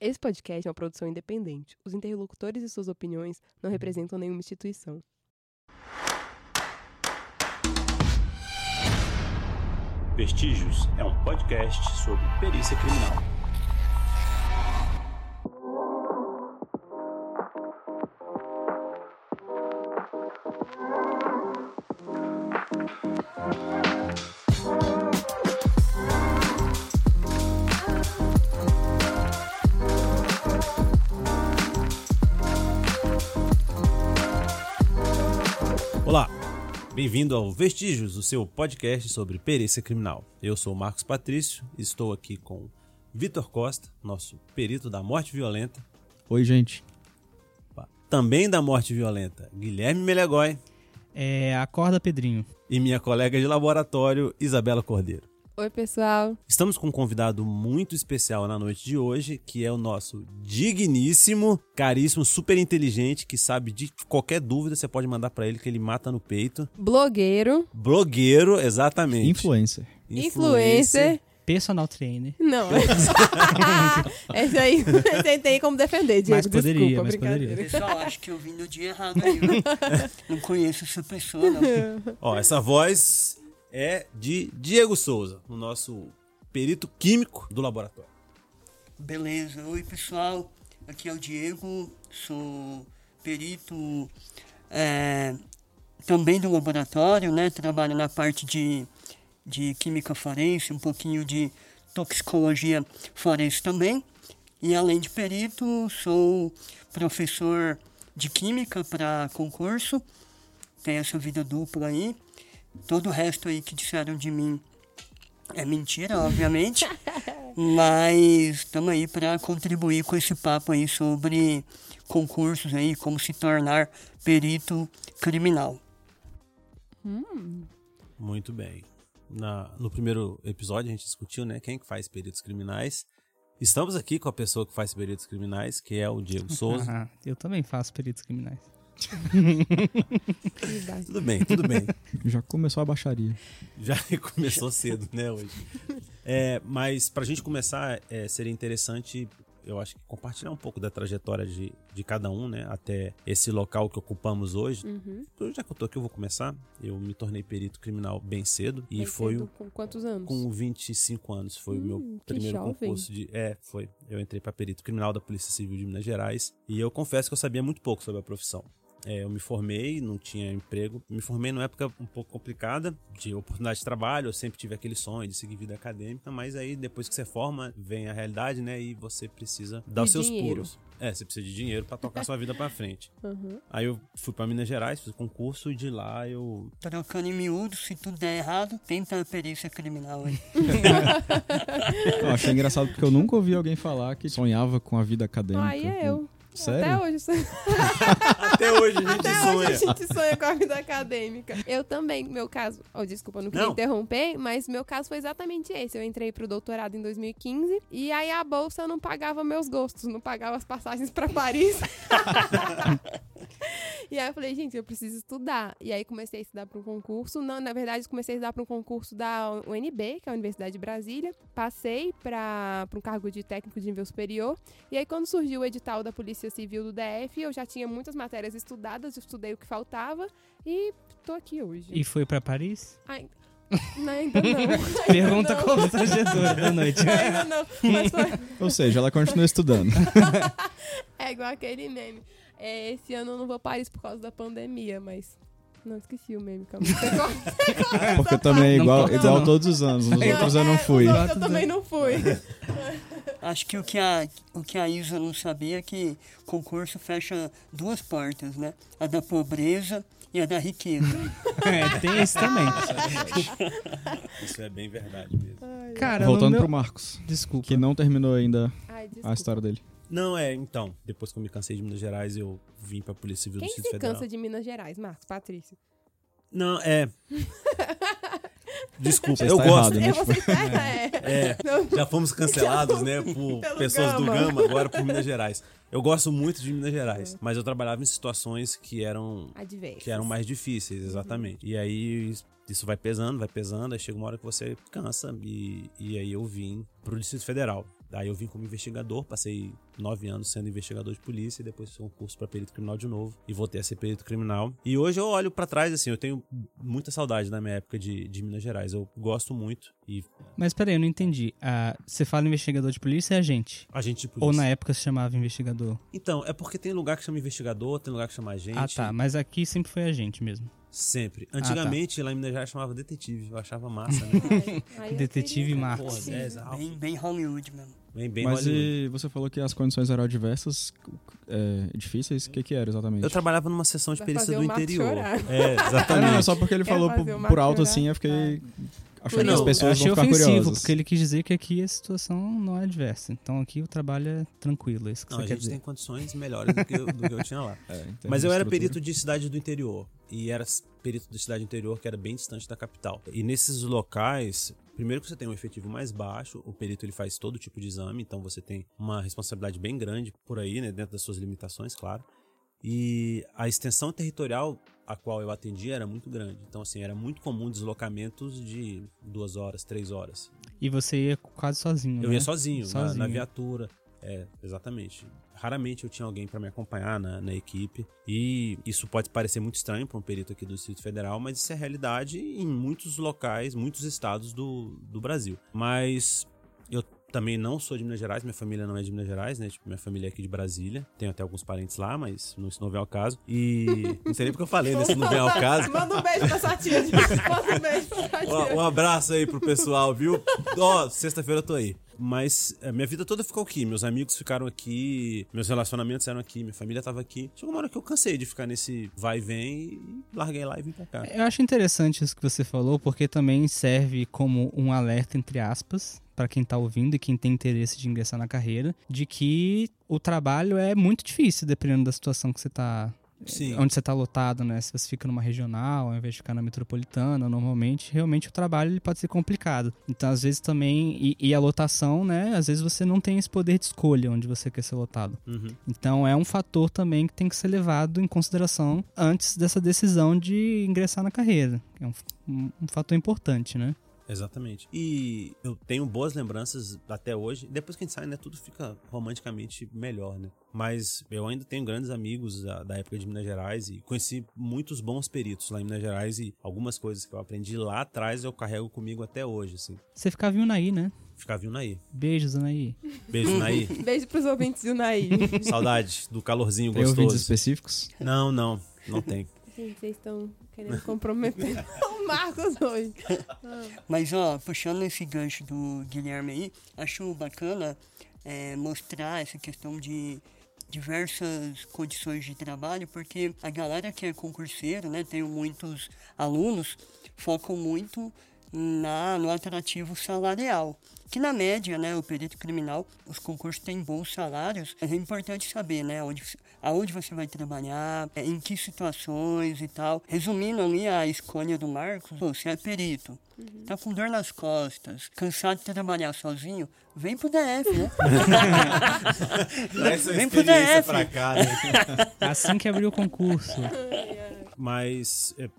Esse podcast é uma produção independente. Os interlocutores e suas opiniões não representam nenhuma instituição. Vestígios é um podcast sobre perícia criminal. Bem-vindo ao Vestígios, o seu podcast sobre perícia criminal. Eu sou o Marcos Patrício estou aqui com Vitor Costa, nosso perito da morte violenta. Oi, gente. Também da morte violenta, Guilherme Melegói É, acorda, Pedrinho. e minha colega de laboratório, Isabela Cordeiro. Oi, pessoal. Estamos com um convidado muito especial na noite de hoje, que é o nosso digníssimo, caríssimo, super inteligente, que sabe de qualquer dúvida, você pode mandar pra ele que ele mata no peito. Blogueiro, Blogueiro, exatamente. Influencer. influencer. Personal trainer. Não. Esse aí, esse tem como defender, Diego. Mas poderia, Desculpa, mas poderia. Pessoal, acho que eu vim no dia errado aí. viu? Não conheço essa pessoa, não. Ó, essa voz é de Diego Souza, o nosso perito químico do laboratório. Beleza. Oi, pessoal. Aqui é o Diego. Sou perito é, também do laboratório, né? Trabalho na parte de, de química forense, um pouquinho de toxicologia forense também. E além de perito, sou professor de química para concurso. Tenho essa vida dupla aí. Todo o resto aí que disseram de mim é mentira, obviamente. Mas estamos aí para contribuir com esse papo aí sobre concursos aí, como se tornar perito criminal. Muito bem. Na- no primeiro episódio a gente discutiu, né, quem que faz peritos criminais. Estamos aqui com a pessoa que faz peritos criminais, que é o Diego Souza. Eu também faço peritos criminais. Tudo bem, tudo bem. Já começou a baixaria. Já começou cedo, né, hoje. É, mas pra gente começar, é, seria interessante, eu acho que compartilhar um pouco da trajetória de, de cada um, né, até esse local que ocupamos hoje. Uhum. Então, Já que eu tô aqui, eu vou começar. Eu me tornei perito criminal bem cedo e Bem foi cedo, com quantos anos? com 25 anos. Foi o meu Hum, primeiro jovem. concurso de. É, foi. Eu entrei para perito criminal da Polícia Civil de Minas Gerais e eu confesso que eu sabia muito pouco sobre a profissão. É, eu me formei, não tinha emprego. Me formei numa época um pouco complicada, de oportunidade de trabalho. Eu sempre tive aquele sonho de seguir vida acadêmica, mas aí depois que você forma, vem a realidade, né? E você precisa dar De os seus dinheiro. pulos. É, você precisa de dinheiro para tocar sua vida para frente. Uhum. Aí eu fui para Minas Gerais, fiz concurso e de lá eu Trocando em miúdo, se tudo der errado, tenta a perícia criminal aí. Eu achei engraçado porque eu nunca ouvi alguém falar que sonhava com a vida acadêmica. Aí é eu. Sério? Até hoje. Até hoje a gente Até sonha. hoje a gente sonha com a vida acadêmica. Eu também, meu caso. Oh, desculpa, não queria Não. interromper, mas meu caso foi exatamente esse. Eu entrei pro doutorado em 2015 e aí a bolsa não pagava meus gostos, não pagava as passagens pra Paris. e aí eu falei, gente, eu preciso estudar. E aí comecei a estudar para um concurso. Não, na verdade, comecei a estudar para um concurso da UNB, que é a Universidade de Brasília. Passei para um cargo de técnico de nível superior. E aí, quando surgiu o edital da Polícia Civil do DF, eu já tinha muitas matérias estudadas, eu estudei o que faltava e tô aqui hoje. E foi pra Paris? Ai, não, ainda não. Ainda Pergunta não. constrangedora da noite. Ainda não, mas foi, Ou seja, ela continua estudando. é igual aquele meme. É, esse ano eu não vou a Paris por causa da pandemia, mas... Não, esqueci o meme, calma. Porque também é Não igual, corta, igual não. todos os anos. Nos outros eu não é, fui. os outros eu também não fui. Acho que o que a, o que a Isa não sabia é que concurso fecha duas portas, né? A da pobreza e a da riqueza. É, tem esse também. Isso é bem verdade mesmo. Cara, Voltando meu... pro Marcos, Desculpa. que não terminou ainda Ai, a história dele. Não, é, então, depois que eu me cansei de Minas Gerais, eu vim pra Polícia Civil Quem do se Distrito Federal. cansa de Minas Gerais? Marcos, Patrício. Não, é. Desculpa, eu está gosto. errado, né? É, tá, é. É, Não, já fomos cancelados, né, por pessoas do Gama. Gama, agora por Minas Gerais. Eu gosto muito de Minas Gerais, mas eu trabalhava em situações que eram Adversos. que eram mais difíceis, exatamente. E aí isso vai pesando, vai pesando, aí chega uma hora que você cansa e, e aí eu vim pro Distrito Federal. Aí eu vim como investigador, passei nove anos sendo investigador de polícia e depois fiz um curso para perito criminal de novo e voltei a ser perito criminal. E hoje eu olho para trás, assim, eu tenho muita saudade da minha época de, de Minas Gerais. Eu gosto muito e Mas peraí, eu não entendi. Ah, você fala investigador de polícia é agente? agente de polícia. Ou na época se chamava investigador? Então, é porque tem lugar que chama investigador, tem lugar que chama agente. Ah, tá. Mas aqui sempre foi agente mesmo. Sempre. tá. Antigamente, lá em Minas Gerais chamava detetive. Eu achava massa, né? Ai, Detetive exato. Bem, bem Hollywood mesmo. Bem, bem Mas Hollywood. e você falou que as condições eram adversas, é, difíceis. O que, que era exatamente? Eu trabalhava numa sessão de Vai perícia fazer do interior. chorar. É, Ah, exatamente. não, só porque ele Quer falou por, por alto chorar? assim, eu fiquei achando que as pessoas achei vão ficar ofensivo, curiosas. porque ele quis dizer que aqui a situação não é adversa. Então aqui o trabalho é tranquilo, é isso que Não, você a quer gente dizer. tem condições melhores do que, eu- do que eu tinha lá. É, Mas eu era perito de cidade do interior. E era perito de cidade do interior que era bem distante da capital. E nesses locais, primeiro que você tem um efetivo mais baixo, o perito ele faz todo tipo de exame, então você tem uma responsabilidade bem grande por aí, né, dentro das suas limitações, claro. E a extensão territorial a qual eu atendia era muito grande. Então, assim, era muito comum deslocamentos de duas horas, três horas. E você ia quase sozinho, Eu né? ia sozinho, na- Na, Sozinho. viatura. É, exatamente. Raramente eu tinha alguém para me acompanhar na, na equipe. E isso pode parecer muito estranho para um perito aqui do Distrito Federal, mas isso é realidade em muitos locais, muitos estados do, do Brasil. Mas também não sou de Minas Gerais, minha família não é de Minas Gerais, né? Tipo, minha família é aqui de Brasília. Tenho até alguns parentes lá, mas não, isso não vem ao caso. E não sei nem porque eu falei, né? Se não vem ao caso. Manda um beijo pra sua tia. Manda um beijo pra sua tia. Um abraço aí pro pessoal, viu? Ó, sexta-feira eu tô aí. Mas a minha vida toda ficou aqui. Meus amigos ficaram aqui, meus relacionamentos eram aqui, minha família tava aqui. Chegou uma hora que eu cansei de ficar nesse vai e vem e larguei lá e vim pra cá. Eu acho interessante isso que você falou, porque também serve como um alerta, entre aspas, para quem tá ouvindo e quem tem interesse de ingressar na carreira, de que o trabalho é muito difícil, dependendo da situação que você tá. Sim. Onde você tá lotado, né? Se você fica numa regional, ao invés de ficar na metropolitana, normalmente, realmente o trabalho ele pode ser complicado. Então, às vezes também. E, e a lotação, né? Às vezes você não tem esse poder de escolha onde você quer ser lotado. Uhum. Então é um fator também que tem que ser levado em consideração antes dessa decisão de ingressar na carreira. É um, um- um fator importante, né? Exatamente. E eu tenho boas lembranças até hoje. Depois que a gente sai, né, tudo fica romanticamente melhor, né? Mas eu ainda tenho grandes amigos da, da época de Minas Gerais e conheci muitos bons peritos lá em Minas Gerais e algumas coisas que eu aprendi lá atrás eu carrego comigo até hoje, assim. Você ficava em Unaí, né? Ficava em Unaí. Beijos, Unaí. Beijo, Naí. Beijo pros ouvintes do Naí. Saudade do calorzinho Tem ouvintes gostoso. específicos? Não, não, não tem. Gente, vocês estão querendo comprometer o Marcos hoje. Mas, ó, puxando esse gancho do Guilherme aí, acho bacana é, mostrar essa questão de diversas condições de trabalho, porque a galera que é concurseiro, né, tenho muitos alunos, focam muito na, no atrativo salarial. Que na média, né, o perito criminal, os concursos têm bons salários, mas é importante saber, né, onde, aonde você vai trabalhar, é, em que situações e tal. Resumindo ali a escolha do Marcos, pô, você é perito, tá com dor nas costas, cansado de trabalhar sozinho, vem pro DF, né? Vem pro DF. pra cá, né? Assim que abriu o concurso. Mas, é,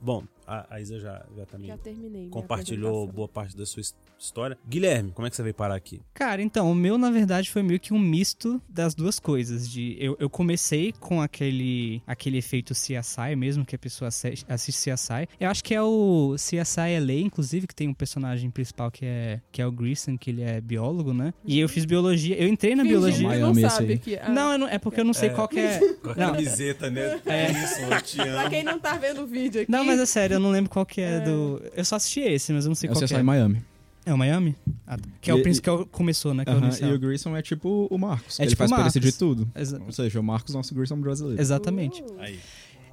bom, a, a Isa já, já também Já terminei. minha compartilhou boa parte da sua história. Guilherme, como é que você veio parar aqui? Cara, então, o meu, na verdade, foi meio que um misto das duas coisas. De Eu, eu comecei com aquele, aquele efeito CSI mesmo, que a pessoa assi- assiste CSI. Eu acho que é o CSI LA, inclusive, que tem um personagem principal que é, que é o Grissom, que ele é biólogo, né? E eu fiz biologia. Eu entrei na Fingindo biologia. que não sabe que... ah, Não, eu não- é porque eu não sei qual que é. Com a Não. camiseta, né? É. Isso, eu te Pra amo. quem não tá vendo o vídeo aqui... Não, mas é sério, eu não lembro qual que é, É. do. Eu só assisti esse, mas eu não sei É o qual que CSI é. Miami. É o Miami? Ah, tá. que é o E- príncipe que é o- começou, né? Que é o Aham, inicial. E o Grissom é tipo o Marcos. É ele tipo faz o perícia de Marcos. tudo. Exa- Ou seja, o Marcos, nosso Grissom brasileiro. Exatamente. Aí.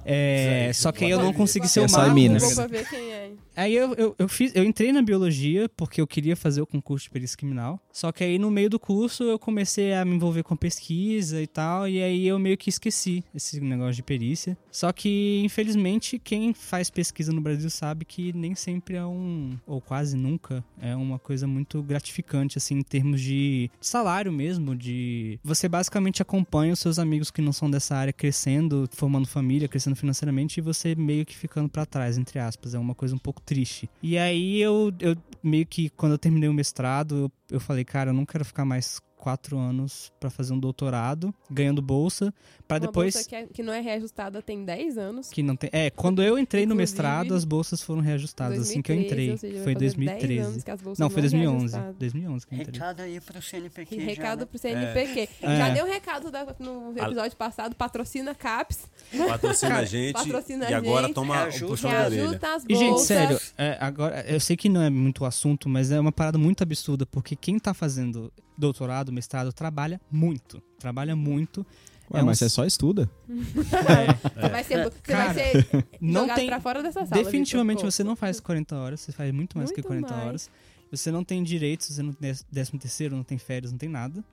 É, Isso só aí, que aí eu não consegui ser o Marcos. Minas. Vou pra ver quem é. Aí eu, eu, eu, fiz, eu entrei na biologia porque eu queria fazer o concurso de perícia criminal. Só que aí no meio do curso eu comecei a me envolver com pesquisa e tal. E aí eu meio que esqueci esse negócio de perícia. Só que, infelizmente, quem faz pesquisa no Brasil sabe que nem sempre é um, ou quase nunca, é uma coisa muito gratificante, assim, em termos de salário mesmo. De. Você basicamente acompanha os seus amigos que não são dessa área crescendo, formando família, crescendo financeiramente e você meio que ficando pra trás, entre aspas. É uma coisa um pouco triste. E aí eu, eu meio que, quando eu terminei o mestrado, eu, eu falei, cara, eu não quero ficar mais quatro anos pra fazer um doutorado, ganhando bolsa, pra Uma depois. bolsa que, é- que não é reajustada tem 10 anos. Que não tem. É, quando eu entrei no mestrado, as bolsas foram reajustadas assim que eu 2013, entrei. ou seja, Foi 10 2013. anos que as bolsas Não, foi é 2011. reajustada. 2011 que eu entrei. Recado aí pro CNPq. E já, recado né? pro CNPq. É. Já deu um recado da- no episódio passado, patrocina CAPS, Patrocina a gente patrocina e a agora gente. toma o Reajusta. puxão da orelha. reajusta as E, gente, bolsas. sério, é, agora, eu sei que não é muito o assunto, mas é uma parada muito absurda, porque quem tá fazendo doutorado, mestrado, trabalha muito. Trabalha muito. Ué, É um- mas você só estuda. Você vai ser, você Cara, vai ser Não tem. pra fora dessa sala. Definitivamente você não faz 40 horas, você faz muito mais que Muito 40 mais. horas. Você não tem direitos, você não tem 13 terceiro, não tem férias, não tem nada.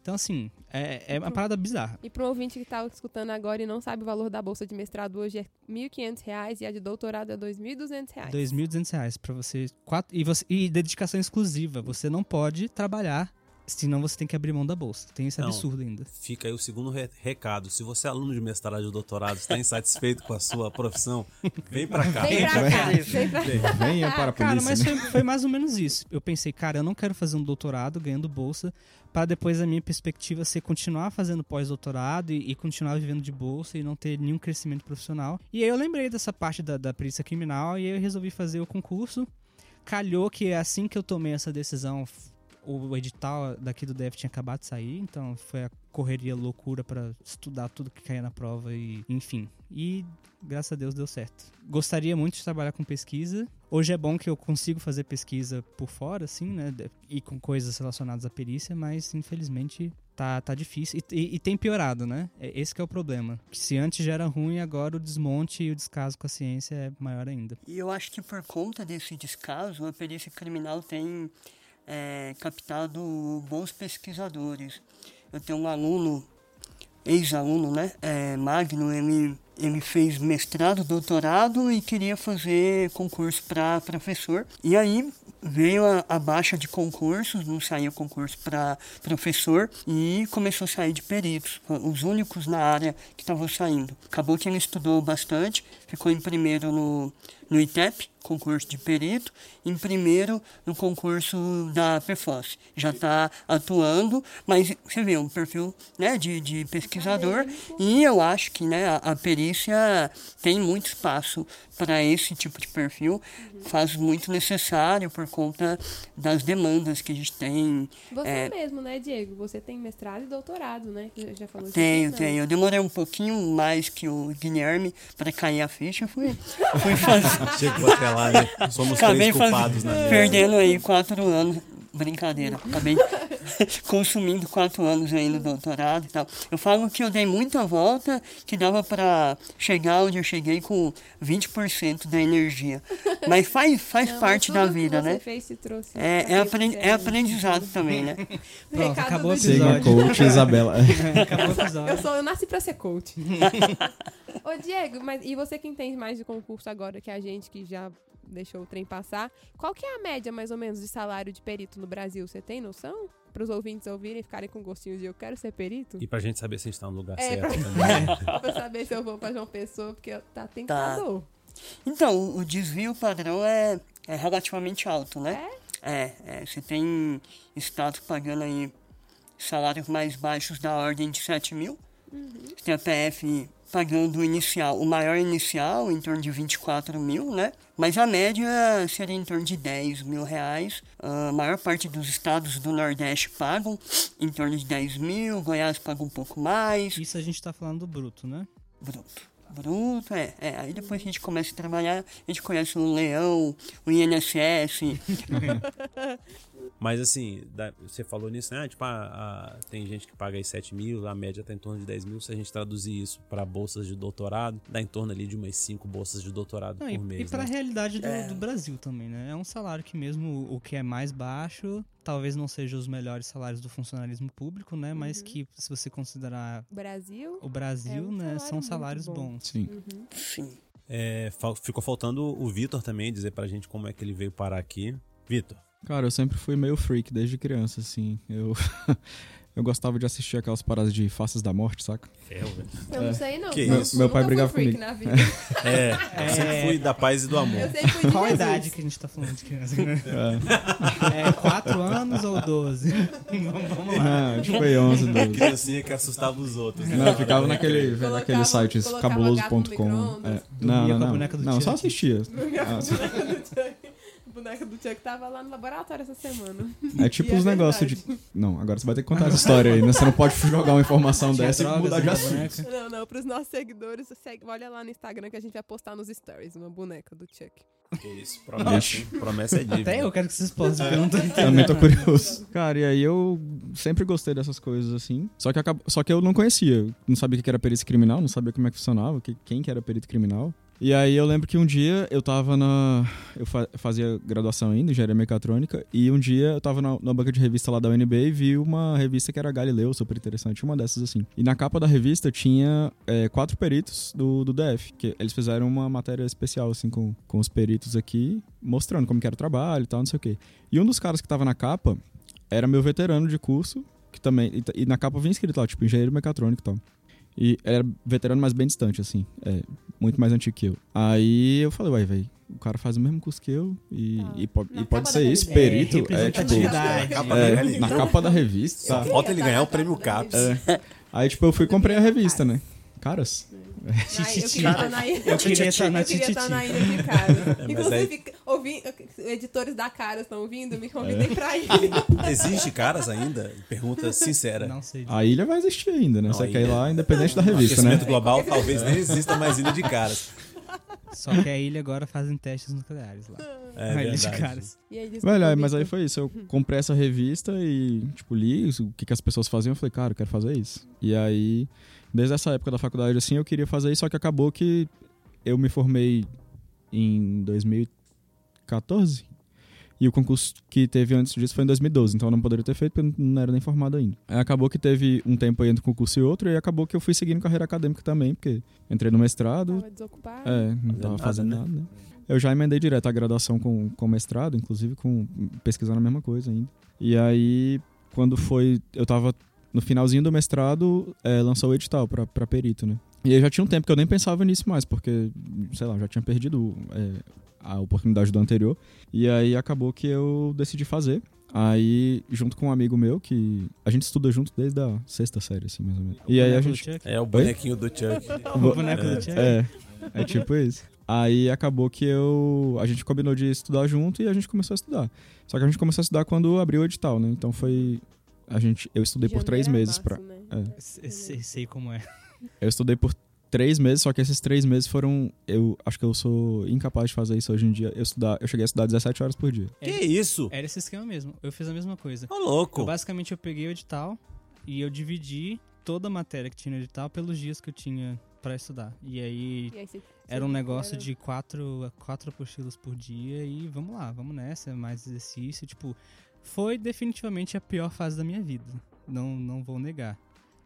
Então, assim, é, é uma parada bizarra. E pro ouvinte que tá escutando agora e não sabe o valor da bolsa de mestrado hoje é 1.500 reais e a de doutorado é 2.200 reais. 2.200 reais pra você, quatro, e você. E dedicação exclusiva. Você não pode trabalhar, senão você tem que abrir mão da bolsa. Tem esse Não. absurdo ainda. Fica aí o segundo re- recado. Se você é aluno de mestrado e doutorado, está insatisfeito com a sua profissão, vem pra cá. Vem pra cá, vem pra Venha para a Cara, polícia. mas né? foi, foi mais ou menos isso. Eu pensei, cara, eu não quero fazer um doutorado ganhando bolsa, para depois a minha perspectiva ser continuar fazendo pós-doutorado e, e continuar vivendo de bolsa e não ter nenhum crescimento profissional. E aí eu lembrei dessa parte da, da perícia criminal e aí eu resolvi fazer o concurso. Calhou que assim que eu tomei essa decisão, o edital daqui do DF tinha acabado de sair, então foi a correria loucura para estudar tudo que caía na prova e enfim. E graças a Deus deu certo. Gostaria muito de trabalhar com pesquisa. Hoje é bom que eu consigo fazer pesquisa por fora, assim, né? E com coisas relacionadas à perícia, mas infelizmente tá, tá difícil. E, e- e tem piorado, né? É- Esse é o problema. Que se antes já era ruim, agora o desmonte e o descaso com a ciência é maior ainda. E eu acho que por conta desse descaso, a perícia criminal tem é, captado bons pesquisadores. Eu tenho um aluno, ex-aluno, né? É, Magno, ele, ele fez mestrado, doutorado e queria fazer concurso para professor. E aí veio a, a baixa de concursos, não saiu concurso para professor e começou a sair de peritos, os únicos na área que estavam saindo. Acabou que ele estudou bastante, ficou em primeiro no, no ITEP, concurso de perito, em primeiro no concurso da PEFOS. Já está atuando, mas você vê um perfil né, de, de pesquisador e eu acho que né, a, a perícia tem muito espaço para esse tipo de perfil, faz muito necessário por conta das demandas que a gente tem. Você É. mesmo, né, Diego? Você tem mestrado e doutorado, né? Que Já falou isso Tenho, aqui, tenho. Eu demorei um pouquinho mais que o Guilherme para cair a ficha. Fui, fui fazer. Chegou até lá, né? Somos Acabei três culpados na perdendo aí quatro anos. Brincadeira, acabei consumindo quatro anos aí no doutorado e tal. Eu falo que eu dei muita volta, que dava para chegar onde eu cheguei com 20% da energia. Mas faz, faz Não, parte mas da vida, né? fez É, é, você é aprendizado também, né? Pronto, Recado acabou o episódio. Coach Isabela. Acabou o Eu, sou, eu nasci pra ser coach. Ô, Diego, mas e você que entende mais de concurso agora que a gente, que já deixou o trem passar, qual que é a média, mais ou menos, de salário de perito no Brasil? Você tem noção? Para os ouvintes ouvirem e ficarem com gostinho de eu quero ser perito? E pra gente saber se a gente tá no lugar É, certo pra- também. pra saber se eu vou pra João Pessoa, porque tá tentador. Então, o desvio padrão é, é relativamente alto, né? É? É, Você tem estados pagando aí salários mais baixos da ordem de 7 mil. Você tem a PF pagando o inicial, o maior inicial, em torno de 24 mil, né? Mas a média seria em torno de 10 mil reais. A maior parte dos estados do Nordeste pagam em torno de 10 mil, Goiás paga um pouco mais. Isso a gente tá falando do bruto, né? Bruto. Bruto, é, é. Aí depois a gente começa a trabalhar, a gente conhece o Leão, o INSS. Mas assim, da- você falou nisso, né? Tipo, a- a- tem gente que paga aí 7 mil, a média tá em torno de 10 mil. Se a gente traduzir isso para bolsas de doutorado, dá em torno ali de umas 5 bolsas de doutorado Não, por e, mês. e para a né? realidade do, do Brasil também, né? É um salário que mesmo o que é mais baixo, talvez não seja os melhores salários do funcionalismo público, né? Mas que se você considerar Brasil, o Brasil, É um né, são salários bom. bons. Sim. Sim. É, ficou faltando o Vitor também dizer pra gente como é que ele veio parar aqui. Vitor, Cara, eu sempre fui meio freak desde criança, assim. Eu, eu gostava de assistir aquelas paradas de Faces da Morte, saca? Ferro, velho. Eu não sei, não. Que Eu isso? Meu pai nunca brigava fui freak comigo. Na vida. É, eu sempre fui da paz e do amor. Eu sempre fui de Qual a Jesus. idade que a gente tá falando de criança? né? É 4 anos ou 12? vamos, vamos lá. Não, tipo aí 11, 12. Criancinha que assustava os outros. né? Não, eu ficava naquele, Colocava- sites colocava cabuloso.com. É. Não, não, não. boneca do Não, só assistia. Ah, A boneca do Chuck. A boneca do Chuck tava lá no laboratório essa semana. É tipo E é os negócios de. Não, agora você vai ter que contar essa história aí, né? Você não pode jogar uma informação dessa e mudar de assunto. Não, não, pros nossos seguidores, segue, olha lá no Instagram que a gente vai postar nos stories uma boneca do Chuck. Que isso, promessa, hein? promessa é dívida. Até eu quero que vocês possam, porque eu não tô entendendo. Também tô curioso. Cara, e aí eu sempre gostei dessas coisas assim. Só que, acab- só que eu não conhecia. Não sabia o que era perícia criminal, não sabia como é que funcionava, que- quem que era perito criminal. E aí eu lembro que um dia eu tava na. Eu fa- fazia graduação ainda, engenharia mecatrônica, e um dia eu tava na, na banca de revista lá da UNB e vi uma revista que era Galileu, super interessante, uma dessas assim. E na capa da revista tinha é, quatro peritos do, do DF, que eles fizeram uma matéria especial, assim, com, com os peritos aqui, mostrando como que era o trabalho e tal, não sei o quê. E um dos caras que tava na capa era meu veterano de curso, que também. E, e na capa vinha escrito lá, tipo, engenheiro mecatrônico e tal. E era veterano, mas bem distante, assim. É, muito mais antigo que eu. Aí eu falei, uai, velho, o cara faz o mesmo curso que eu e, Ah, e, po- na e pode ser da isso, revista. perito. É, É, tipo, representatividade. Capa da é, na capa da revista. Só falta ele ganhar o prêmio CAPS. É. Aí, tipo, eu fui e comprei a revista, né? Caras. Eu Tititi. queria estar na ilha. Eu queria estar na Eu queria estar Tititi. na ilha de Caras. mas Inclusive, ouvi, editores da Caras estão ouvindo, me É. convidem pra ir. Existe caras ainda? Pergunta sincera. Não sei. A ilha vai existir ainda, né? Não, Você a quer ir ilha- lá independente da revista, né? aquecimento global, talvez nem exista mais ilha de caras. Só que a ilha agora fazem testes nucleares lá. É Na ilha de caras. E aí, Velho, aí, mas aí foi isso. Eu comprei essa revista e, tipo, li o que, que as pessoas faziam. Eu falei, cara, eu quero fazer isso. E aí, desde essa época da faculdade, assim, eu queria fazer isso, só que acabou que eu me formei em 2014. E o concurso que teve antes disso foi em 2012, então eu não poderia ter feito porque eu não era nem formado ainda. Aí acabou que teve um tempo aí entre um concurso e outro, e acabou que eu fui seguindo carreira acadêmica também, porque entrei no mestrado, Tava desocupado. é, não tava fazendo né? nada, né? Eu já emendei direto a graduação com, com mestrado, inclusive com pesquisando a mesma coisa ainda. E aí, quando foi. Eu tava no finalzinho do mestrado, é, lançou o edital pra, pra perito, né? E aí já tinha um tempo que eu nem pensava nisso mais, porque, sei lá, eu já tinha perdido é, a oportunidade do anterior. E aí acabou que eu decidi fazer. Aí, junto com um amigo meu, que a gente estuda junto desde a sexta série, assim, mais ou menos. E aí a gente. É o bonequinho do Chuck. O boneco do Chuck? É, é tipo isso. Aí acabou que eu. A gente combinou de estudar junto e a gente começou a estudar. Só que a gente começou a estudar quando abriu o edital, né? Então foi. A gente, eu estudei por três meses pra. março, né? É. Sei, sei- sei como é. Eu estudei por três meses, só que esses três meses foram. Eu acho que eu sou incapaz de fazer isso hoje em dia. Eu, estudar, eu cheguei a estudar 17 horas por dia. Que isso? Era esse esquema mesmo. Eu fiz a mesma coisa. Ô, louco. Eu, basicamente, eu peguei o edital e eu dividi toda a matéria que tinha no edital pelos dias que eu tinha pra estudar. E aí E aí você- era um negócio era- de quatro, quatro apostilas por dia e vamos lá, vamos nessa, mais exercício. Tipo, foi definitivamente a pior fase da minha vida. Não, não vou negar.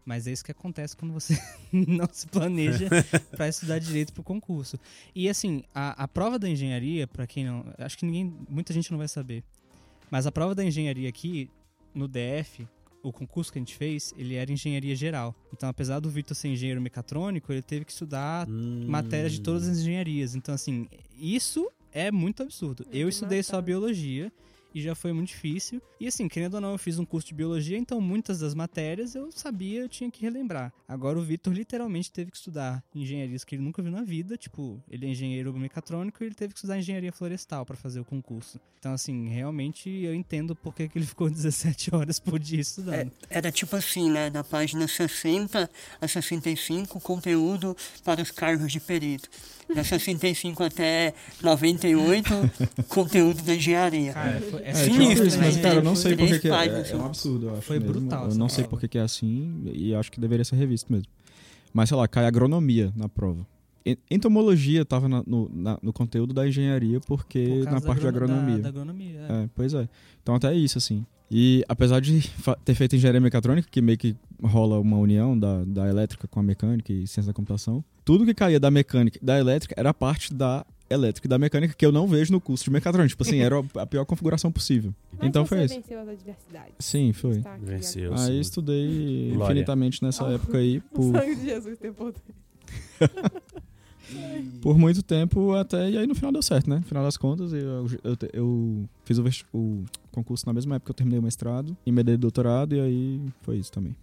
Mas é isso que acontece quando você não se planeja pra estudar direito pro concurso. E assim, a, a prova da engenharia, pra quem não. Acho que ninguém. Muita gente não vai saber. Mas a prova da engenharia aqui, no DF, o concurso que a gente fez, ele era engenharia geral. Então, apesar do Vitor ser engenheiro mecatrônico, ele teve que estudar Hum. matérias de todas as engenharias. Então, assim, isso é muito absurdo. É Eu de estudei só biologia e já foi muito difícil. E assim, querendo ou não, eu fiz um curso de biologia, então muitas das matérias eu sabia, eu tinha que relembrar. Agora o Vitor literalmente teve que estudar engenharias que ele nunca viu na vida, tipo, ele é engenheiro mecatrônico e ele teve que estudar engenharia florestal para fazer o concurso. Então, assim, realmente eu entendo por que que ele ficou 17 horas por dia estudando. É, era tipo assim, né? Da página 60 a 65, conteúdo para os cargos de perito. Da 65 até 98, conteúdo da engenharia. Cara, foi, é É, tipo isso, isso, mas cara, eu não sei por Três que é. É, é um assim. absurdo, eu acho. Foi mesmo. brutal Eu não sei prova. por que é assim e acho que deveria ser revisto mesmo. Mas sei lá, cai agronomia na prova. en- entomologia tava na- no, na- no conteúdo da engenharia porque Por na parte de agrono- agronomia. Da, da agronomia, é. É, pois é. Então até isso, assim. E apesar de ter feito engenharia mecatrônica, que meio que rola uma união da, da elétrica com a mecânica e ciência da computação, tudo que caía da mecânica e da elétrica era parte da elétrica e da mecânica que eu não vejo no curso de mecatrônica. Tipo assim, era a pior configuração possível. Mas então você foi isso. venceu as adversidades. Sim, foi. Venceu. Aí sim. estudei Glória. infinitamente nessa Ah. época aí, O por, sangue de Jesus tem poder. por muito tempo até. E aí no final deu certo, né? No final das contas, eu, eu, eu fiz o, o concurso na mesma época que eu terminei o mestrado, emendei doutorado e aí foi isso também.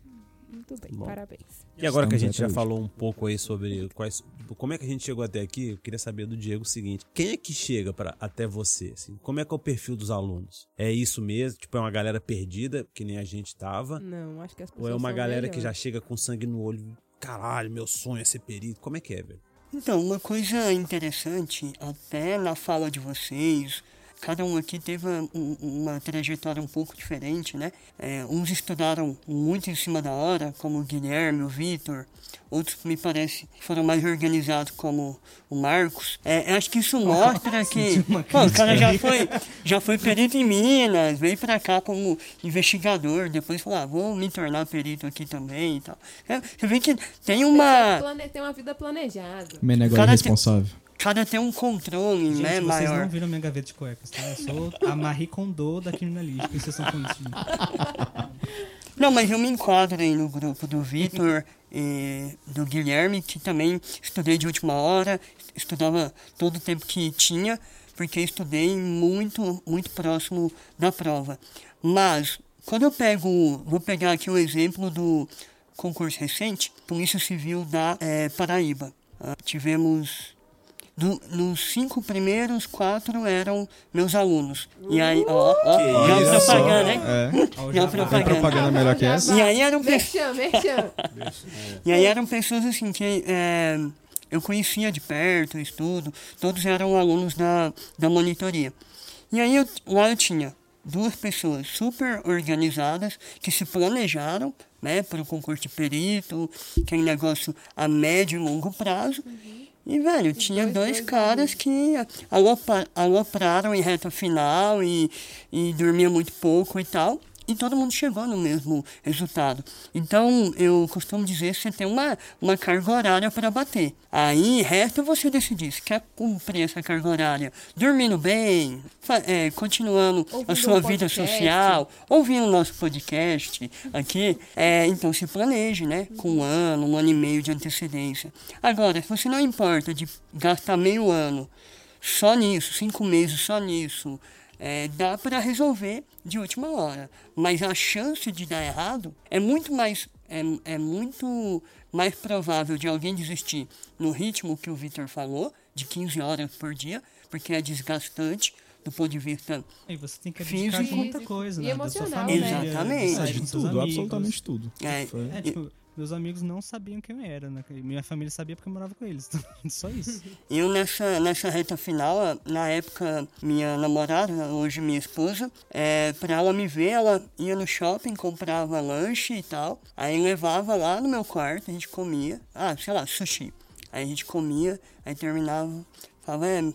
Muito bem, Bom. parabéns. E agora que a gente já falou um pouco aí sobre quais, tipo, como é que a gente chegou até aqui, eu queria saber do Diego o seguinte: quem é que chega para até você? Assim? Como é que é o perfil dos alunos? É isso mesmo? Tipo, é uma galera perdida, que nem a gente tava? Não, acho que as pessoas Ou é uma são galera que já chega com sangue no olho? Caralho, meu sonho é ser perito. Como é que é, velho? Então, uma coisa interessante, até na fala de vocês, cada um aqui teve um- uma trajetória um pouco diferente, né? É, uns estudaram muito em cima da hora, como o Guilherme, o Vitor, outros, me parece, foram mais organizados, como o Marcos. É, eu acho que isso mostra que pô, o cara já foi, já foi perito em Minas, veio pra cá como investigador, depois falou, ah, vou me tornar perito aqui também e tal. É, Você vê que tem uma... Tem uma vida planejada. Menegócio Cara, responsável. Cada tem um controle, Gente, né, vocês maior. não viram minha gaveta de cuecas, tá? Eu sou a Marie Kondo da criminalística. E vocês estão falando isso de mim. Não, mas eu me enquadro aí no grupo do Vitor e do Guilherme, que também estudei de última hora, estudava todo o tempo que tinha, porque estudei muito, muito próximo da prova. Mas, quando eu pego, vou pegar aqui o exemplo do concurso recente, Polícia Civil da eh, Paraíba. Ah, tivemos do- nos cinco primeiros, quatro eram meus alunos. E aí, ó, ó, já isso? propaganda, hein? É. Ó, Já propaganda. Tem propaganda melhor que essa? E aí eram pessoas. E aí eram pessoas assim que é, eu conhecia de perto, estudo, todos eram alunos da, da monitoria. E aí eu, lá eu tinha duas pessoas super organizadas que se planejaram né, para o concurso de perito, aquele negócio a médio e longo prazo. E, velho, tinha dois- dois, dois caras que alopa- alopraram em reta final e, e dormia muito pouco e tal. E todo mundo chegou no mesmo resultado. Então, eu costumo dizer que você tem uma, uma carga horária para bater. Aí, resta você decidir se quer cumprir essa carga horária dormindo bem, é, continuando a Ouvindo sua um vida podcast. social, ouvindo o nosso podcast aqui. É, então, se planeje, né? Com um ano, um ano e meio de antecedência. Agora, se você não importa de gastar meio ano só nisso, cinco meses só nisso, é, dá para resolver de última hora. Mas a chance de dar errado é muito mais é, é muito mais provável de alguém desistir no ritmo que o Victor falou, de 15 horas por dia, porque é desgastante do ponto de vista E você tem que Físico. muita coisa, E né? Da sua emocional, família, né? Exatamente. de tudo, amigos. absolutamente tudo. É. É, tipo, meus amigos não sabiam quem eu era, né? Minha família sabia porque eu morava com eles. Só isso. Eu nessa, nessa reta final, na época, minha namorada, hoje minha esposa, é, pra ela me ver, ela ia no shopping, comprava lanche e tal, aí levava lá no meu quarto, a gente comia, ah, sei lá, sushi. Aí a gente comia, aí terminava, falava, é.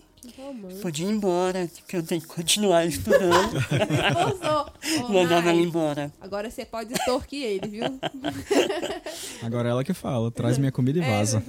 Podia ir embora, que eu tenho que continuar estudando. Ô, mandava ela embora. Agora você pode extorquir ele, viu? Agora ela que fala, traz minha comida e É. vaza.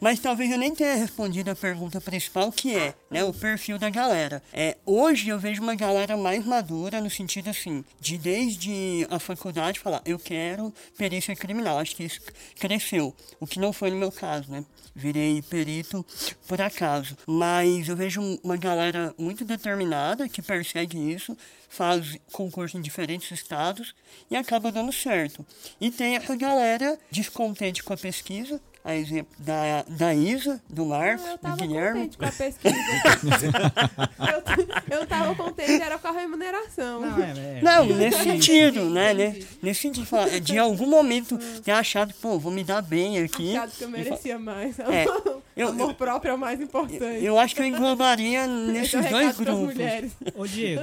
Mas talvez eu nem tenha respondido a pergunta principal, que é né, o perfil da galera. É, hoje eu vejo uma galera mais madura no sentido assim, de desde a faculdade falar, eu quero perícia criminal. Acho que isso cresceu. O que não foi no meu caso, né? Virei perito por acaso. Mas eu vejo uma galera muito determinada que persegue isso, faz concurso em diferentes estados e acaba dando certo. E tem essa galera descontente com a pesquisa, a exemplo da, da Isa, do Marcos, Eu do Guilherme. contente com a pesquisa. eu, eu tava contente, era com a remuneração. Não, é, é. Não, nesse sentido, né? Entendi. né? Nesse sentido, falar, é, de algum momento ter achado, pô, vou me dar bem aqui. Achado que eu merecia mais. É, eu- Amor próprio é o mais importante. Eu acho que eu englobaria é nesses dois grupos. mulheres. Ô, Diego,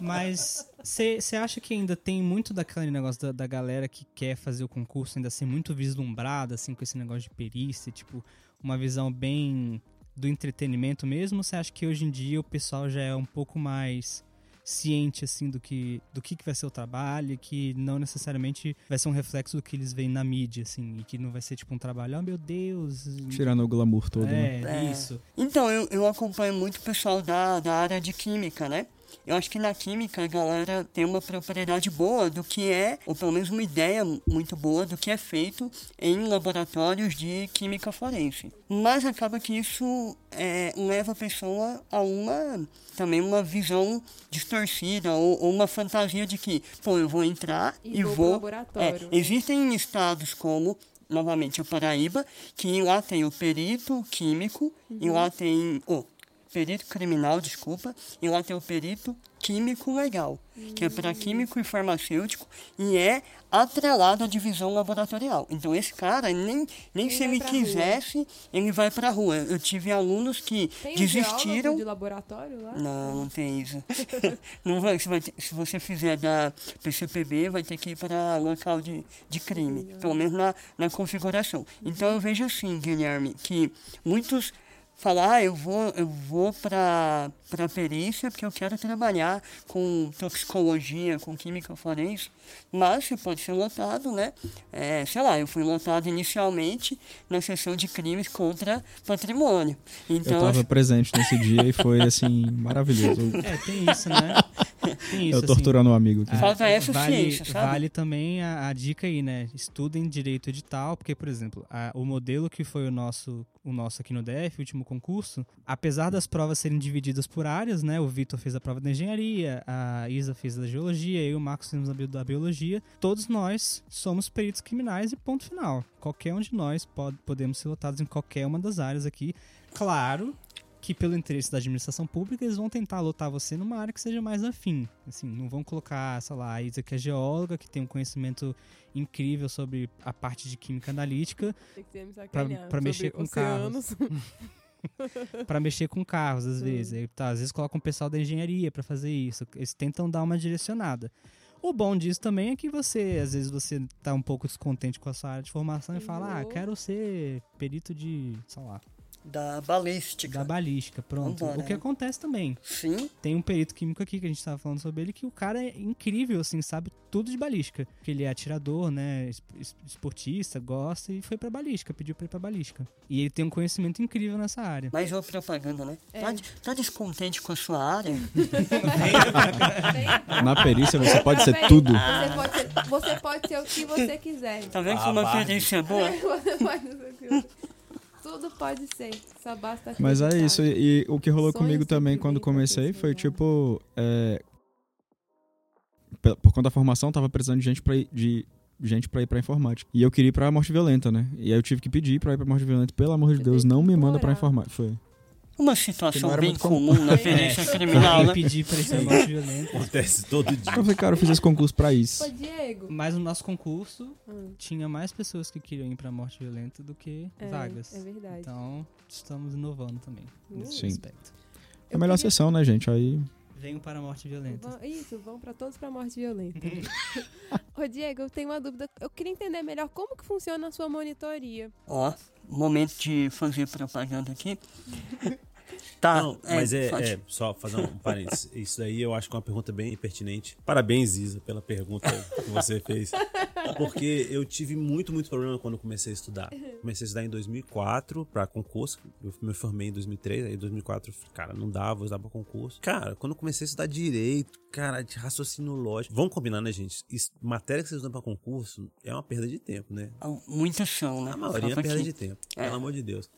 mas você acha que ainda tem muito daquele negócio da, da galera que quer fazer o concurso ainda ser muito vislumbrada, assim, com esse negócio de perícia, tipo, uma visão bem do entretenimento mesmo? Ou você acha que hoje em dia o pessoal já é um pouco mais ciente assim do que do que, que vai ser o trabalho, que não necessariamente vai ser um reflexo do que eles veem na mídia assim, e que não vai ser tipo um trabalho, oh meu Deus, Tirando o glamour todo, né? é, É. isso. Então, eu, eu acompanho muito o pessoal da, da área de química, né? Eu acho que na química a galera tem uma propriedade boa do que é, ou pelo menos uma ideia muito boa do que é feito em laboratórios de química forense. Mas acaba que isso é, leva a pessoa a uma também uma visão distorcida ou, ou uma fantasia de que, pô, eu vou entrar E e, vou laboratório. É, existem estados como novamente o Paraíba, que lá tem o perito químico e lá tem o perito criminal, desculpa, e lá tem o perito químico legal, que é para químico e farmacêutico e é atrelado à divisão laboratorial. Então esse cara nem nem Ele se ele quisesse, ele vai para rua. Eu tive alunos que Tem desistiram de laboratório lá? não, não tem isso. não vai, você vai ter- se você fizer da PCPB, vai ter que ir para local de, de crime, pelo menos na, na configuração. Então eu vejo assim, Guilherme, que muitos falam, ah, eu vou, eu vou para para perícia porque eu quero trabalhar com toxicologia, com química forense, mas você pode ser lotado, né? É, sei lá, eu fui lotado inicialmente na seção de crimes contra patrimônio. Eu Então, tava presente nesse dia e foi, assim, maravilhoso. É, tem isso, né? Tem isso, Eu assim. torturando um amigo aqui. Falta essa vale, ciência, sabe? Vale também a, a dica aí, né? Estudem direito edital, porque, por exemplo, a- o modelo que foi o nosso, o nosso aqui no DF, o último concurso, apesar das provas serem divididas por áreas, né? O Vitor fez a prova da engenharia, a Isa fez a da geologia, eu e o Marcos fizemos a da biologia. Todos nós somos peritos criminais e ponto final. Qualquer um de nós pode, podemos ser lotados em qualquer uma das áreas aqui. Claro que pelo interesse da administração pública eles vão tentar lotar você numa área que seja mais afim. Assim, não vão colocar, sei lá, a Isa que é geóloga, que tem um conhecimento incrível sobre a parte de química analítica, pra mexer com oceanos. para mexer com carros às Sim. vezes. Aí, tá, às vezes colocam o pessoal da engenharia para fazer isso. Eles tentam dar uma direcionada. O bom disso também é que você, às vezes você tá um pouco descontente com a sua área de formação e fala: "Ah, Uhum. quero ser perito de, sei lá, da balística. da balística". Pronto. Vambora, o que acontece também. Sim, Tem um perito químico aqui que a gente tava falando sobre ele, que o cara é incrível, assim, sabe tudo de balística. Porque ele é atirador, né, es- es- esportista, gosta e foi pra balística, pediu pra ir pra balística. E ele tem um conhecimento incrível nessa área. mais uma propaganda, né? É. Tá, tá descontente com a sua área? Na perícia você pode ser tudo. Você pode ser, você pode ser o que você quiser. Tá vendo Ah, como a Barbie. perícia é boa? Você pode ser o que você- Tudo pode ser. Só basta Mas é acreditar. isso, e, e o que rolou Sonhos comigo também quando comecei foi tipo. é, por conta da formação, tava precisando de gente pra ir, de gente pra ir pra informática. E eu queria ir pra morte violenta, né? E aí eu tive que pedir pra ir pra morte violenta. Pelo amor de Deus, não me manda pra implorar. informática. Foi. Uma situação bem muito comum. comum na perícia criminal, Eu né? pedi pra esse negócio violento. Acontece todo dia. Eu falei, cara, eu fiz esse concurso pra isso. Ô, Diego. Mas no nosso concurso, Hum, tinha mais pessoas que queriam ir pra morte violenta do que é, vagas. É verdade. Então, estamos inovando também nesse Sim. aspecto. É a melhor queria- sessão, né, gente? Aí. Venham para a morte violenta. Isso, vão pra todos pra morte violenta. Ô, Diego, eu tenho uma dúvida. Eu queria entender melhor como que funciona a sua monitoria. Ó, momento de fazer propaganda aqui. Tá, Não, mas é, é, só fazer um parênteses. Isso daí eu acho que é uma pergunta bem pertinente. Parabéns, Isa, pela pergunta que você fez. Porque eu tive muito, muito problema quando comecei a estudar. Comecei a estudar em 2004 para concurso. Eu me formei em 2003, aí em 2004, cara, não dava, eu estudava pra concurso. Cara, quando eu comecei a estudar direito, cara, de raciocínio lógico. Vamos combinar, né, gente? Isso- matéria que vocês estudam pra concurso é uma perda de tempo, né? Ah, Muitas são, né? A maioria é perda que- de tempo, É. pelo amor de Deus.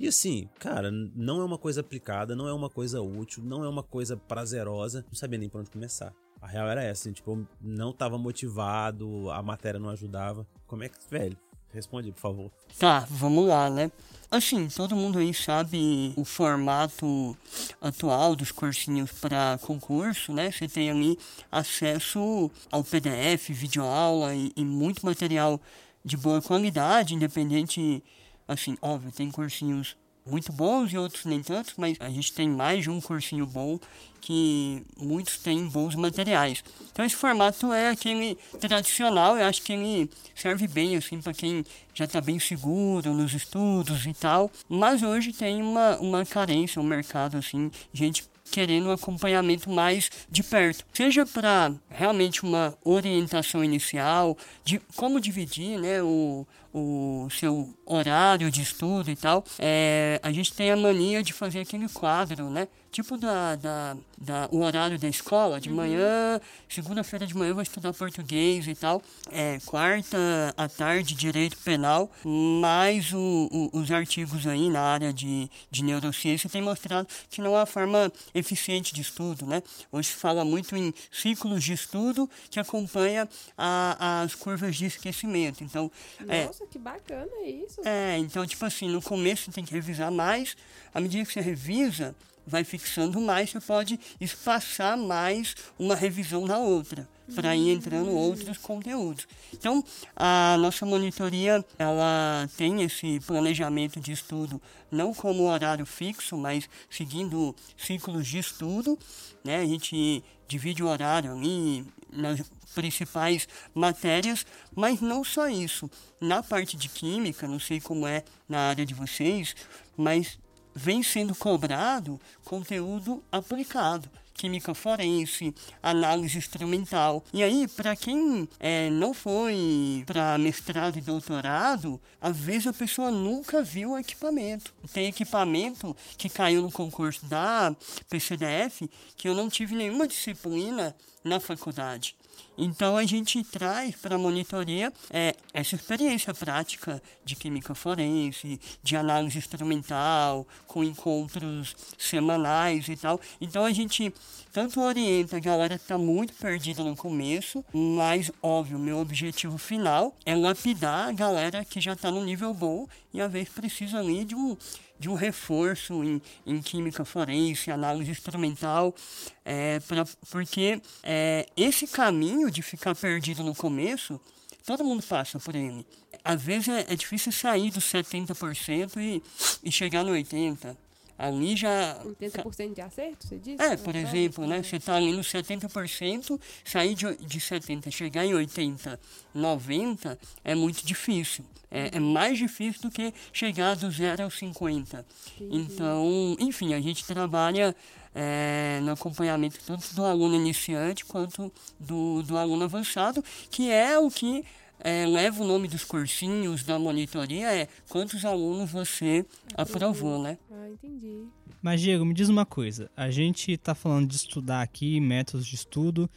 E assim, cara, não é uma coisa aplicada, não é uma coisa útil, não é uma coisa prazerosa. Não sabia nem por onde começar. A real era essa, assim, tipo, eu não tava motivado, a matéria não ajudava. Como é que, velho? Responde, por favor. Tá, vamos lá, né? Assim, todo mundo aí sabe o formato atual dos cursinhos para concurso, né? Você tem ali acesso ao PDF, videoaula e, e muito material de boa qualidade, independente, assim, óbvio, tem cursinhos muito bons e outros nem tanto, mas a gente tem mais de um cursinho bom que muitos têm bons materiais. Então esse formato é aquele tradicional, eu acho que ele serve bem assim para quem já está bem seguro nos estudos e tal, mas hoje tem uma, uma carência, um mercado assim, gente querendo um acompanhamento mais de perto. Seja para realmente uma orientação inicial, de como dividir né, o, o seu horário de estudo e tal. É, a gente tem a mania de fazer aquele quadro, né? Tipo da, da, da o horário da escola, de manhã, segunda-feira de manhã eu vou estudar português e tal. É, quarta à tarde, direito penal, mais o, o, os artigos aí na área de, de neurociência têm mostrado que não é uma forma eficiente de estudo, né? Hoje se fala muito em ciclos de estudo que acompanha a, as curvas de esquecimento. Então, é, Nossa, é, que bacana isso. É, então, tipo assim, no começo tem que revisar mais, à medida que você revisa, vai fixando mais, você pode espaçar mais uma revisão na outra, para ir entrando outros conteúdos. Então, a nossa monitoria, ela tem esse planejamento de estudo não como horário fixo, mas seguindo ciclos de estudo, né? A gente divide o horário ali nas principais matérias, mas não só isso. Na parte de química, não sei como é na área de vocês, mas vem sendo cobrado conteúdo aplicado química forense, análise instrumental. E aí, para quem é, não foi para mestrado e doutorado, às vezes a pessoa nunca viu o equipamento. Tem equipamento que caiu no concurso da PCDF que eu não tive nenhuma disciplina na faculdade. Então a gente traz para a monitoria é, essa experiência prática de química forense, de análise instrumental, com encontros semanais e tal. Então a gente tanto orienta a galera que está muito perdida no começo, mas óbvio, meu objetivo final é lapidar a galera que já está no nível bom e às vezes precisa ali de um de um reforço em, em química forense, análise instrumental, é, pra, porque é, esse caminho de ficar perdido no começo, todo mundo passa por ele. Às vezes é, é difícil sair dos 70% e, e chegar no 80%. Ali já. 80% de acerto, você disse? É, por exemplo, né? Você está ali no 70%, sair de, de 70%, chegar em 80%, 90% é muito difícil. É, é, mais difícil do que chegar do zero aos 50. Então, enfim, a gente trabalha é, no acompanhamento tanto do aluno iniciante quanto do, do aluno avançado, que é o que é, leva o nome dos cursinhos, da monitoria, é quantos alunos você aprovou, né? Ah, entendi. Mas, Diego, me diz uma coisa. A gente está falando de estudar aqui, métodos de estudo,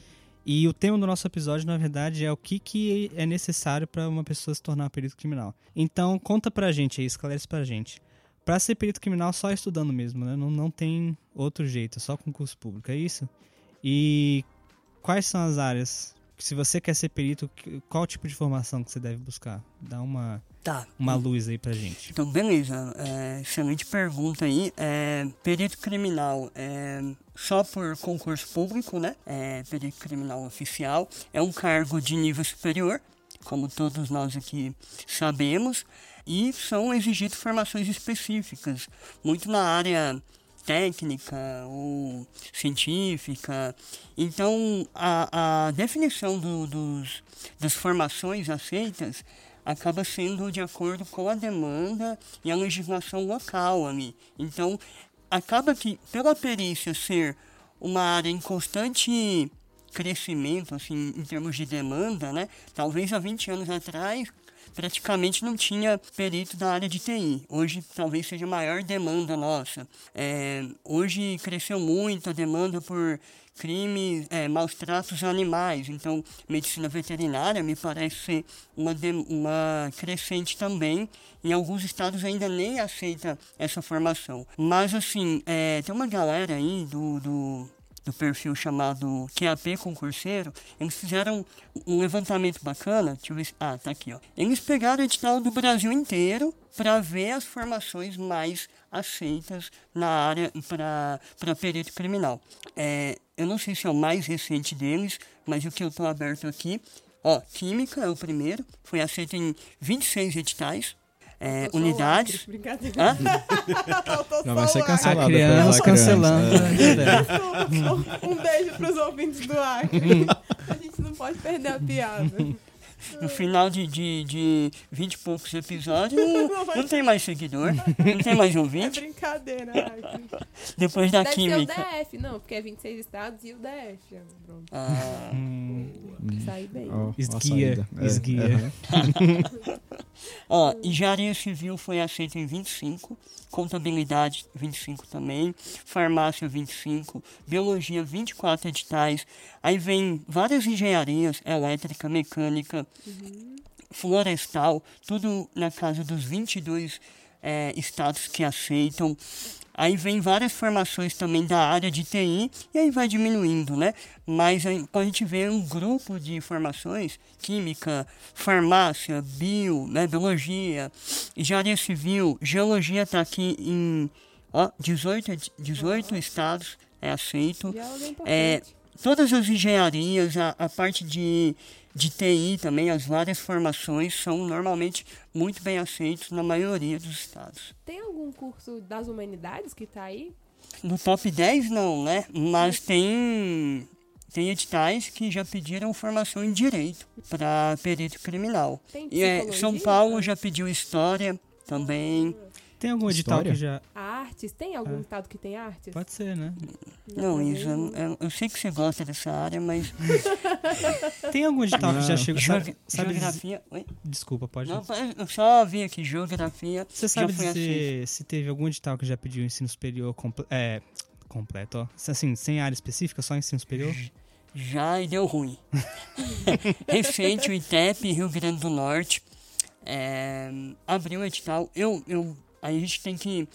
e o tema do nosso episódio, na verdade, é o que, que é necessário para uma pessoa se tornar perito criminal. Então, conta pra gente aí, esclarece pra gente. Pra ser perito criminal, só estudando mesmo, né? Não, não tem outro jeito, é só concurso público, é isso? E quais são as áreas se você quer ser perito, qual tipo de formação que você deve buscar? Dá uma, tá. uma luz aí pra gente. Então, beleza. É, excelente pergunta aí. É, perito criminal é só por concurso público, né? É, perito criminal oficial. É um cargo de nível superior, como todos nós aqui sabemos. E são exigidas formações específicas, muito na área técnica ou científica. Então, a, a definição do, dos, das formações aceitas acaba sendo de acordo com a demanda e a legislação local ali. Então, acaba que, pela perícia ser uma área em constante crescimento, assim, em termos de demanda, né? Talvez há 20 anos atrás praticamente não tinha perito da área de TI. Hoje talvez seja a maior demanda nossa. É, hoje cresceu muito a demanda por crimes, é, maus tratos a animais. Então, medicina veterinária me parece ser uma, de, uma crescente também. Em alguns estados ainda nem aceita essa formação. Mas, assim, é, tem uma galera aí do, do do perfil chamado QAP Concurseiro, eles fizeram um levantamento bacana. Deixa eu ver se, Ah, tá aqui, ó. Eles pegaram edital do Brasil inteiro para ver as formações mais aceitas na área para perito criminal. É, eu não sei se é o mais recente deles, mas o que eu estou aberto aqui. Ó, Química é o primeiro, foi aceito em 26 editais. É, unidades. Hã? Já vai só ser cancelado. A criança cancelando. criança. É. Um beijo pros ouvintes do Acre. A gente não pode perder a piada. No final de, de, de 20 e poucos episódios, não, não tem mais seguidor, não tem mais É ouvinte. brincadeira, Acre. Depois da Deve ser o química. DF, não, porque é 26 estados e o DF. Pronto, Ah, Hum, saí bem. A Esguia, saída. É, esguia. aham. ó, engenharia civil foi aceita em 25, contabilidade 25 também, farmácia 25, biologia 24 editais. Aí vem várias engenharias, elétrica, mecânica, florestal, tudo na casa dos 22 eh, estados que aceitam. Aí vem várias formações também da área de TI e aí vai diminuindo, né? Mas aí, quando a gente vê um grupo de formações, química, farmácia, bio, né, biologia, engenharia civil, geologia está aqui em ó, 18, ed- 18 estados, é aceito. É, todas as engenharias, a, a parte de, de TI também, as várias formações são normalmente muito bem aceitos na maioria dos estados. Tem algum curso das humanidades que tá aí? No top 10 não, né? Mas tem, tem editais que já pediram formação em direito para perito criminal. Tem E é? São Paulo já pediu história também. Tem algum edital História? que já. Artes? Tem algum estado que tem artes? Pode ser, né? Não, Isa, eu, eu sei que você gosta dessa área, mas. Tem algum edital que já Não. chegou. Sabe, sabe geografia. Oi? Desculpa, pode. Não, eu só vi aqui, geografia. Você sabe dizer se teve algum edital que já pediu ensino superior comple é, completo, ó. Assim, sem área específica, só ensino superior? Já e deu ruim. Recente, o ITEP, Rio Grande do Norte, é, abriu o edital. Eu, eu, aí a gente tem que,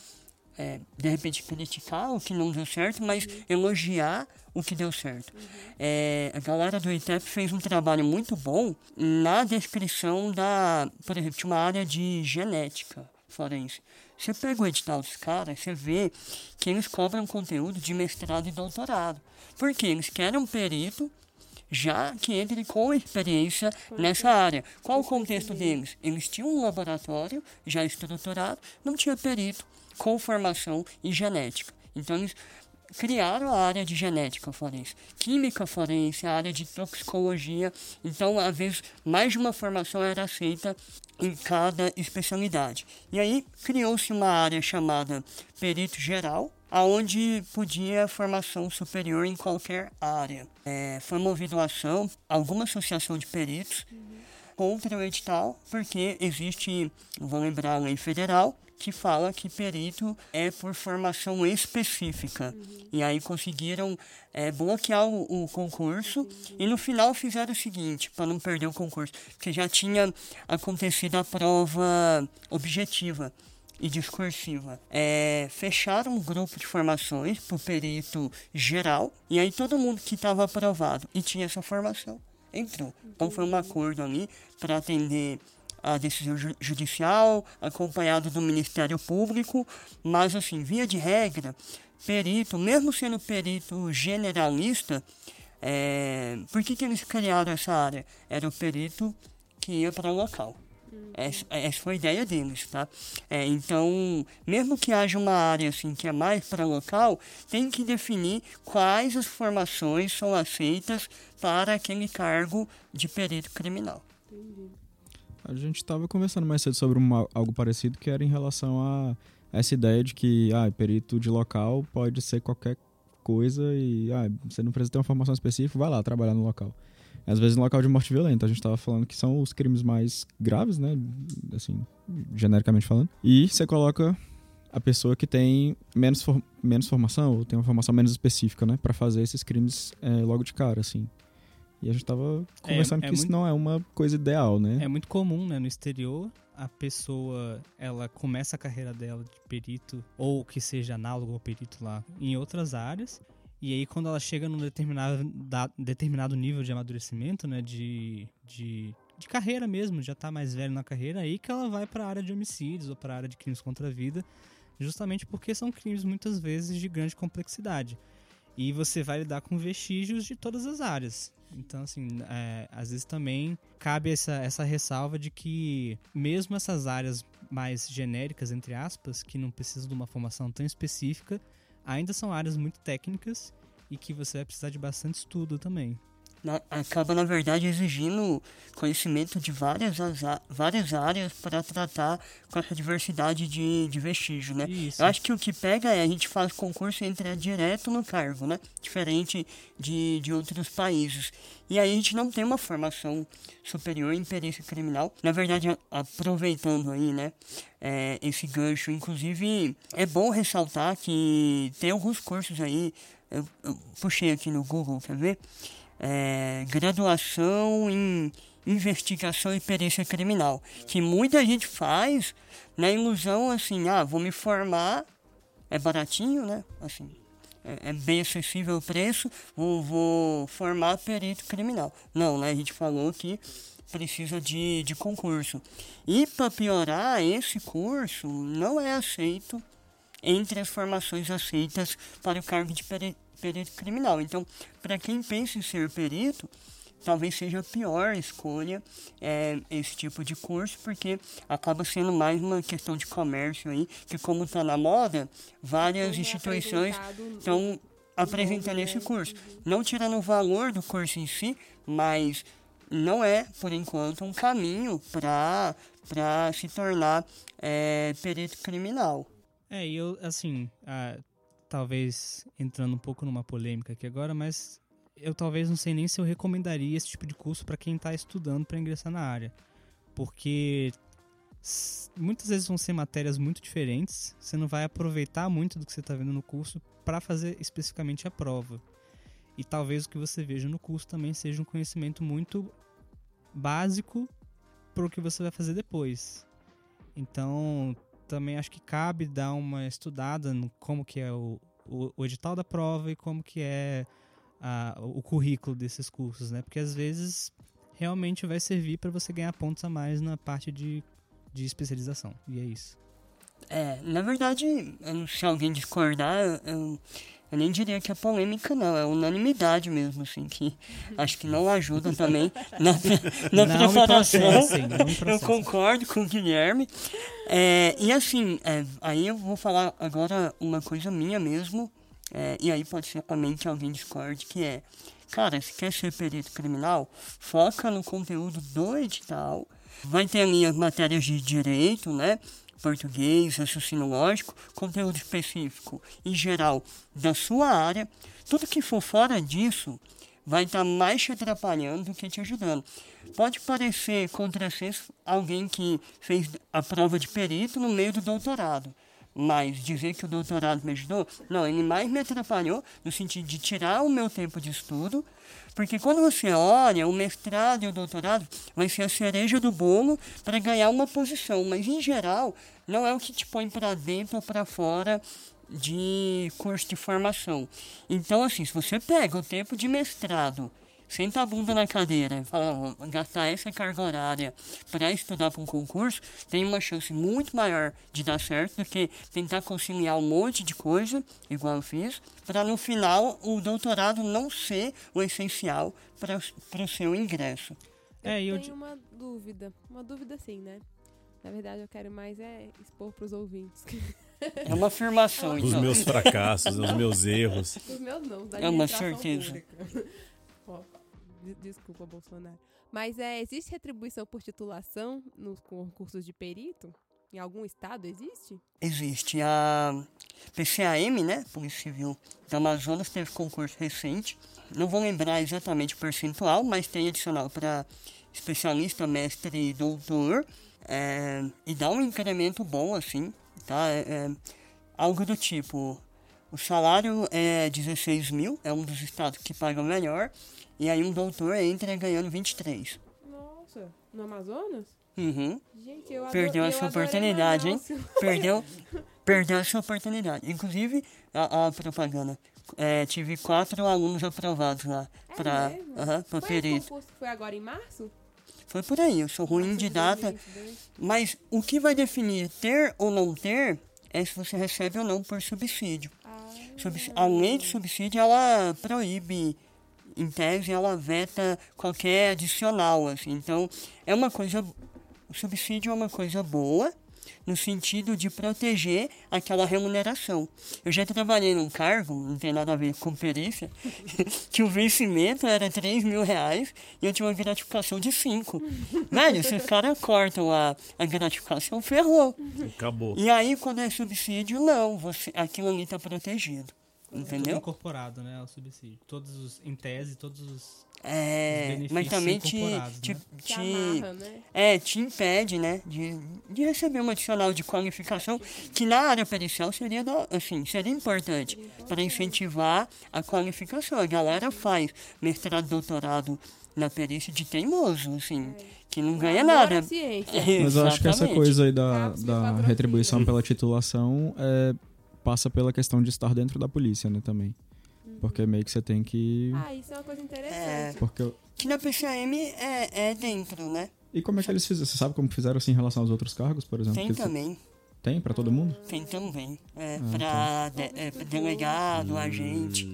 é, de repente, criticar o que não deu certo, mas elogiar o que deu certo. É, a galera do ITEP fez um trabalho muito bom na descrição da, por exemplo, uma área de genética forense. Você pega o edital dos caras, você vê que eles cobram conteúdo de mestrado e doutorado. Porque eles querem um perito já que entre com experiência nessa área. Qual o contexto deles? Eles tinham um laboratório já estruturado, não tinha perito com formação em genética. Então eles criaram a área de genética forense, química forense, a área de toxicologia. Então, às vezes, mais de uma formação era aceita em cada especialidade. E aí criou-se uma área chamada perito geral, aonde podia formação superior em qualquer área. É, foi movida uma ação, alguma associação de peritos contra o edital, porque existe, vou lembrar a lei federal, que fala que perito é por formação específica. E aí conseguiram é, bloquear o, o concurso e no final fizeram o seguinte, para não perder o concurso, porque já tinha acontecido a prova objetiva e discursiva. É, fecharam um grupo de formações para o perito geral e aí todo mundo que estava aprovado e tinha essa formação entrou. Então foi um acordo ali para atender a decisão ju- judicial, acompanhado do Ministério Público, mas assim, via de regra, perito, mesmo sendo perito generalista, é, por que, que eles criaram essa área? Era o perito que ia para o local. Essa, essa foi a ideia deles, tá? É, então, mesmo que haja uma área assim que é mais para local, tem que definir quais as formações são aceitas para aquele cargo de perito criminal. A gente estava conversando mais cedo sobre uma- algo parecido que era em relação a essa ideia de que ah, perito de local pode ser qualquer coisa e ah, você não precisa ter uma formação específica, vai lá trabalhar no local. Às vezes no local de morte violenta, a gente estava falando que são os crimes mais graves, né? Assim, genericamente falando. E você coloca a pessoa que tem menos, for- menos formação, ou tem uma formação menos específica, né? Pra fazer esses crimes é, logo de cara, assim. E a gente tava conversando é que isso muito- não é uma coisa ideal, né? É muito comum, né, no exterior, a pessoa, ela começa a carreira dela de perito, ou que seja análogo ao perito lá, em outras áreas, e aí quando ela chega num determinado, da- determinado nível de amadurecimento, né, de, de, de carreira mesmo, já tá mais velho na carreira, aí que ela vai pra área de homicídios ou pra área de crimes contra a vida, justamente porque são crimes muitas vezes de grande complexidade. E você vai lidar com vestígios de todas as áreas. Então, assim, é, às vezes também cabe essa, essa ressalva de que, mesmo essas áreas mais genéricas, entre aspas, que não precisam de uma formação tão específica, ainda são áreas muito técnicas e que você vai precisar de bastante estudo também na, acaba, na verdade, exigindo conhecimento de várias, várias áreas para tratar com essa diversidade de, de vestígio, né? Isso. Eu acho que o que pega é a gente faz concurso e entra direto no cargo, né? Diferente de, de outros países. E aí a gente não tem uma formação superior em perícia criminal. Na verdade, aproveitando aí, né, é, esse gancho, inclusive, é bom ressaltar que tem alguns cursos aí, eu, eu puxei aqui no Google, quer ver? É, graduação em investigação e perícia criminal, que muita gente faz na ilusão assim, ah, vou me formar, é baratinho, né? Assim, é, é bem acessível o preço, vou, vou formar perito criminal. Não, né? A gente falou que precisa de, de concurso. E para piorar, esse curso não é aceito entre as formações aceitas para o cargo de perito perito criminal. Então, para quem pensa em ser perito, talvez seja a pior escolha é, esse tipo de curso, porque acaba sendo mais uma questão de comércio aí, que como está na moda, várias instituições estão apresentando esse curso. Não tirando o valor do curso em si, mas não é, por enquanto, um caminho para se tornar é, perito criminal. É, e eu, assim, ah, talvez entrando um pouco numa polêmica aqui agora, mas eu talvez não sei nem se eu recomendaria esse tipo de curso para quem está estudando para ingressar na área, porque muitas vezes vão ser matérias muito diferentes, você não vai aproveitar muito do que você está vendo no curso para fazer especificamente a prova. E talvez o que você veja no curso também seja um conhecimento muito básico para o que você vai fazer depois. Então, também acho que cabe dar uma estudada no como que é o, o, o edital da prova e como que é a, o currículo desses cursos, né? Porque às vezes realmente vai servir para você ganhar pontos a mais na parte de, de especialização. E é isso. É, na verdade, se alguém discordar, eu, eu nem diria que é polêmica, não. É unanimidade mesmo, assim, que acho que não ajuda também na, na não preparação. Me eu concordo com o Guilherme. É, e assim, é, aí eu vou falar agora uma coisa minha mesmo, é, e aí pode ser também que alguém discorde, que é, cara, se quer ser perito criminal, foca no conteúdo do edital, vai ter ali as matérias de direito, né? Português, raciocínio lógico, conteúdo específico em geral da sua área. Tudo que for fora disso vai estar mais te atrapalhando do que te ajudando. Pode parecer contrassenso alguém que fez a prova de perito no meio do doutorado. Mas dizer que o doutorado me ajudou, não, ele mais me atrapalhou no sentido de tirar o meu tempo de estudo, porque quando você olha, o mestrado e o doutorado vai ser a cereja do bolo para ganhar uma posição, mas em geral não é o que te põe para dentro ou para fora de curso de formação. Então, assim, se você pega o tempo de mestrado senta a bunda na cadeira e fala, gastar essa carga horária para estudar para um concurso, tem uma chance muito maior de dar certo do que tentar conciliar um monte de coisa, igual eu fiz, para no final o doutorado não ser o essencial para o seu ingresso. É, eu tenho uma dúvida, uma dúvida sim, né? Na verdade, eu quero mais é expor para os ouvintes. É uma afirmação, Os então. meus fracassos, os meus erros. Os meus não, da É uma certeza. Ó, Desculpa, Bolsonaro. Mas é, existe retribuição por titulação nos concursos de perito? Em algum estado existe? Existe. A PCAM, né? Polícia Civil do Amazonas, teve concurso recente. Não vou lembrar exatamente o percentual, mas tem adicional para especialista, mestre e doutor. É, e dá um incremento bom, assim, tá? É, é, algo do tipo: o salário é 16 mil, é um dos estados que pagam melhor. E aí um doutor entra ganhando 23. Nossa, no Amazonas? Uhum. Gente, eu Perdeu adoro, essa oportunidade, hein? Perdeu, perdeu essa oportunidade. Inclusive, a, a propaganda. É, tive quatro alunos aprovados lá É pra, mesmo? uhum, pra Foi esse perito. concurso que foi agora em março? Foi por aí, eu sou ruim de data. 2022? Mas o que vai definir ter ou não ter é se você recebe ou não por subsídio. Ah, Subs- A lei de subsídio, ela proíbe, em tese, ela veta qualquer adicional, assim. Então, é uma coisa... O subsídio é uma coisa boa, no sentido de proteger aquela remuneração. Eu já trabalhei num cargo, não tem nada a ver com perícia, que o vencimento era 3 mil reais e eu tinha uma gratificação de 5. Velho, se os caras cortam a, a gratificação, ferrou. Acabou. E aí, quando é subsídio, não, você, aquilo ali está protegido. Tudo Entendeu? incorporado, né, ao subsídio. Todos os, em tese, todos os, os É, benefícios mas também te, te, né? Te, amarra, né? é, te impede, né, de, de receber um adicional de qualificação que na área pericial seria, assim, seria importante para incentivar a qualificação. A galera faz mestrado, doutorado na perícia de teimoso, assim, que não ganha nada. Mas eu acho que essa coisa aí da, da retribuição pela titulação é, passa pela questão de estar dentro da polícia, né, também. Porque meio que você tem que... Ah, isso é uma coisa interessante. Porque... eu- Que na PCM é, é dentro, né? E como é que eles fizeram? Você sabe como fizeram assim em relação aos outros cargos, por exemplo? Tem também. Tem pra todo mundo? Tem também. É, Ah, pra de- é, delegado, agente.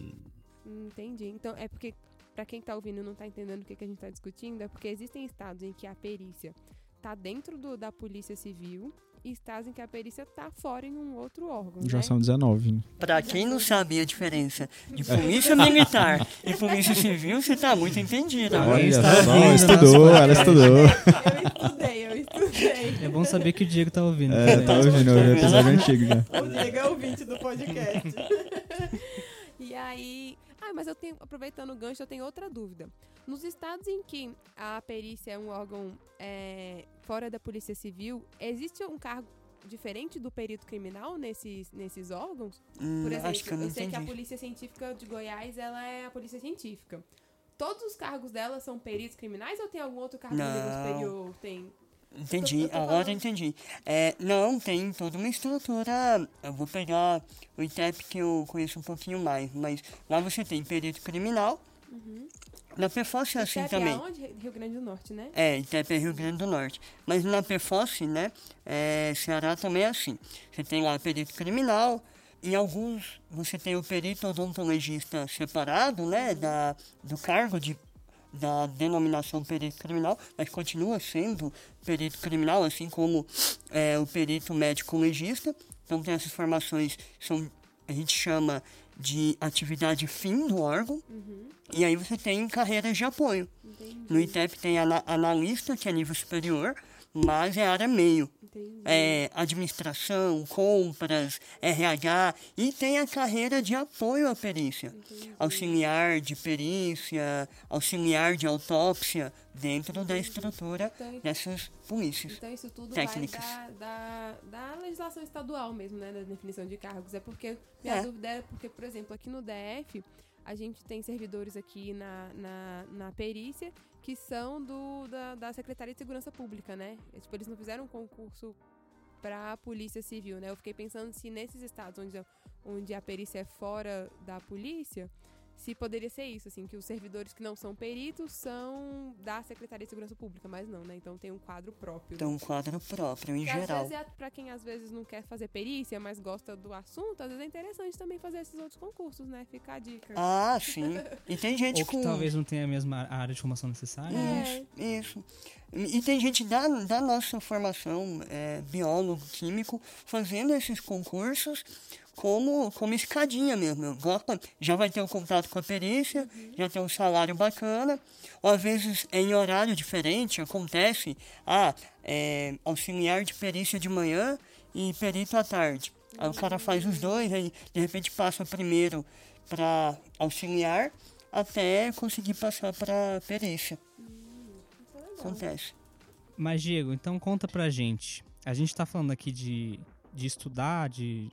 Hum, Entendi. Então, é porque, pra quem tá ouvindo e não tá entendendo o que, que a gente tá discutindo, é porque existem estados em que a perícia tá dentro do- da polícia civil estados em que a perícia tá fora em um outro órgão, Já né? são 19, né? Pra quem não sabia a diferença de polícia militar e polícia civil, você tá muito entendido. Olha está só, ouvindo estudou, ela estudou. Eu estudei, eu estudei. É bom saber que o Diego tá ouvindo. É, tá ouvindo, vi o episódio antigo já. O Diego é ouvinte do podcast. e aí. Ah, mas eu tenho. Aproveitando o gancho, eu tenho outra dúvida. Nos estados em que a perícia é um órgão é, fora da Polícia Civil, existe um cargo diferente do perito criminal nesses, nesses órgãos? Hum, Por exemplo, acho que eu não sei que a. Polícia Científica de Goiás ela é a Polícia Científica. Todos os cargos dela são peritos criminais ou tem algum outro cargo Não. superior? Tem. Entendi, agora entendi. É, não, tem toda uma estrutura. Eu vou pegar o ITEP que eu conheço um pouquinho mais, mas lá você tem perito criminal. Na PFOS é assim CEP também. aonde? Rio Grande do Norte, né? É, Itepe é Rio Grande do Norte. Mas na PFOS, né, é, Ceará também é assim. Você tem lá perito criminal, em alguns você tem o perito odontologista separado, né, da, do cargo de, da denominação perito criminal, mas continua sendo perito criminal, assim como é, o perito médico legista. Então tem essas formações, são, a gente chama de atividade fim do órgão. E aí você tem carreiras de apoio. Entendi. No ITEP tem ana- analista, que é nível superior, mas é área meio. Entendi. É administração, compras, RH, e tem a carreira de apoio à perícia. Auxiliar de perícia, auxiliar de autópsia, dentro da estrutura Então, dessas polícias. Então isso tudo técnicas. vai da, da, da legislação estadual mesmo, né? Da definição de cargos. É porque minha É. dúvida é porque, por exemplo, aqui no DF, a gente tem servidores aqui na, na, na perícia que são do, da, da Secretaria de Segurança Pública, né? É, Tipo, eles não fizeram um concurso para a Polícia Civil, né? Eu fiquei pensando se nesses estados onde, onde a perícia é fora da polícia, se poderia ser isso, assim, que os servidores que não são peritos são da Secretaria de Segurança Pública, mas não, né? Então tem um quadro próprio. Então, um quadro próprio, em Que às geral. vezes é pra quem às vezes não quer fazer perícia, mas gosta do assunto, às vezes é interessante também fazer esses outros concursos, né? Fica a dica. Ah, sim. E tem gente Ou que com... talvez não tenha a mesma área de formação necessária. né? Isso. E tem gente da, da nossa formação, é, biólogo, químico, fazendo esses concursos como, como escadinha mesmo. Gosta, já vai ter um contato com a perícia, já tem um salário bacana, ou às vezes é em horário diferente, acontece, ah, é, auxiliar de perícia de manhã e perito à tarde. Aí o cara faz os dois, aí de repente passa primeiro para auxiliar até conseguir passar para perícia. Acontece. Mas, Diego, então conta pra gente. A gente tá falando aqui de, de estudar, de.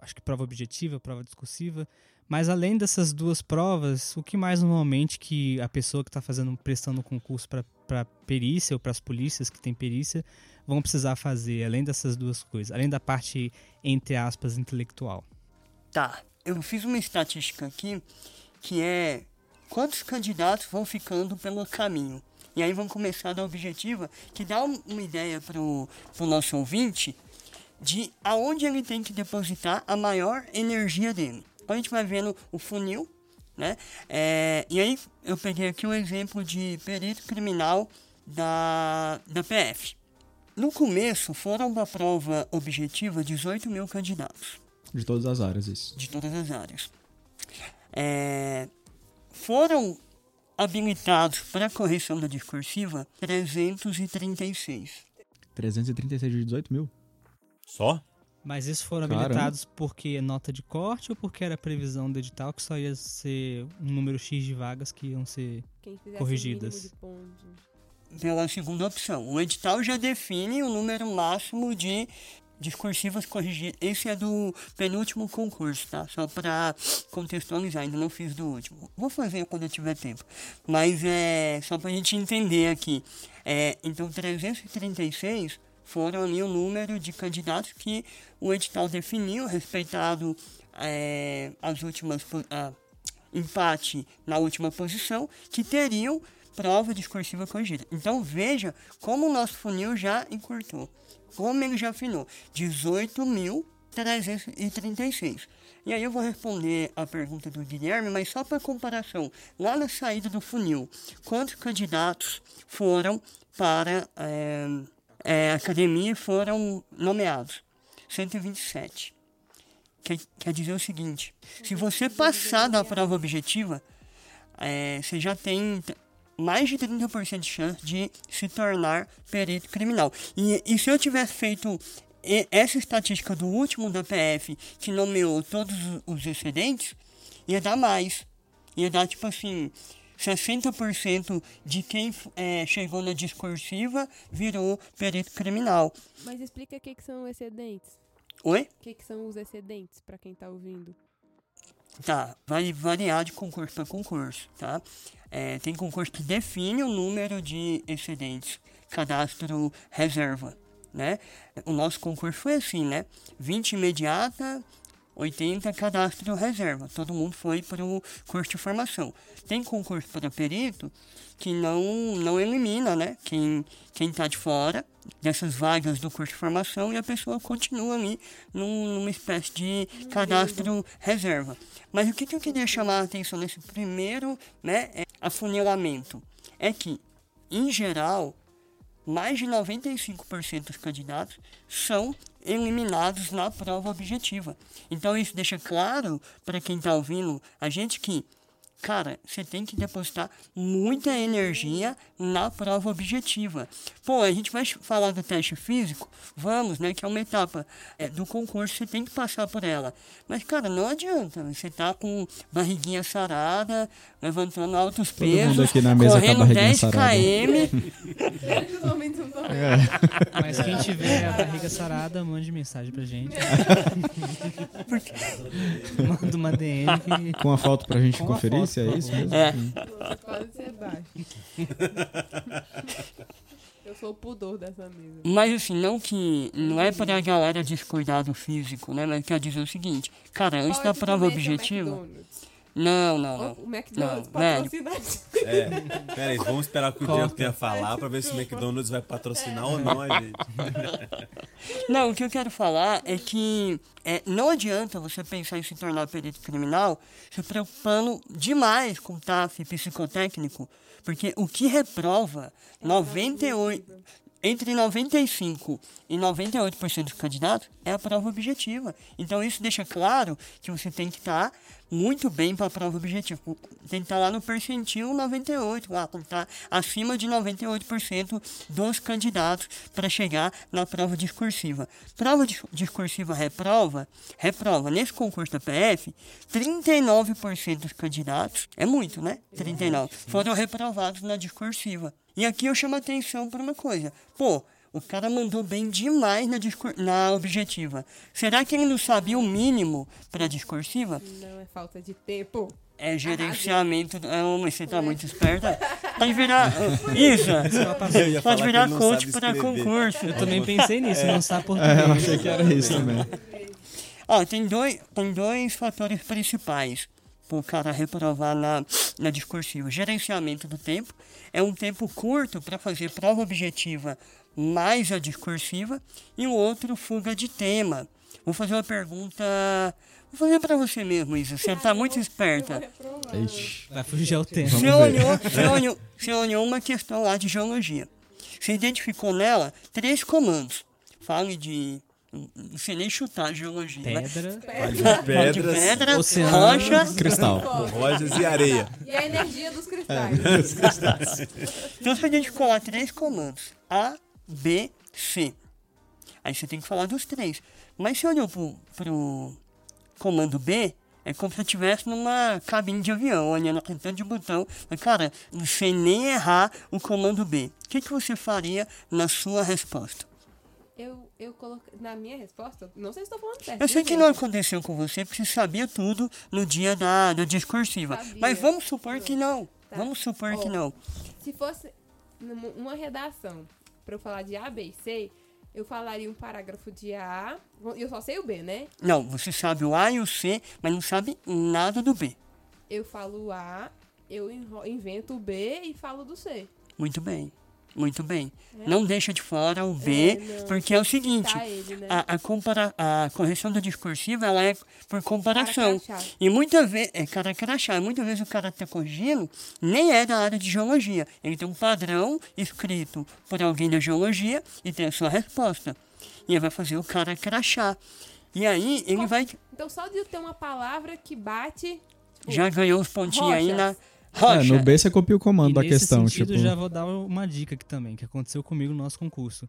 Acho que prova objetiva, prova discursiva. Mas além dessas duas provas, o que mais normalmente que a pessoa que está fazendo, prestando concurso para perícia ou para as polícias que tem perícia vão precisar fazer, além dessas duas coisas, além da parte, entre aspas, intelectual? Tá, eu fiz uma estatística aqui que é quantos candidatos vão ficando pelo caminho. E aí vamos começar da objetiva, que dá um- uma ideia pro, pro nosso ouvinte de aonde ele tem que depositar a maior energia dele. Então a gente vai vendo o funil, né? É, e aí eu peguei aqui o exemplo de perito criminal da, da PF. no começo foram para a prova objetiva 18 mil candidatos De todas as áreas, isso. de todas as áreas. É, foram habilitados para correção da discursiva 336. 336 de 18 mil. Só? Mas esses foram Caramba. habilitados porque é nota de corte ou porque era previsão do edital que só ia ser um número X de vagas que iam ser. Corrigidas. Pela segunda opção. O edital já define o número máximo de discursivas corrigidas. Esse é do penúltimo concurso, tá? Só para contextualizar, ainda não fiz do último. Vou fazer quando eu tiver tempo. Mas é só pra gente entender aqui. É, então, 336 foram ali o número de candidatos que o edital definiu, respeitado é, as últimas a- empate na última posição, que teriam prova discursiva corrigida. Então veja como o nosso funil já encurtou, como ele já afinou. 18.336. E aí eu vou responder a pergunta do Guilherme, mas só para comparação. Lá na saída do funil, quantos candidatos foram para é, é, academia foram nomeados? 127. Quer, quer dizer o seguinte: se você passar da prova objetiva, é, você já tem mais de 30% de chance de se tornar perito criminal. E, e se eu tivesse feito essa estatística do último da PF, que nomeou todos os- os excedentes, ia dar mais. Ia dar tipo assim. 60% de quem é, chegou na discursiva virou perito criminal. Mas explica o que, que são excedentes. Oi? O que, que são os excedentes, pra quem tá ouvindo? Tá, vai variar de concurso para concurso, tá? É, tem concurso que define o número de excedentes, cadastro reserva, né? O nosso concurso foi assim, né? 20 imediata, 80 cadastro reserva. Todo mundo foi para o curso de formação. Tem concurso para perito que não, não elimina, né? Quem, quem tá de fora dessas vagas do curso de formação e a pessoa continua ali num- numa espécie de cadastro reserva. Mas o que, que eu queria chamar a atenção nesse primeiro né, é, afunilamento é que, em geral, mais de 95% dos candidatos são eliminados na prova objetiva. Então isso deixa claro para quem está ouvindo a gente que, cara, você tem que depositar muita energia na prova objetiva. Pô, a gente vai falar do teste físico? Vamos, né? Que é uma etapa é, do concurso, você tem que passar por ela. Mas, cara, não adianta. Você tá com barriguinha sarada, levantando altos Todo mundo pesos, aqui na mesa tá correndo barriguinha 10 sarada. km. Tão Mas quem tiver a barriga sarada, mande mensagem pra gente. Manda uma DM que. Com a foto pra gente Com conferir se é isso mesmo. É. Você pode ser baixo. Eu sou o pudor dessa mesa. Mas assim, não que. Não é pra galera descuidar do físico, né? Mas quer dizer o seguinte, cara, antes da Pode prova comer seu objetiva. McDonald's. Não, não, não. O McDonald's Não, patrocina a gente. É, pera aí, vamos esperar o que o. Diego tenha a falar pra ver se o McDonald's vai patrocinar ou não a gente. Não, o que eu quero falar é que é, não adianta você pensar em se tornar perito criminal se preocupando demais com TAF e psicotécnico, porque o que reprova 98, entre 95 e 98% dos candidatos é a prova objetiva. Então isso deixa claro que você tem que estar muito bem para a prova objetiva. Tem que estar lá no percentil 98, lá, tem que estar acima de 98% dos candidatos para chegar na prova discursiva. Prova dis- discursiva reprova, reprova. Nesse concurso da PF, 39% dos candidatos, é muito, né? 39, foram reprovados na discursiva. E aqui eu chamo a atenção para uma coisa. Pô, o cara mandou bem demais na, na objetiva. Será que ele não sabia o mínimo para discursiva? Não é falta de tempo. É gerenciamento. É uma, você tá muito esperta. Pode virar. Isa, pode virar coach para concurso. Eu também pensei nisso, não sabe É, português. eu achei que era isso também. Ó, tem dois, tem dois fatores principais para o cara reprovar na, na discursiva. Gerenciamento do tempo. É um tempo curto para fazer prova objetiva mais a discursiva. E o outro, fuga de tema. Vou fazer uma pergunta. Vou fazer para você mesmo, Isa. Você tá muito esperta. Ixi. Vai fugir ao tempo. Vamos Você olhou, você, olhou, você olhou uma questão lá de geologia. Você identificou nela três comandos. Fale de. Não sei nem chutar geologia. né? Pedra, de Fale de pedras, pedra, oceano, rocha. Cristal. rochas e areia. E a energia dos cristais. Então você identificou lá três comandos: A, B, C. Aí você tem que falar dos três. Mas se olhou pro, pro comando B, é como se eu estivesse numa cabine de avião, olhando aquele tanto de botão. Mas, cara, não sei nem errar o comando B. O que, que você faria na sua resposta? Eu, eu coloquei. Na minha resposta, não sei se estou falando certo. Eu sei que não aconteceu com você, porque você sabia tudo no dia da, da discursiva. Sabia. Mas vamos supor que não. Tá. Vamos supor que Ó. não. Se fosse uma redação pra eu falar de A, B e C, eu falaria um parágrafo de A. Eu só sei o B, né? Não, você sabe o A e o C, mas não sabe nada do B. Eu falo A, eu invento o B e falo do C. Muito bem. Muito bem. Não deixa de fora o B, É, porque é o seguinte, ele, né? a, a, compara a correção do discursivo ela é por comparação. E muitas vezes, é cara crachá, muitas vezes o cara que está corrigindo nem é da área de geologia. Ele tem um padrão escrito por alguém da geologia e tem a sua resposta. E ele vai fazer o cara crachá. E aí ele vai. Então só de ter uma palavra que bate. tipo, Já ganhou os pontinhos aí na. Rochas. É, Rocha. no B você copia o comando E da nesse questão, sentido, tipo. já vou dar uma dica aqui também, que aconteceu comigo no nosso concurso.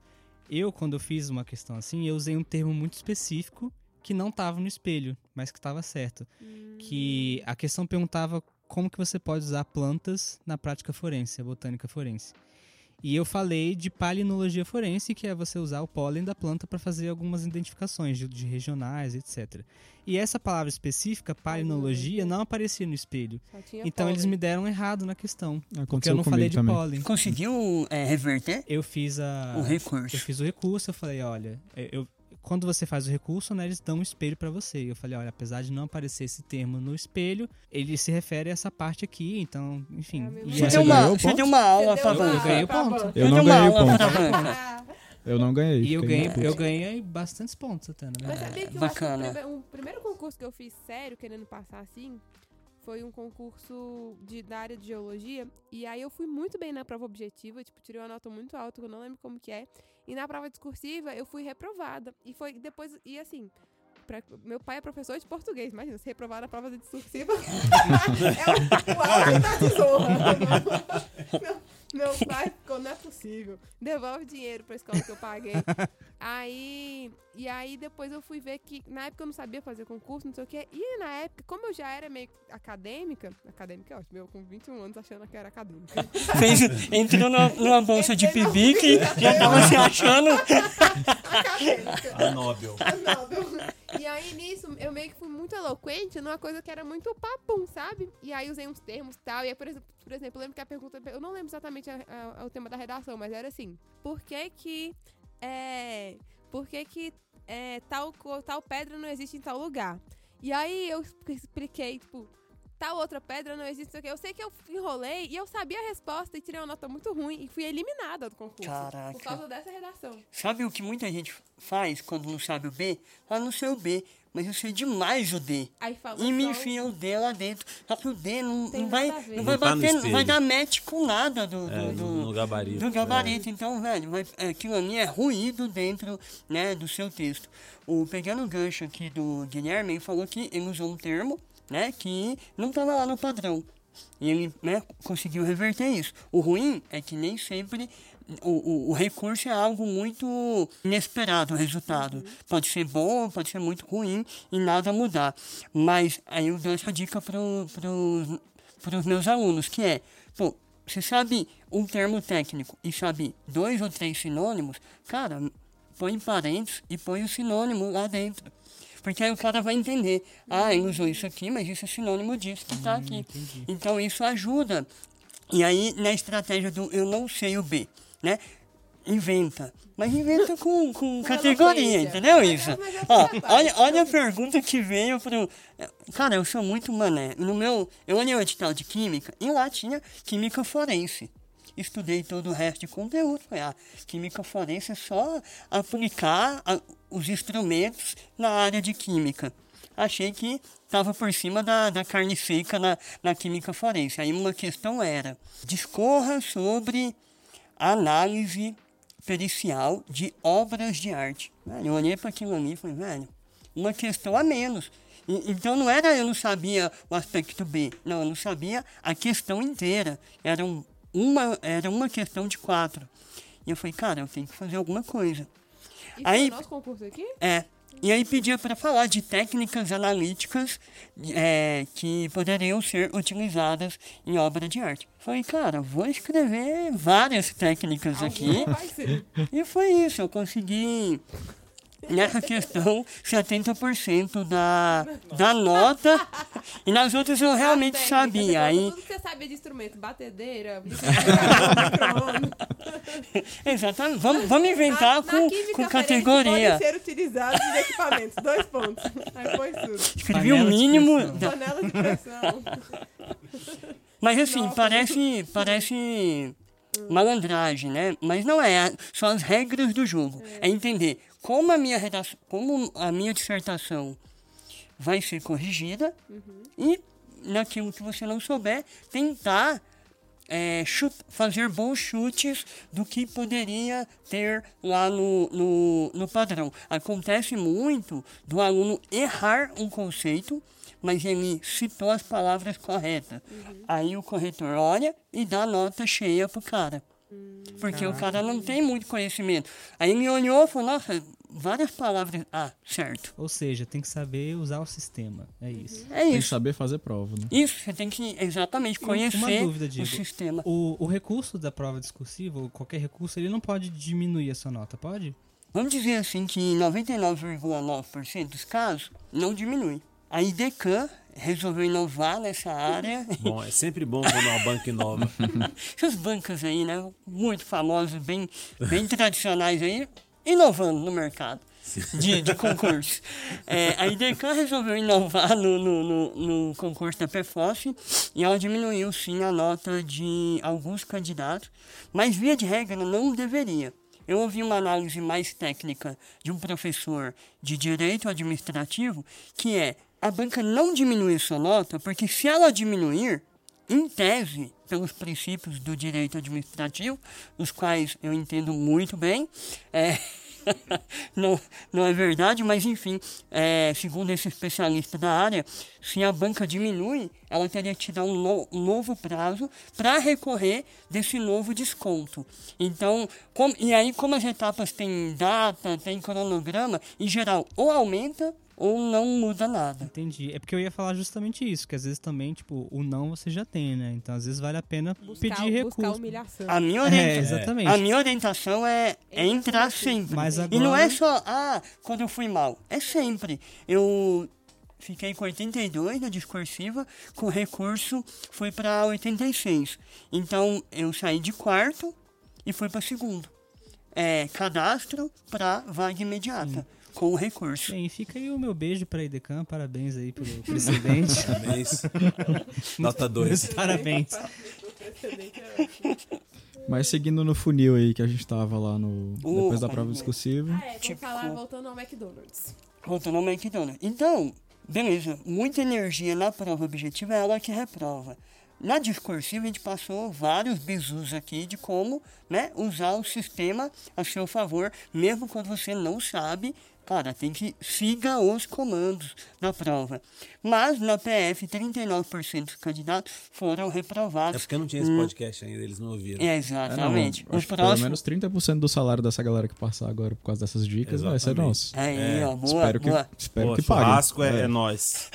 Eu, quando eu fiz uma questão assim, eu usei um termo muito específico que não estava no espelho, mas que estava certo. Que a questão perguntava como que você pode usar plantas na prática forense, a botânica forense. E eu falei de palinologia forense, que é você usar o pólen da planta para fazer algumas identificações de, de regionais, etc. E essa palavra específica, palinologia, não aparecia no espelho. Então eles pólen. me deram errado na questão. Porque Aconteceu eu não falei de também. pólen. Conseguiu é, reverter Eu fiz a. o recurso. Eu fiz o recurso, eu falei, olha, eu, quando você faz o recurso, né, eles dão um espelho pra você. Eu falei, olha, apesar de não aparecer esse termo no espelho, ele se refere a essa parte aqui, então, enfim. É mesmo. e Você Mas deu, uma, ganhou o você ponto? deu uma aula pra deu Eu ganhei o ponto. Eu não ganhei o aula ponto. Ah, Eu não ganhei. E eu ganhei, eu ganhei bastantes pontos até, na Mas sabia que eu bacana. acho que o prime- o primeiro concurso que eu fiz sério, querendo passar assim, foi um concurso de, da área de geologia. E aí eu fui muito bem na prova objetiva, tipo, tirei uma nota muito alta, que eu não lembro como que é. E na prova discursiva eu fui reprovada. E foi depois, e assim. Pra- meu pai é professor de português, imagina, se reprovar na prova de discursiva. é o, o auge da tesoura. Meu, meu pai ficou, não é possível. Devolve dinheiro pra escola que eu paguei. Aí, e aí depois eu fui ver que na época eu não sabia fazer concurso, não sei o quê. E na época, como eu já era meio acadêmica, acadêmica é ótimo, eu com 21 anos achando que era acadêmica. Fez, entrou numa, numa bolsa de pibique, já tava se achando. acadêmica. A Nobel. Não, E aí nisso, eu meio que fui muito eloquente numa coisa que era muito papum, sabe? E aí usei uns termos e tal. E aí, por exemplo, por exemplo, eu lembro que a pergunta. Eu não lembro exatamente a- a- o tema da redação, mas era assim: por que que. É. Por que que é, tal, tal pedra não existe em tal lugar? E aí eu expliquei, tipo. Tal outra pedra não existe, não sei o quê. Eu sei que eu enrolei e eu sabia a resposta e tirei uma nota muito ruim e fui eliminada do concurso. Caraca. Por causa dessa redação. Sabe o que muita gente faz quando não sabe o B? Fala, não sei o B, mas eu sei demais o D. Aí falou. E me enfia o D lá dentro. Só que o D não, não vai, não vai tá bater, não vai dar match com nada do, do, É, do- no, no gabarito. do gabarito. Então, velho, vai, aquilo ali é ruído dentro né, do seu texto. O, pegando o gancho aqui do Guilherme, ele falou que ele usou um termo né, que não estava lá no padrão. E ele né, conseguiu reverter isso. O ruim é que nem sempre o, o, o recurso é algo muito inesperado, o resultado. Pode ser bom, pode ser muito ruim e nada mudar. Mas aí eu dou essa dica para os meus alunos, que é, pô, você sabe um termo técnico e sabe dois ou três sinônimos, cara, põe parênteses e põe o sinônimo lá dentro. Porque aí o cara vai entender, ah, ele usou isso aqui, mas isso é sinônimo disso que tá aqui. Então isso ajuda. E aí, na estratégia do eu não sei o B, né? Inventa. Mas inventa com, com categoria, entendeu Mas- isso? mas é Ó, trabalho. olha, olha a pergunta que veio pro. Cara, eu sou muito mané. No meu. Eu olhei o edital de química e lá tinha química forense. Estudei todo o resto de conteúdo. Falei, ah, química forense é só aplicar a- os instrumentos na área de química. Achei que estava por cima da, da carne seca na, na química forense. Aí uma questão era: discorra sobre análise pericial de obras de arte. Eu olhei para aquilo ali e falei, velho, uma questão a menos. Então não era eu não sabia o aspecto B, não, eu não sabia a questão inteira. Era, um- uma, era uma questão de quatro. E eu falei, cara, eu tenho que fazer alguma coisa. Isso Aí- é o nosso concurso aqui? É. E aí pedia para falar de técnicas analíticas é, que poderiam ser utilizadas em obra de arte. Falei, cara, vou escrever várias técnicas aqui. E foi isso, eu consegui, nessa questão, 70% da, da nota. E nas outras eu realmente As técnicas, sabia. Aí, Tudo que você sabia de instrumento, batedeira, exatamente, vamos, vamos inventar Na- na com, química com categoria. Podem ser utilizados os equipamentos. Dois pontos. Aí foi tudo. Escrevi o mínimo. da- Panela de pressão. Mas assim, Nossa. parece, parece malandragem, né? Mas não é, são as regras do jogo. É, entender como a minha redação, como a minha dissertação vai ser corrigida e naquilo que você não souber, tentar é, chu- fazer bons chutes do que poderia ter lá no, no, no padrão. Acontece muito do aluno errar um conceito, mas ele citou as palavras corretas. Aí o corretor olha e dá nota cheia pro cara. Porque o cara não tem muito conhecimento. Aí ele olhou e falou, nossa, várias palavras. Ah, certo. Ou seja, tem que saber usar o sistema. É isso. É Tem que isso. saber fazer prova, né? Isso, você tem que exatamente Uma conhecer dúvida, o Diego. sistema. O, o recurso da prova discursiva, ou qualquer recurso, ele não pode diminuir a sua nota, pode? Vamos dizer assim que em 99,9% dos casos não diminui. A IDECAN resolveu inovar nessa área. Bom, é sempre bom quando uma banca inova. Essas bancas aí, né? Muito famosas, bem, bem tradicionais aí, inovando no mercado de, de concurso. É, a IDECAN resolveu inovar no, no, no, no concurso da PFOF e ela diminuiu sim a nota de alguns candidatos, mas via de regra não deveria. Eu ouvi uma análise mais técnica de um professor de direito administrativo, que é a banca não diminuir sua nota, porque se ela diminuir, em tese, pelos princípios do direito administrativo, os quais eu entendo muito bem, é, não, não é verdade, mas enfim, é, segundo esse especialista da área, se a banca diminui, ela teria que dar um, no- um novo prazo para recorrer desse novo desconto. Então, como- e aí como as etapas têm data, tem cronograma, em geral, ou aumenta ou não muda nada. Entendi. É porque eu ia falar justamente isso, que às vezes também, tipo, o não você já tem, né? Então, às vezes vale a pena Buscar, pedir recurso. buscar humilhação. A minha, É, orienta- exatamente. a minha orientação é, é entrar sempre. Mas E não é agora- só, ah, quando eu fui mal. É sempre. Eu fiquei com 82 na discursiva, com recurso foi para 86. Então eu saí de quarto e fui para segundo. É, cadastro para vaga imediata, com o recurso. Bem, fica aí o meu beijo pra Idecam, parabéns aí pelo precedente. Parabéns. Nota 2. parabéns. Mas seguindo no funil aí que a gente tava lá no. Uh, depois da prova discursiva. Ah, é, Tipo- falar voltando ao McDonald's. Voltando ao McDonald's. Então, beleza, muita energia na prova objetiva é ela que reprova. Na discursiva, a gente passou vários bizus aqui de como né, usar o sistema a seu favor, mesmo quando você não sabe. Cara, tem que siga os comandos da prova. Mas na PF, 39% dos candidatos foram É reprovados. porque não tinha esse podcast ainda, eles não ouviram. É, É, não, exatamente. acho o que pelo próximo. menos 30% do salário dessa galera que passar agora por causa dessas dicas vai ser Exatamente. nosso. Aí, É, ó, boa, espero que, boa. espero Pô, que pague. churrasco é, é nós.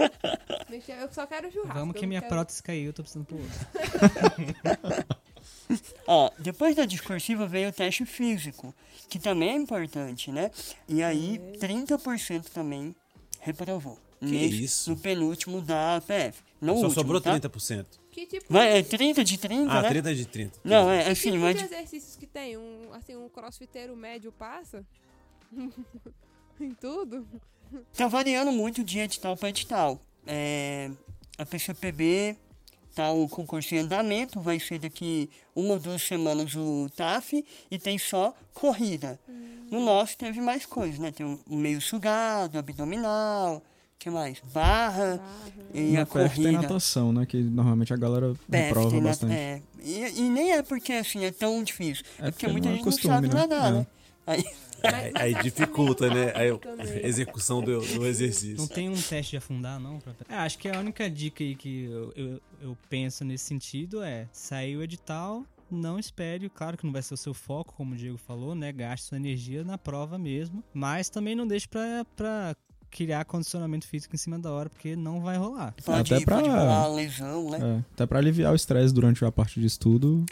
Gente, Eu só quero churrasco. Vamos que minha quero- prótese caiu, eu tô precisando pro outro. Ó, depois da discursiva veio o teste físico, que também é importante, né? E aí, 30% também reprovou. Nesse- isso? No penúltimo da APF. No Só último, sobrou tá? 30%. Que tipo, Vai, é 30 de 30, Ah, né? 30 de 30. Não, é que assim, tipo mas... exercícios que tem? Um, assim, um crossfiteiro médio passa? em tudo? Tá variando muito de edital para edital. É, a PCPB tá o concurso em andamento, vai ser daqui uma ou duas semanas o TAF e tem só corrida. No nosso teve mais coisas, né? Tem o meio sugado, abdominal, que mais? Barra Barra. e Na a PF tem corrida. natação, né? Que normalmente a galera na- bastante. é. E, e nem é porque assim é tão difícil. É, É porque porque muita é gente costume, não sabe né? nadar, É. né? Aí, Aí, aí dificulta, né? Aí, Também. execução do, do exercício. Não tem um teste de afundar, não? Pra... É, acho que a única dica aí que eu, eu, eu penso nesse sentido é sair o edital, não espere, claro que não vai ser o seu foco, como o Diego falou, né? Gaste sua energia na prova mesmo, mas também não deixe pra, pra criar condicionamento físico em cima da hora, porque não vai rolar. pode, Até pra- pode lesão, né? É, até pra aliviar o estresse durante a parte de estudo,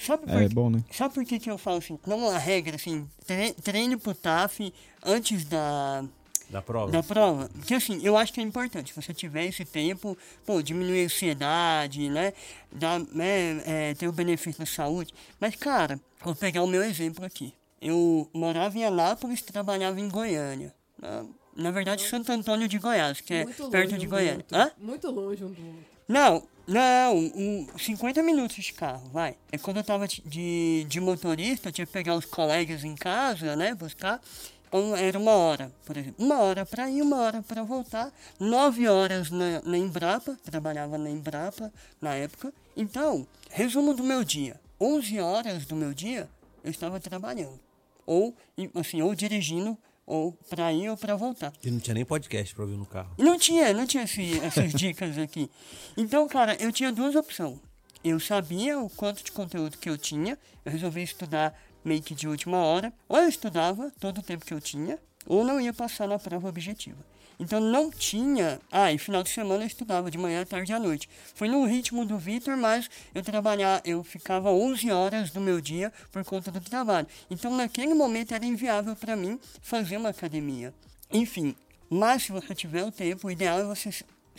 Sabe por é bom, né? Sabe por que, que eu falo assim? Não uma regra, assim, tre- treine pro TAF antes da, Da prova. da prova. Porque assim, eu acho que é importante. Se você tiver esse tempo, pô, diminuir a ansiedade, né? Dar, né é, ter o benefício da saúde. Mas, cara, vou pegar o meu exemplo aqui. Eu morava em Anápolis e trabalhava em Goiânia. Na, na verdade, Santo Antônio de Goiás, que é Muito perto longe de um Goiânia. Hã? Muito longe um do outro. Não, não, um, 50 minutos de carro, vai. É quando eu tava de- de, motorista, eu tinha que pegar os colegas em casa, né, buscar. Então era uma hora, por exemplo. Uma hora pra ir, uma hora pra voltar. Nove horas na, na Embrapa, trabalhava na Embrapa na época. Então, resumo do meu dia. 11 horas do meu dia, eu estava trabalhando. Ou, assim, ou dirigindo, ou pra ir ou pra voltar. E não tinha nem podcast pra ouvir no carro. Não tinha, não tinha esse- essas dicas aqui. Então, cara, eu tinha duas opções. Eu sabia o quanto de conteúdo que eu tinha, eu resolvi estudar meio que de última hora. Ou eu estudava todo o tempo que eu tinha, ou não ia passar na prova objetiva. Então não tinha. Ah, e final de semana eu estudava de manhã, tarde e à noite. Foi no ritmo do Vitor, mas eu trabalhar, eu ficava 11 horas do meu dia por conta do trabalho. Então naquele momento era inviável para mim fazer uma academia. Enfim, mas se você tiver o tempo, o ideal é você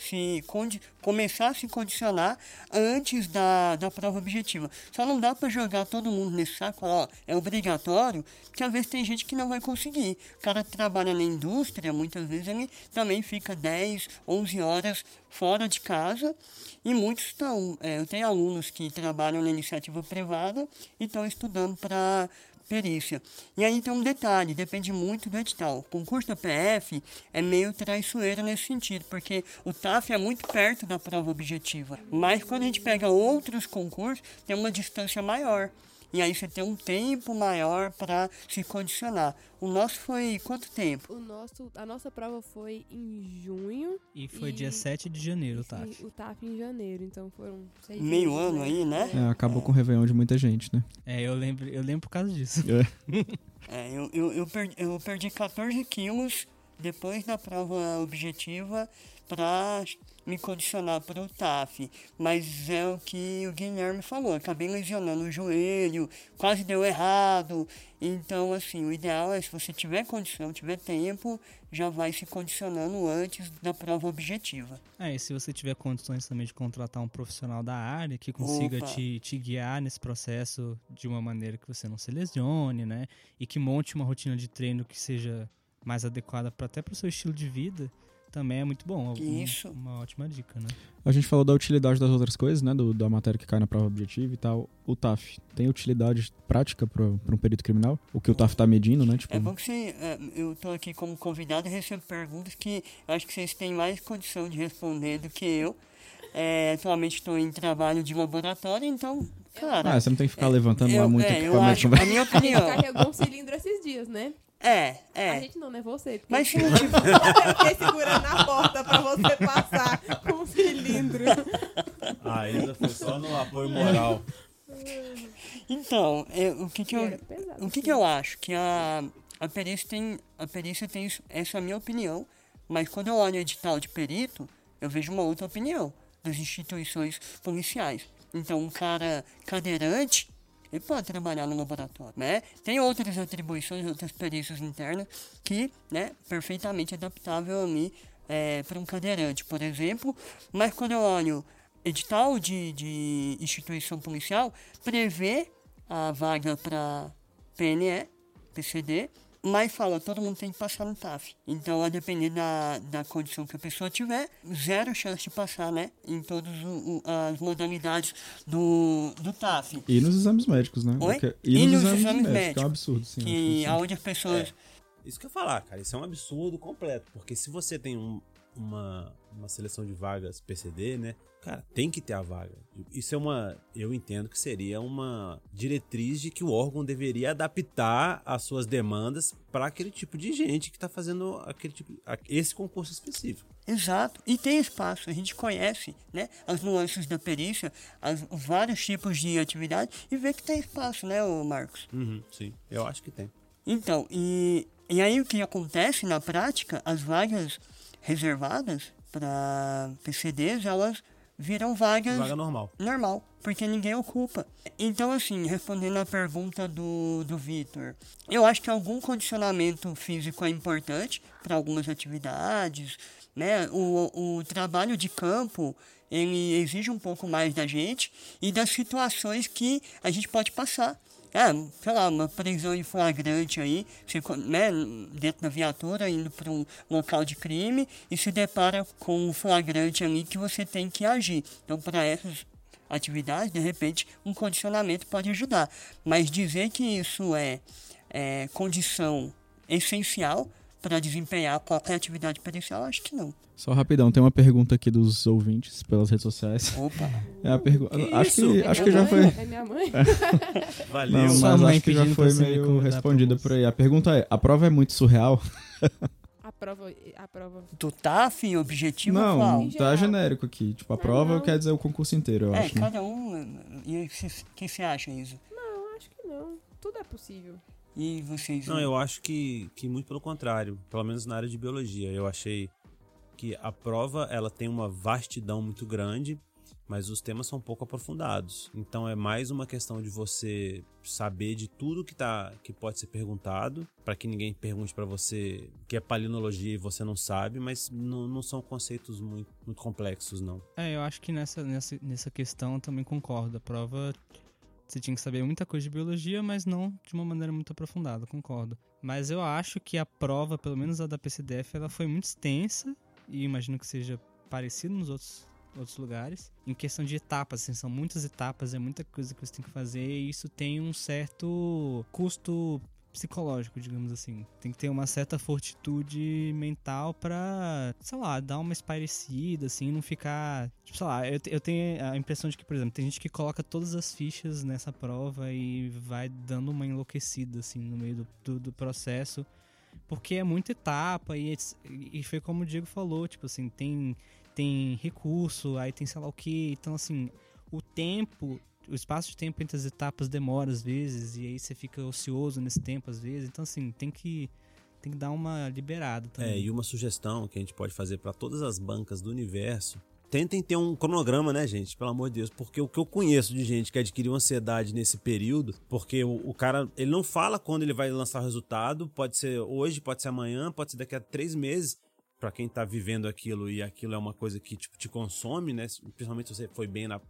se- começar a se condicionar antes da, da prova objetiva. Só não dá para jogar todo mundo nesse saco, falar, ó, é obrigatório, porque às vezes tem gente que não vai conseguir. O cara trabalha na indústria, muitas vezes ele também fica 10, 11 horas fora de casa e muitos estão. é, eu tenho alunos que trabalham na iniciativa privada e estão estudando para E aí tem um detalhe, depende muito do edital. O concurso da PF é meio traiçoeiro nesse sentido, porque o TAF é muito perto da prova objetiva. Mas quando a gente pega outros concursos, tem uma distância maior. E aí você tem um tempo maior para se condicionar. O nosso foi quanto tempo? O nosso, a nossa prova foi em junho. E foi E- dia 7 de janeiro, e tá? O TAF em janeiro, então foram seis Meio meses, ano aí, né? É, acabou com o Réveillon de muita gente, né? É, eu lembro, eu lembro por causa disso. É, eu, eu, eu, perdi, eu perdi 14 quilos depois da prova objetiva para me condicionar para o TAF. Mas é o que o Guilherme falou, acabei lesionando o joelho, quase deu errado. Então, assim, o ideal é se você tiver condição, tiver tempo, já vai se condicionando antes da prova objetiva. É, e se você tiver condições também de contratar um profissional da área que consiga Opa. te, te guiar nesse processo de uma maneira que você não se lesione, né? E que monte uma rotina de treino que seja mais adequada pra, até para o seu estilo de vida, também é muito bom. Um- Isso. Uma ótima dica, né? A gente falou da utilidade das outras coisas, né? Do, da matéria que cai na prova objetiva e tal. O TAF tem utilidade prática para um perito criminal? O que o TAF tá medindo, né? Tipo, É bom que você, é, eu estou aqui como convidado e recebo perguntas que eu acho que vocês têm mais condição de responder do que eu. É, atualmente estou em trabalho de laboratório, então, cara. ah, você não tem que ficar levantando lá eu, muito é, eu equipamento. acho, vai- a minha opinião. carregou um cilindro esses dias, né? É, A é. gente não, né? Você. porque Mas se não tiver. Eu fiquei segurando a porta pra você passar com o cilindro. A Isa foi só no apoio moral. Então, é, o que, que eu. Pesado, O que, que eu acho? Que a, a perícia tem. A perícia tem. isso- Essa é a minha opinião. Mas quando eu olho o edital de perito, eu vejo uma outra opinião das instituições policiais. Então, um cara cadeirante, ele pode trabalhar no laboratório, né? Tem outras atribuições, outras perícias internas que, né, perfeitamente adaptável ali para um cadeirante, por exemplo. Mas quando eu olho edital de, de instituição policial, prevê a vaga para PNE, PCD, mas fala, todo mundo tem que passar no TAF. Então, a depender da, da condição que a pessoa tiver, zero chance de passar, né? Em todas as modalidades do, do TAF. E nos exames médicos, né? Oi? E E, nos, nos exames, exames médicos, que é um médicos, absurdo, sim. que sim. aonde as pessoas Isso que eu ia falar, cara, isso é um absurdo completo. Porque se você tem um, uma, uma seleção de vagas PCD, né? Cara, tem que ter a vaga. Isso é uma. Eu entendo que seria uma diretriz de que o órgão deveria adaptar as suas demandas para aquele tipo de gente que está fazendo aquele tipo, esse concurso específico. Exato. E tem espaço. A gente conhece né, as nuances da perícia, as, os vários tipos de atividade e vê que tem espaço, né, Marcos? Uhum, sim, eu acho que tem. Então, e, e aí o que acontece na prática, as vagas reservadas para PCDs, elas viram vagas Vaga normal. normal, porque ninguém ocupa. Então, assim, respondendo a pergunta do, do Vitor, eu acho que algum condicionamento físico é importante para algumas atividades, né? O, o trabalho de campo, ele exige um pouco mais da gente e das situações que a gente pode passar é, sei lá, uma prisão em flagrante aí, você, né, dentro da viatura, indo para um local de crime e se depara com um flagrante ali que você tem que agir. Então, para essas atividades, de repente, um condicionamento pode ajudar. Mas dizer que isso é, é condição essencial para desempenhar qualquer atividade pericial, acho que não. Só rapidão, tem uma pergunta aqui dos ouvintes pelas redes sociais. Opa! É a pergunta. Acho isso? que, É acho que já mãe? foi. É minha mãe? Valeu. Não, mas mãe acho que já foi meio respondida por aí. A pergunta é: a prova é muito surreal? A prova, a prova. Do TAF, objetivo Não, qual? Tá genérico aqui. Tipo, a Ah, prova não. quer dizer o concurso inteiro, eu É, acho. né? cada um. E o que você acha, Isa? Não, acho que não. Tudo é possível. E vocês? Não, eu acho que, que muito pelo contrário, pelo menos na área de biologia. Eu achei que a prova ela tem uma vastidão muito grande, mas os temas são um pouco aprofundados. Então é mais uma questão de você saber de tudo que tá que pode ser perguntado, para que ninguém pergunte para você que é palinologia e você não sabe, mas não, não são conceitos muito, muito complexos não. É, eu acho que nessa, nessa, nessa questão eu também concordo. A prova você tinha que saber muita coisa de biologia, mas não de uma maneira muito aprofundada, concordo. Mas eu acho que a prova, pelo menos a da PCDF, ela foi muito extensa e imagino que seja parecido nos outros, outros lugares. Em questão de etapas, assim, são muitas etapas, é muita coisa que você tem que fazer e isso tem um certo custo psicológico, digamos assim. Tem que ter uma certa fortitude mental pra, sei lá, dar uma espairecida, assim, não ficar. Tipo, sei lá, eu, eu tenho a impressão de que, por exemplo, tem gente que coloca todas as fichas nessa prova e vai dando uma enlouquecida, assim, no meio do, do, do processo. Porque é muita etapa e, e foi como o Diego falou, tipo assim, tem, tem recurso, aí tem sei lá o que. Então, assim, o tempo o espaço de tempo entre as etapas demora às vezes e aí você fica ocioso nesse tempo às vezes. Então assim, tem que tem que dar uma liberada É, também. e uma sugestão que a gente pode fazer para todas as bancas do universo. Tentem ter um cronograma, né, gente? Pelo amor de Deus. Porque o que eu conheço de gente que adquiriu ansiedade nesse período, porque o, o cara, ele não fala quando ele vai lançar o resultado. Pode ser hoje, pode ser amanhã, pode ser daqui a três meses. Pra quem tá vivendo aquilo e aquilo é uma coisa que tipo, te consome, né? Principalmente se você foi bem na,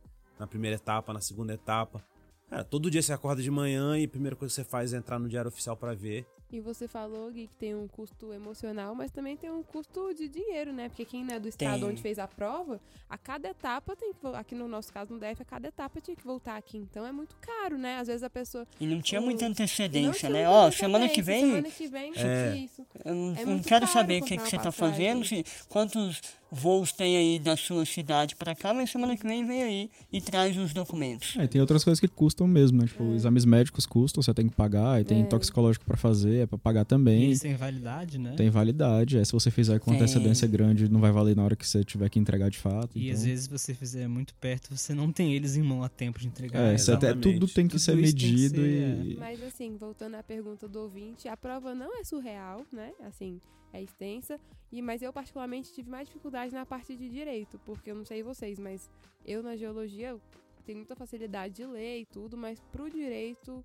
na primeira etapa, na segunda etapa. Cara, todo dia você acorda de manhã e a primeira coisa que você faz é entrar no diário oficial pra ver. E você falou, Gui, que tem um custo emocional, mas também tem um custo de dinheiro, né? Porque quem não é do estado Tem. onde fez a prova, a cada etapa tem que Aqui no nosso caso, no DF, a cada etapa tinha que voltar aqui. Então é muito caro, né? Às vezes a pessoa. E não tinha o- muita antecedência, tinha né? Ó, semana que vem Semana que vem, É. isso. Eu não, É não quero saber o que, comprar que você tá fazendo, se, quantos voos tem aí da sua cidade pra cá, mas semana que vem vem aí e traz os documentos. É, tem outras coisas que custam mesmo, né? Tipo, exames médicos custam, você tem que pagar, e tem É. toxicológico pra fazer, é pra pagar E também. eles têm validade, né? Tem validade. É, se você fizer com Tem. antecedência grande, não vai valer na hora que você tiver que entregar de fato. E então... às vezes se você fizer muito perto, você não tem eles em mão a tempo de entregar. É, isso até, tudo tem que Tudo ser tem que medido ser, e. Mas assim, voltando à pergunta do ouvinte, a prova não é surreal, né? Assim, é extensa. E, mas eu, particularmente, tive mais dificuldade na parte de direito, porque eu não sei vocês, mas eu na geologia eu tenho muita facilidade de ler e tudo, mas pro direito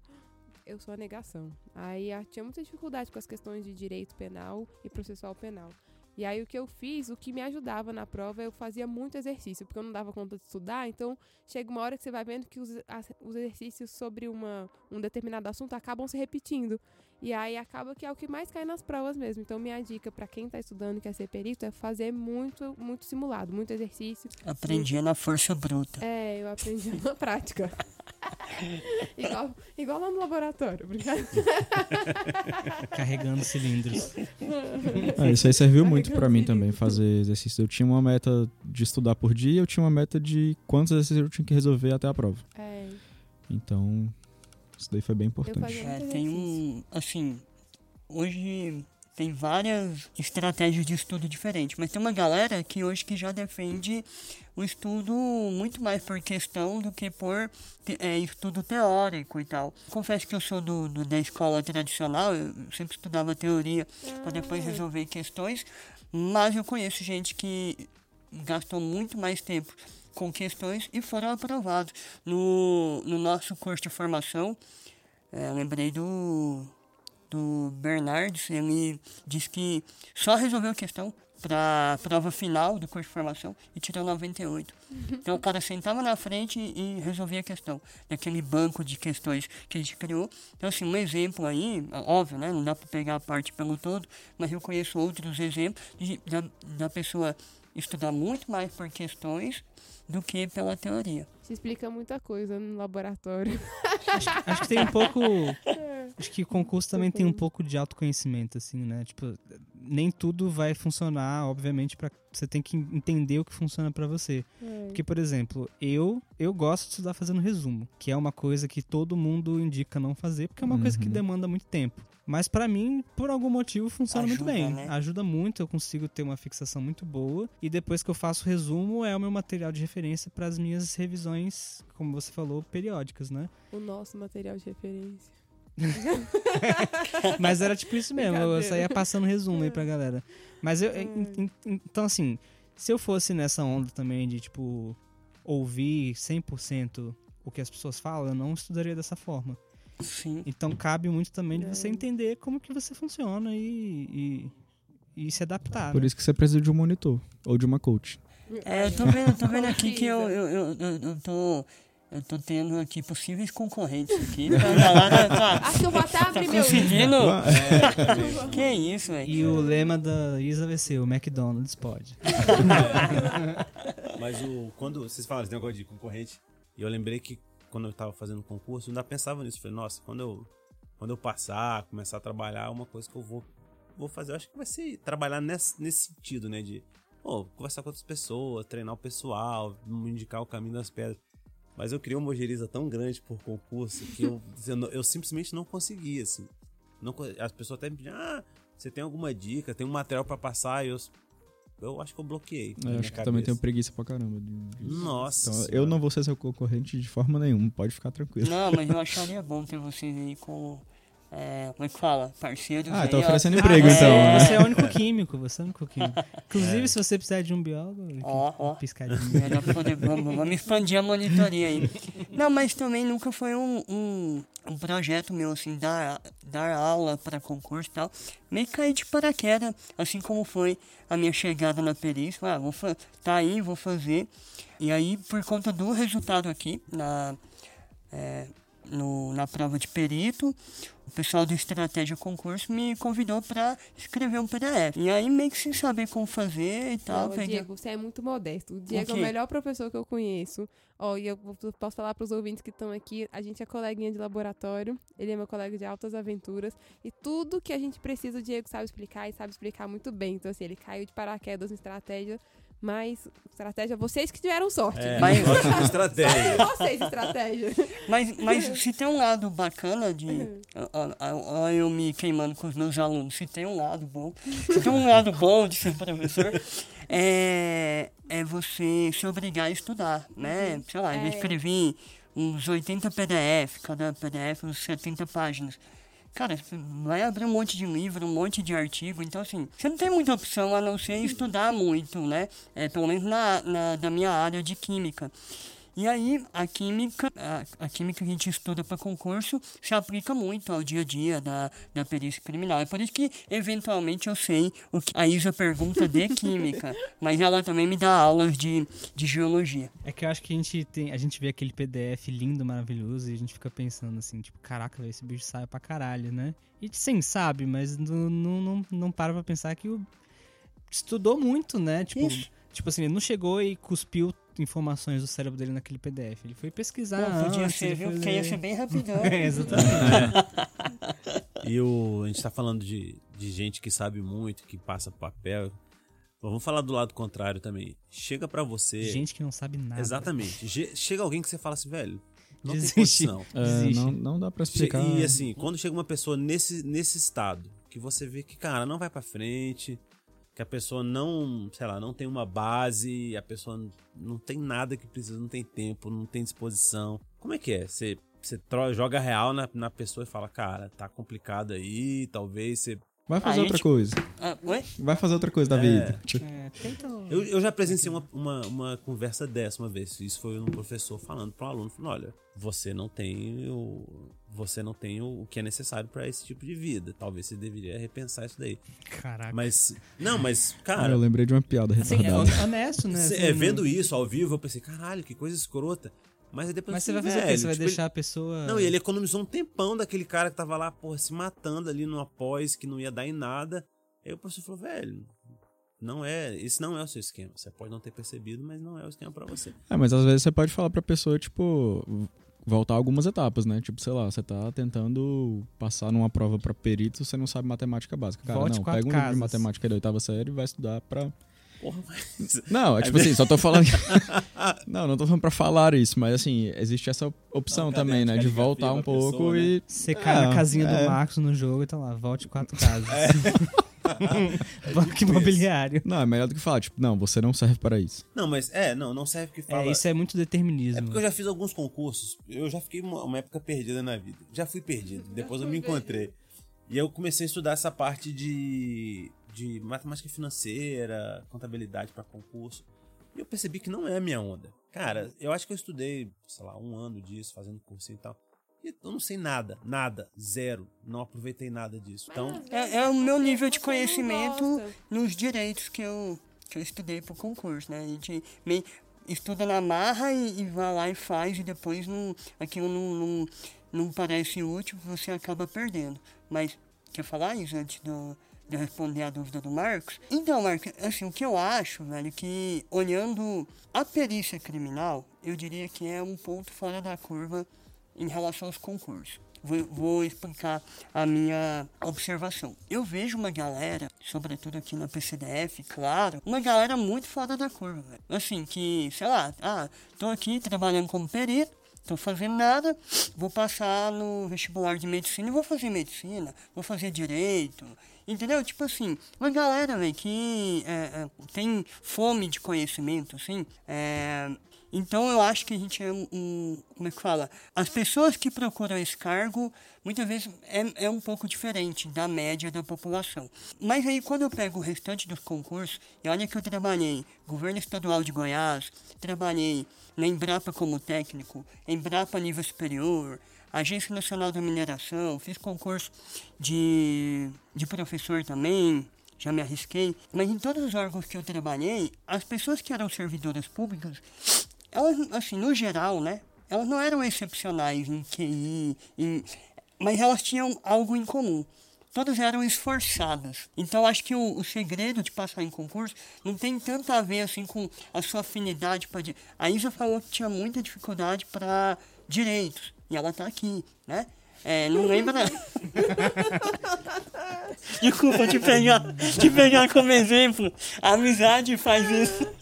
eu sou a negação. Aí eu tinha muita dificuldade com as questões de direito penal e processual penal. E aí o que eu fiz, o que me ajudava na prova, eu fazia muito exercício, porque eu não dava conta de estudar, então chega uma hora que você vai vendo que os, as- os exercícios sobre uma, um determinado assunto acabam se repetindo. E aí acaba que é o que mais cai nas provas mesmo. Então minha dica para quem tá estudando e quer ser perito é fazer muito, muito simulado, muito exercício. Aprendi na força bruta. É, eu aprendi na prática. igual, igual lá no laboratório, obrigada. Carregando cilindros. Ah, isso aí serviu muito pra mim também, fazer exercício. Eu tinha uma meta de estudar por dia, eu tinha uma meta de quantos exercícios eu tinha que resolver até a prova. É, Então, isso daí foi bem importante. É, tem um. Assim, hoje tem várias estratégias de estudo diferentes, mas tem uma galera que hoje que já defende o estudo muito mais por questão do que por é, estudo teórico e tal. Confesso que eu sou do, do- da escola tradicional, eu sempre estudava teoria para depois Ah. resolver questões, mas eu conheço gente que gastou muito mais tempo com questões e foram aprovados. No, no nosso curso de formação, é, lembrei do, do Bernardes, ele disse que só resolveu a questão para a prova final do curso de formação e tirou 98. Então o cara sentava na frente e resolvia a questão, daquele banco de questões que a gente criou. Então, assim, um exemplo aí, óbvio, né? Não dá para pegar a parte pelo todo, mas eu conheço outros exemplos de, da, da pessoa estudar muito mais por questões do que pela teoria. Isso explica muita coisa no laboratório. Acho que tem um pouco. Acho que o concurso também tem um pouco de autoconhecimento, assim, né? Tipo, nem tudo vai funcionar, obviamente, para você tem que entender o que funciona pra você. É. Porque, por exemplo, eu eu gosto de estudar fazendo resumo, que é uma coisa que todo mundo indica não fazer, porque é uma coisa que Uhum. demanda muito tempo. Mas pra mim, por algum motivo, funciona muito Ajuda, bem. né? Ajuda muito, eu consigo ter uma fixação muito boa. E depois que eu faço o resumo, é o meu material de referência para as minhas revisões, como você falou, periódicas, né? Nosso material de referência. Mas era tipo isso mesmo, eu saía passando resumo aí pra galera. Mas eu. Hum. en- en- Então, assim, se eu fosse nessa onda também de, tipo, ouvir 100% o que as pessoas falam, eu não estudaria dessa forma. Sim. Então, cabe muito também de você É. entender como que você funciona e. e, e se adaptar. Por né? isso que você precisa de um monitor ou de uma coach. É, eu tô vendo, tô vendo aqui que eu, eu, eu, eu tô. Eu tô tendo aqui possíveis concorrentes aqui. A galera tá, Acho que eu vou até tá abrir meu conseguindo. É, Que isso, velho? E o lema da Isa vai ser: o McDonald's pode. Mas o, quando vocês falaram esse negócio de concorrente, e eu lembrei que quando eu tava fazendo concurso, eu ainda pensava nisso. Falei, nossa, quando eu, quando eu passar, começar a trabalhar, é uma coisa que eu vou, vou fazer. Eu acho que vai ser trabalhar nesse, nesse sentido, né? De pô, conversar com outras pessoas, treinar o pessoal, me indicar o caminho das pedras. Mas eu criei uma ojeriza tão grande por concurso que eu, eu, simplesmente não conseguia, assim. Não, as pessoas até me pediam, ah, você tem alguma dica, tem um material pra passar? E eu, eu acho que eu bloqueei. na Eu acho que também tenho preguiça pra caramba. de- disso. Nossa. Então, eu não vou ser seu concorrente de forma nenhuma, pode ficar tranquilo. Não, mas eu acharia bom ter vocês aí com. É, como é que fala? Parceiros. Ah, tá ó. oferecendo emprego é, então. né? Você é o único químico, você é o único químico. Inclusive, se você precisar de um biólogo, Ó, ó. piscadinha. É, vamos, vamos expandir a monitoria aí. Não, mas também nunca foi um, um, um projeto meu, assim, dar, dar aula para concurso e tal. Meio que cair de paraquedas, assim como foi a minha chegada na perícia. Ah, vou fa- tá aí, vou fazer. E aí, por conta do resultado aqui, na, é, no, na prova de perito, o pessoal do Estratégia Concurso me convidou para escrever um PDF. E aí, meio que sem saber como fazer e tal. Não, peguei- Diego, você é muito modesto. O Diego é quê? o melhor professor que eu conheço. Ó, e eu posso falar para os ouvintes que estão aqui, a gente é coleguinha de laboratório, ele é meu colega de altas aventuras, e tudo que a gente precisa, o Diego sabe explicar e sabe explicar muito bem. Então, assim, ele caiu de paraquedas em estratégia, mas estratégia, vocês que tiveram sorte. É, Mas- estratégia. Vocês, estratégia. Mas, mas se tem um lado bacana de. eu me queimando com os meus alunos, se tem um lado bom, se tem um lado bom de ser professor, é, é você se obrigar a estudar, né? Sei lá, eu É. escrevi uns 80 PDF, cada PDF uns 70 páginas. Cara, vai abrir um monte de livro, um monte de artigo, então assim, você não tem muita opção a não ser estudar muito, né? É, pelo menos na, na, na minha área de química. E aí a química, a, a química que a gente estuda para concurso se aplica muito ao dia a dia da, da perícia criminal. É por isso que eventualmente eu sei o que a Isa pergunta de química, mas ela também me dá aulas de, de geologia. É que eu acho que a gente tem. A gente vê aquele PDF lindo, maravilhoso, e a gente fica pensando assim, tipo, caraca, véio, esse bicho sai pra caralho, né? E sim, sabe, mas não, não, não, não para pra pensar que o estudou muito, né? Tipo, tipo assim, ele não chegou e cuspiu informações do cérebro dele naquele PDF. Ele foi pesquisar. Não, podia antes, ser, viu? Porque ia ser bem rapidão. É, exatamente. E o, a gente tá falando de, de gente que sabe muito, que passa papel. Vamos falar do lado contrário também. Chega pra você. Gente que não sabe nada. Exatamente. Chega alguém que você fala assim, velho, não Desiste. tem condição. É, Existe. não, não dá pra explicar. E assim, quando chega uma pessoa nesse, nesse estado, que você vê que, cara, não vai pra frente, que a pessoa não, sei lá, não tem uma base, a pessoa não tem nada que precisa, não tem tempo, não tem disposição. Como é que é? Você, você joga real na, na pessoa e fala, cara, tá complicado aí, talvez você. Vai fazer Aí, outra tipo- coisa. Ah, oi? Vai fazer outra coisa da É. vida. Tipo, É, tenta. Eu, eu já presenciei uma, uma, uma conversa dessa uma vez. Isso foi um professor falando para um aluno, falando, olha, você não tem o. Você não tem o, o que é necessário para esse tipo de vida. Talvez você deveria repensar isso daí. Caraca. Mas. Não, mas, ah, cara. eu lembrei de uma piada Assim, é retardada. honesto, né? Assim, é, vendo isso ao vivo, eu pensei, caralho, que coisa escrota. Mas aí depois Mas você vai fazer o quê? velho, Você vai tipo, deixar a pessoa. Não, e ele economizou um tempão daquele cara que tava lá, porra, se matando ali no após, que não ia dar em nada. Aí o professor falou, velho, não é, esse não é o seu esquema. Você pode não ter percebido, mas não é o esquema pra você. É, mas às vezes você pode falar pra pessoa, tipo, voltar algumas etapas, né? Tipo, sei lá, você tá tentando passar numa prova pra perito, você não sabe matemática básica. Cara, Volte não, pega um livro de casas. matemática da oitava série e vai estudar pra. Porra, mas. Não, é tipo assim, só tô falando. não, não tô falando pra falar isso, mas assim, existe essa opção Não, também, né? De voltar um a pouco pessoa, né? e. Você cai É, na casinha é. do Marcos no jogo e tá lá, volte quatro casas. É. Banco imobiliário. Não, é melhor do que falar, tipo, não, você não serve para isso. Não, mas é, não, não serve que fala. É, isso é muito É determinismo. porque eu já fiz alguns concursos, eu já fiquei uma, uma época perdida na vida. Já fui perdido, depois eu me encontrei. E eu comecei a estudar essa parte de, de matemática financeira, contabilidade para concurso. E eu percebi que não é a minha onda. Cara, eu acho que eu estudei, sei lá, um ano disso, fazendo cursinho e tal. E eu não sei nada, nada, zero. Não aproveitei nada disso. Então, É, é o meu nível de conhecimento nos direitos que eu, que eu estudei pro concurso, né? A gente meio estuda na marra e, e vai lá e faz, e depois não, aquilo não, não, não parece útil, você acaba perdendo. Mas, quer falar isso antes do, de eu responder a dúvida do Marcos? Então, Marcos, assim, o que eu acho, velho, que olhando a perícia criminal, eu diria que é um ponto fora da curva em relação aos concursos. Vou, vou explicar a minha observação. Eu vejo uma galera, sobretudo aqui na PCDF, claro, uma galera muito fora da curva, velho. Assim, que, sei lá, ah, tô aqui trabalhando como perito, tô fazendo nada, vou passar no vestibular de medicina e vou fazer medicina, vou fazer direito, entendeu? Tipo assim, uma galera, velho, que é, é, tem fome de conhecimento, assim, é, então eu acho que a gente é um, Como é que fala? As pessoas que procuram esse cargo, muitas vezes é, é um pouco diferente da média da população. Mas aí quando eu pego o restante dos concursos, e olha que eu trabalhei governo estadual de Goiás, trabalhei na Embrapa como técnico, Embrapa nível superior, Agência Nacional da Mineração, fiz concurso de, de professor também, já me arrisquei. Mas em todos os órgãos que eu trabalhei, as pessoas que eram servidoras públicas, elas, assim, no geral, né? Elas não eram excepcionais em QI, em, mas elas tinham algo em comum. Todas eram esforçadas. Então acho que o, o segredo de passar em concurso não tem tanto a ver assim com a sua afinidade para A Isa falou que tinha muita dificuldade para direitos. E ela tá aqui, né? É, não lembra. Desculpa te pegar, te pegar como exemplo. A amizade faz isso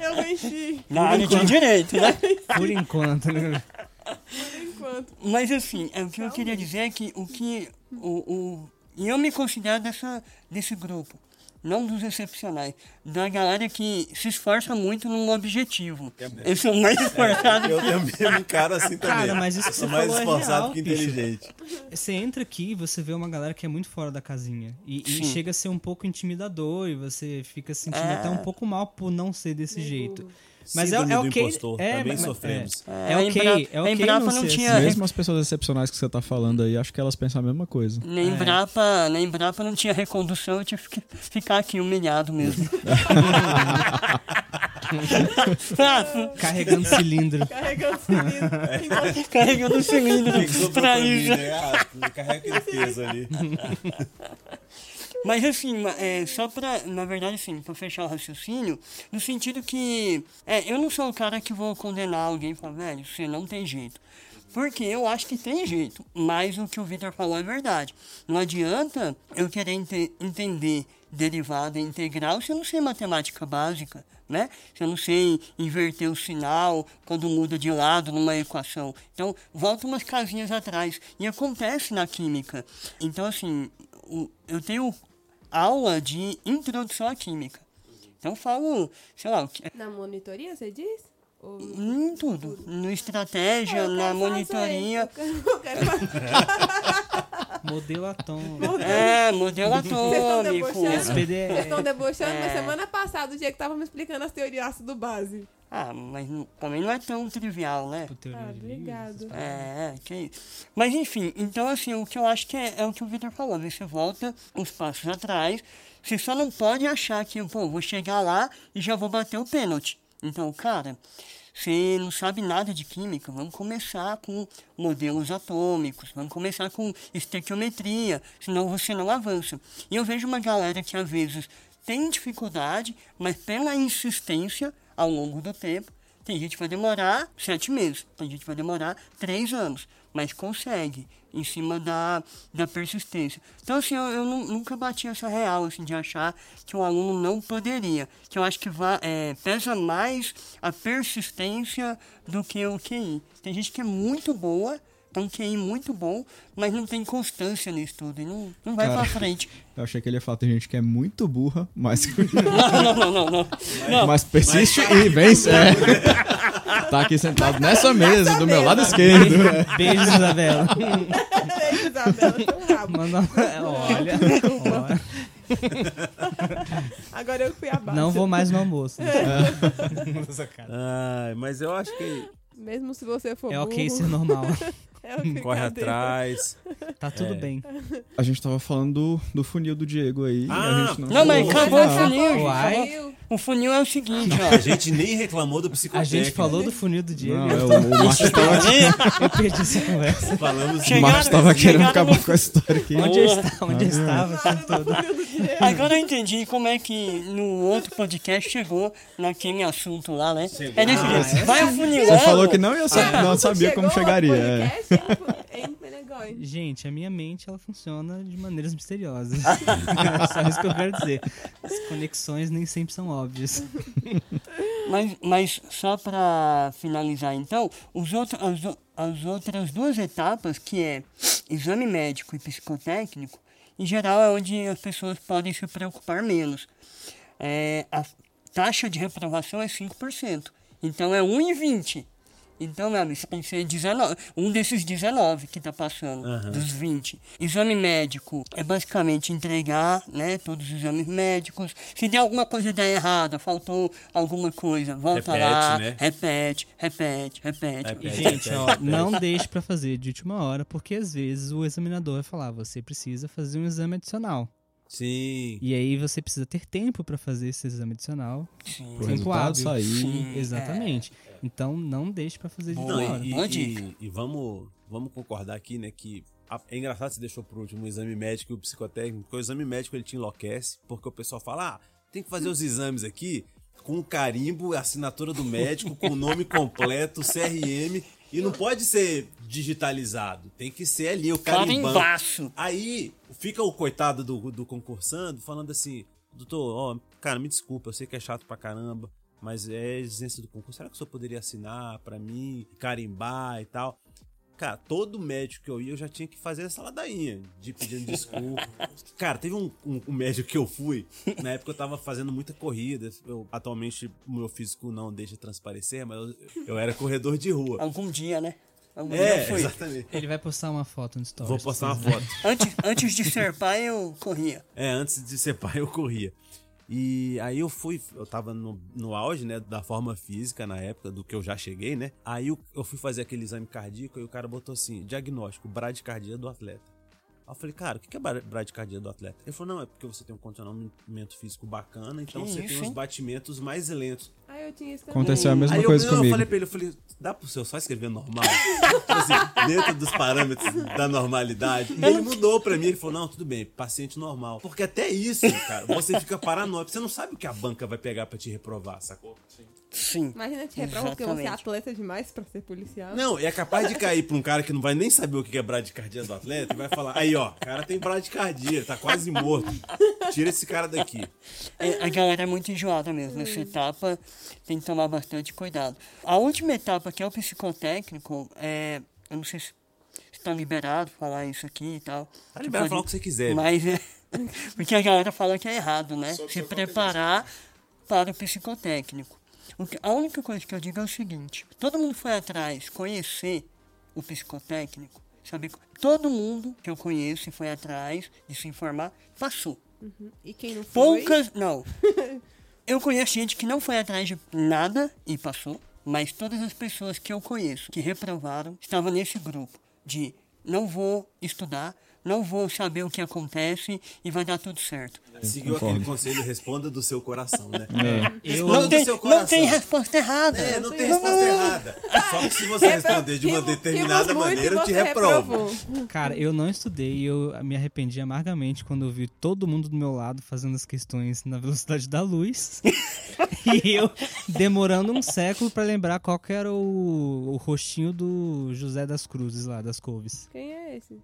Eu mexi na área de direito, né? Por enquanto, né? por enquanto. Mas assim, é, o que eu queria dizer é que o que. O, o, e eu me considero dessa, desse grupo, não dos excepcionais, da galera que se esforça muito num objetivo. Eu sou mais esforçado eu também me encaro assim também. Cara, mas isso que Sou você mais falou é esforçado real, que bicho. inteligente. Você entra aqui e você vê uma galera que é muito fora da casinha. E, e chega a ser um pouco intimidador e você fica se sentindo É. até um pouco mal por não ser desse jeito. Mas é- Síndrome é do ok- impostor, é, também mas- sofremos. É a ok, Embra- é a ok Embrapa não não tinha- assim. Mesmo as pessoas excepcionais que você tá falando aí, acho que elas pensam a mesma coisa. Na É. Embrapa, na Embrapa não tinha recondução, eu tive que ficar aqui humilhado mesmo. Carregando cilindro. Carregando cilindro. Carregando cilindro pra isso. carrega aquele peso ali. Mas assim, é, só pra, na verdade, assim, pra fechar o raciocínio, no sentido que é, eu não sou o cara que vou condenar alguém e falar, velho, você não tem jeito. Porque eu acho que tem jeito, mas o que o Victor falou é verdade. Não adianta eu querer ente- entender derivada integral se eu não sei matemática básica, né? Se eu não sei inverter o sinal quando muda de lado numa equação. Então, volta umas casinhas atrás. E acontece na química. Então, assim, eu tenho aula de introdução à química. Então, falo, sei lá, o que- Na monitoria, você diz? Ou... em tudo. No estratégia, Eu na monitoria. Eu quero, eu quero fazer. Modelo atômico. É, modelo estão atômico. debochando? Vocês estão debochando, mas É. semana passada, o dia que tava me explicando as teorias ácido base. Ah, mas também não é tão trivial, né? Ah, obrigado. É, é, que isso. Mas enfim, então assim, o que eu acho que é, é o que o Victor falou, você volta uns passos atrás, você só não pode achar que, pô, vou chegar lá e já vou bater o pênalti. Então, cara, você não sabe nada de química, vamos começar com modelos atômicos, vamos começar com estequiometria, senão você não avança. E eu vejo uma galera que às vezes tem dificuldade, mas pela insistência ao longo do tempo, tem gente que vai demorar sete meses, tem gente que vai demorar três anos, mas consegue, em cima da, da persistência. Então, assim, eu, eu nu- nunca bati essa real, assim, de achar que o aluno não poderia. Que eu acho que é, pesa mais a persistência do que o QI. Tem gente que é muito boa, tem um QI muito bom, mas não tem constância nisso tudo, e não, não vai Cara. pra frente. Eu achei que ele ia falar, tem gente que é muito burra, mas, Não, não, não, não. não. mas persiste e vence. É. Tá aqui sentado nessa mesa, do meu lado esquerdo. Beijo, Isabela. Isabela, seu rabo. Manda Olha, olha. Agora eu fui abaixo. Não vou mais no almoço. Ai, mas eu acho que Mesmo se você for É ok burro, ser normal. é corre atrás. Tá tudo É. bem. A gente tava falando do, do funil do Diego aí. Ah, a gente não, Não, mas acabou o Ah, funil. Uai. O funil é o seguinte, A ó. gente nem reclamou do A psicotécnico. gente falou do funil do Diego. Não, eu, é, o, o Marcos tava, eu perdi essa conversa. Falamos o Marcos tava querendo acabar no- com a história aqui. Onde eu estava? Onde eu estava? assim, tudo. Agora eu entendi como é que no outro podcast chegou naquele assunto lá, né? É desse Ah, jeito. Vai afunilando. Você falou que não ia saber, Ah, não sabia como chegaria. É. Gente, a minha mente ela funciona de maneiras misteriosas. é só isso que eu quero dizer. As conexões nem sempre são óbvias. Mas, mas só para finalizar então, os outro, as, as outras duas etapas, que é exame médico e psicotécnico, em geral é onde as pessoas podem se preocupar menos. É, a taxa de reprovação é 5%. Então é 1 em 20. Então, meu amigo, você tem que ser 19, um desses 19 que tá passando, Aham. dos 20. Exame médico é basicamente entregar, né, todos os exames médicos. Se der alguma coisa der errada, faltou alguma coisa, volta Repete, lá, né? repete, repete, repete. Repete. Gente, ó, não deixe pra fazer de última hora, porque às vezes o examinador vai falar, você precisa fazer um exame adicional. Sim. E aí você precisa ter tempo pra fazer esse exame adicional. Sim. Pro Tempo resultado hábil. sair. Sim. Exatamente. Então não deixe pra fazer de Não, hora. e, e- e- e vamos, vamos concordar aqui, né, que a- é engraçado que você deixou por último o exame médico e o psicotécnico, porque o exame médico ele te enlouquece, porque o pessoal fala, ah, tem que fazer os exames aqui com o carimbo, a assinatura do médico, com o nome completo, CRM, e não pode ser digitalizado, tem que ser ali o carimbão. Aí fica o coitado do, do concursando falando assim: Doutor, ó, cara, me desculpa, eu sei que é chato pra caramba, mas é exigência do concurso. Será que o senhor poderia assinar pra mim, carimbar e tal? Cara, todo médico que eu ia, eu já tinha que fazer essa ladainha de pedindo desculpa. Cara, teve um, um- um médico que eu fui, na época eu tava fazendo muita corrida. Eu, atualmente, o meu físico não deixa transparecer, mas eu, eu era corredor de rua. Algum dia, né? Algum dia É, eu fui. exatamente. Ele vai postar uma foto no stories. Vou postar uma foto. Antes, antes de ser pai, eu corria. É, antes de ser pai eu corria. E aí eu fui, eu tava no, no auge, né, da forma física na época, do que eu já cheguei, né? Aí eu, eu fui fazer aquele exame cardíaco e o cara botou assim, diagnóstico, bradicardia do atleta. Aí eu falei, cara, o que é bra- bradicardia do atleta? Ele falou, não, é porque você tem um condicionamento físico bacana, então Que você tem isso, os hein? batimentos mais lentos. Ah, eu tinha isso também. Aconteceu a mesma Aí eu, coisa eu comigo. falei pra ele, eu falei, dá pro seu só escrever normal? tipo assim, dentro dos parâmetros da normalidade. E ele mudou pra mim, ele falou, não, tudo bem, paciente normal. Porque até isso, cara, você fica paranoico, você não sabe o que a banca vai pegar pra te reprovar, sacou? Sim. Imagina te reprova porque você é atleta demais pra ser policial. Não, é capaz de cair pra um cara que não vai nem saber o que é bradicardia do atleta e vai falar, aí ó, o cara tem bradicardia, tá quase morto. Tira esse cara daqui. É, a galera é muito enjoada mesmo. Nessa etapa tem que tomar bastante cuidado. A última etapa, que é o psicotécnico, é. Eu não sei se está liberado falar isso aqui e tal. Tá liberado falar o que você quiser. Mas é. Porque a galera fala que é errado, né? Se preparar para o psicotécnico. Que- a única coisa que eu digo é o seguinte: todo mundo foi atrás conhecer o psicotécnico, saber. Todo mundo que eu conheço e foi atrás de se informar, passou. E quem não foi? Poucas. Não. Eu conheço gente que não foi atrás de nada e passou, mas todas as pessoas que eu conheço que reprovaram estavam nesse grupo de não vou estudar, não vou saber o que acontece e vai dar tudo certo. Seguiu aquele conselho, responda do seu coração, né? Eu, Responda Não do tem, não tem resposta errada. É, não tem resposta errada. Só que se você responder de uma determinada maneira, eu te reprovo. cara, eu não estudei e eu me arrependi amargamente quando eu vi todo mundo do meu lado fazendo as questões na velocidade da luz. e eu demorando um século pra lembrar qual que era o, o rostinho do José das Cruzes lá, das couves. Quem é esse?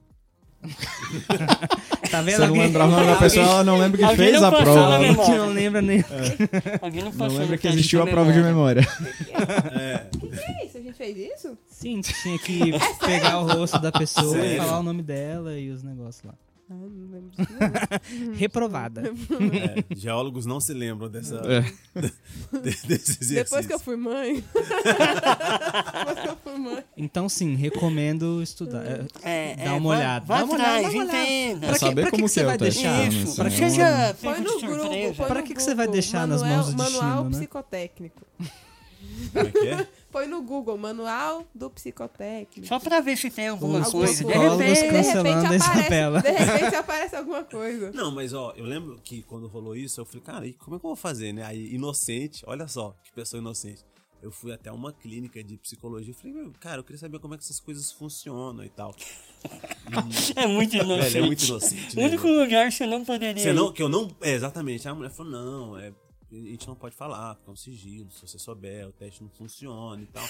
Tá vendo? Você não lembrava o nome da pessoa, ela não lembra que Alguém fez não a prova. memória. que não lembra nem. Alguém não Não lembra que existiu a prova de memória. Que isso? A gente fez isso? Sim, tinha que pegar o rosto da pessoa e Sério? falar o nome dela e os negócios lá. Ah, não lembro disso. não. Reprovada. É, geólogos não se lembram dessa, É. de- desse exercício. Depois que eu fui mãe. Depois que eu fui mãe. Então, sim, recomendo estudar. é, É, Dá é, uma vai- olhada. Vai Dá uma olhada, atrás, dá uma olhada. entenda. Pra saber pra como que que você vai deixar? né, Isso, assim, para que pego no põe Pra no que que você vai deixar nas mãos do destino, Manual né? psicotécnico. Como é que é? Põe no Google, manual do psicotécnico. Só pra ver se tem alguma Os coisa. De repente, de repente aparece. De repente aparece alguma coisa. Não, mas ó, eu lembro que quando rolou isso, eu falei, cara, e como é que eu vou fazer, né? Aí, inocente, olha só, que pessoa inocente. Eu fui até uma clínica de psicologia e falei, meu, cara, eu queria saber como é que essas coisas funcionam e tal. é muito inocente. Velho, é muito inocente, O né? único lugar que você não poderia Você não, que eu não. É, exatamente. A mulher falou, não, é, a gente não pode falar, porque é um sigilo, se você souber, o teste não funciona e tal.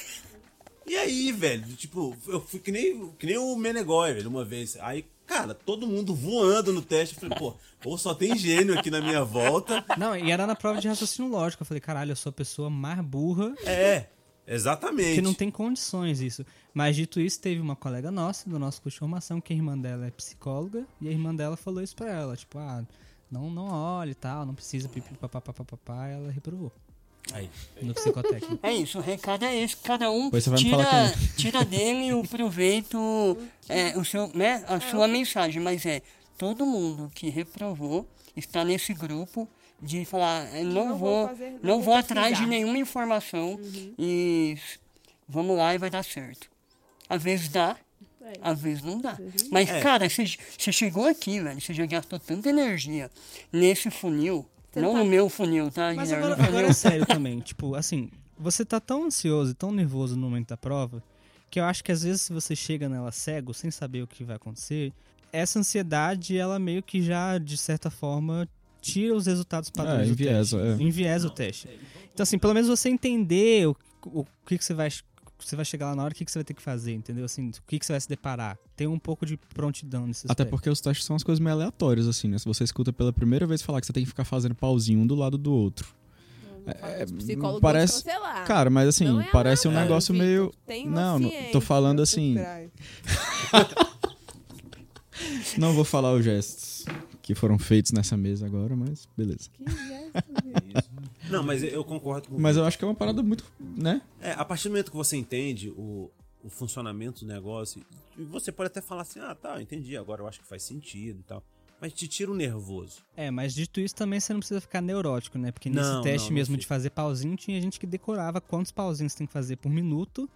E aí, velho, tipo, eu fui que nem, que nem o Menegói, velho, uma vez. Aí, cara, todo mundo voando no teste. Eu falei, pô, ou só tem gênio aqui na minha volta. Não, e era na prova de raciocínio lógico. Eu falei, caralho, eu sou a pessoa mais burra É, exatamente. que não tem condições isso. Mas dito isso, teve uma colega nossa do nosso curso de formação, que a irmã dela é psicóloga, e a irmã dela falou isso pra ela, tipo, ah, não, não olhe e tal, não precisa pipi papapá, ela reprovou Aí. no psicotécnico. É isso, o recado é esse. Cada um tira, tira dele o proveito, é, o seu, né, a sua mensagem. Mas é, todo mundo que reprovou está nesse grupo de falar, é, não, Não vou fazer- não vou atrás de nenhuma informação e vamos lá e vai dar certo. Às vezes dá, É. às vezes não dá. Mas, É. cara, você você chegou aqui, velho, você já gastou tanta energia nesse funil, Você não tá- no meu funil, tá, Mas Guilherme? agora, agora funil- é sério também, tipo, assim, você tá tão ansioso e tão nervoso no momento da prova, que eu acho que às vezes se você chega nela cego, sem saber o que vai acontecer, essa ansiedade, ela meio que já, de certa forma, tira os resultados padrões É, do enviesa, teste. é. Enviesa o teste. Então, assim, pelo menos você entender o, o que, que você vai você vai chegar lá na hora, o que, que você vai ter que fazer, entendeu? Assim, o que, que você vai se deparar. Ter um pouco de prontidão nesses Até aspectos. porque os testes são as coisas meio aleatórias, assim, né? Se você escuta pela primeira vez falar que você tem que ficar fazendo pauzinho um do lado do outro. É, parece-. Cara, mas assim, é parece um amarelo, negócio meio. Tem Não, não, tô falando assim-. Não vou falar os gestos que foram feitos nessa mesa agora, mas beleza. Que gesto, Não, mas eu concordo com Mas eu acho que é uma parada muito. né? É, a partir do momento que você entende o, o funcionamento do negócio, e você pode até falar assim, ah, tá, entendi, agora eu acho que faz sentido e tal. Mas te tira o nervoso. É, mas dito isso também você não precisa ficar neurótico, né? Porque nesse Não, teste não, não mesmo de fazer pauzinho, tinha gente que decorava quantos pauzinhos tem que fazer por minuto.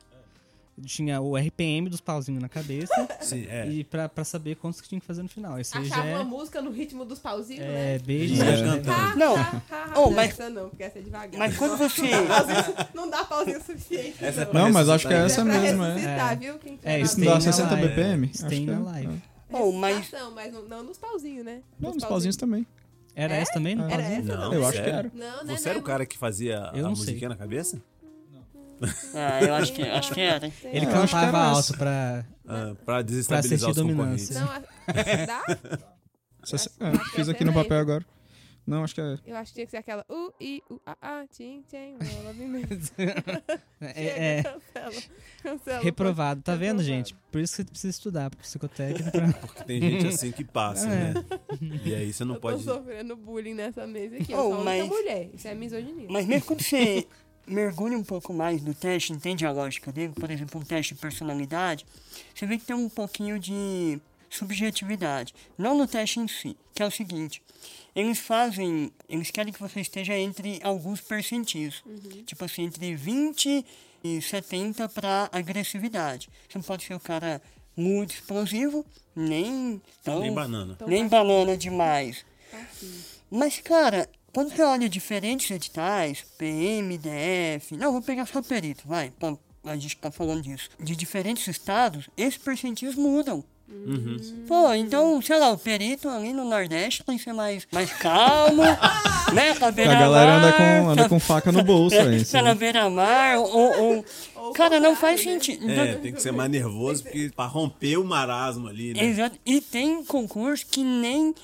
Tinha o RPM dos pauzinhos na cabeça Sim, é. e pra, pra saber quantos que tinha que fazer no final. Isso aí já Achava uma é, música no ritmo dos pauzinhos, é né? beijo. Né? cantando. Não. Oh, mas... Essa não, porque essa é devagar. Mas quando você. Não dá pauzinho suficiente. É não. Não, mas acho que é essa pra mesmo, é. É. viu? Quem É, Isso não dá na 60 live. BPM? Que na é. live. Oh, mas. Mas não, não nos pauzinhos, né? Não, Nos nos pauzinhos também. Era É? essa também? É. Era essa? Não, Eu acho que era. Não? Você era o cara que fazia a não musiquinha na cabeça? Ah, eu acho que, acho que era. Ele É, eu acho que cantava era alto essa. pra. Ah, pra desestabilizar assistir os dominância. concorrentes. Não, a- dá? É, acho que fiz aqui no papel agora. Não, acho que é. Eu acho que tinha que ser aquela U, I, U, A, A, Tchim, Tchim. É, é, Cancela. Cancela. reprovado, tá vendo, Reprovado. gente? Por isso que você precisa estudar pro psicotécnico. pra- Porque tem gente assim que passa, É. né? E aí você não Eu pode. tô sofrendo bullying nessa mesa aqui. Eu Oh, sou a única mas- mulher. Isso é misoginia. Mas mesmo quando você mergulha um pouco mais no teste, entende a lógica dele, por exemplo, um teste de personalidade, você vê que tem um pouquinho de subjetividade. Não no teste em si, que é o seguinte. Eles fazem, eles querem que você esteja entre alguns percentis. Tipo assim, entre 20 e 70 para agressividade. Você não pode ser o cara muito explosivo, nem tão Nem banana. Nem banana demais. Mas, cara, quando você olha diferentes editais, PM, DF, não, vou pegar só perito, vai, pra, a gente tá falando disso. De diferentes estados, esses percentis mudam. Uhum. Pô, então, sei lá, o perito ali no Nordeste tem que ser mais, mais calmo, né? Tá A galera anda com, anda tá, com faca no bolso, aí. tá na beira-mar, ou, ou- Cara, não faz né? sentido. É, tem que ser mais nervoso porque, pra romper o marasmo ali, né? Exato. E tem concurso que nem.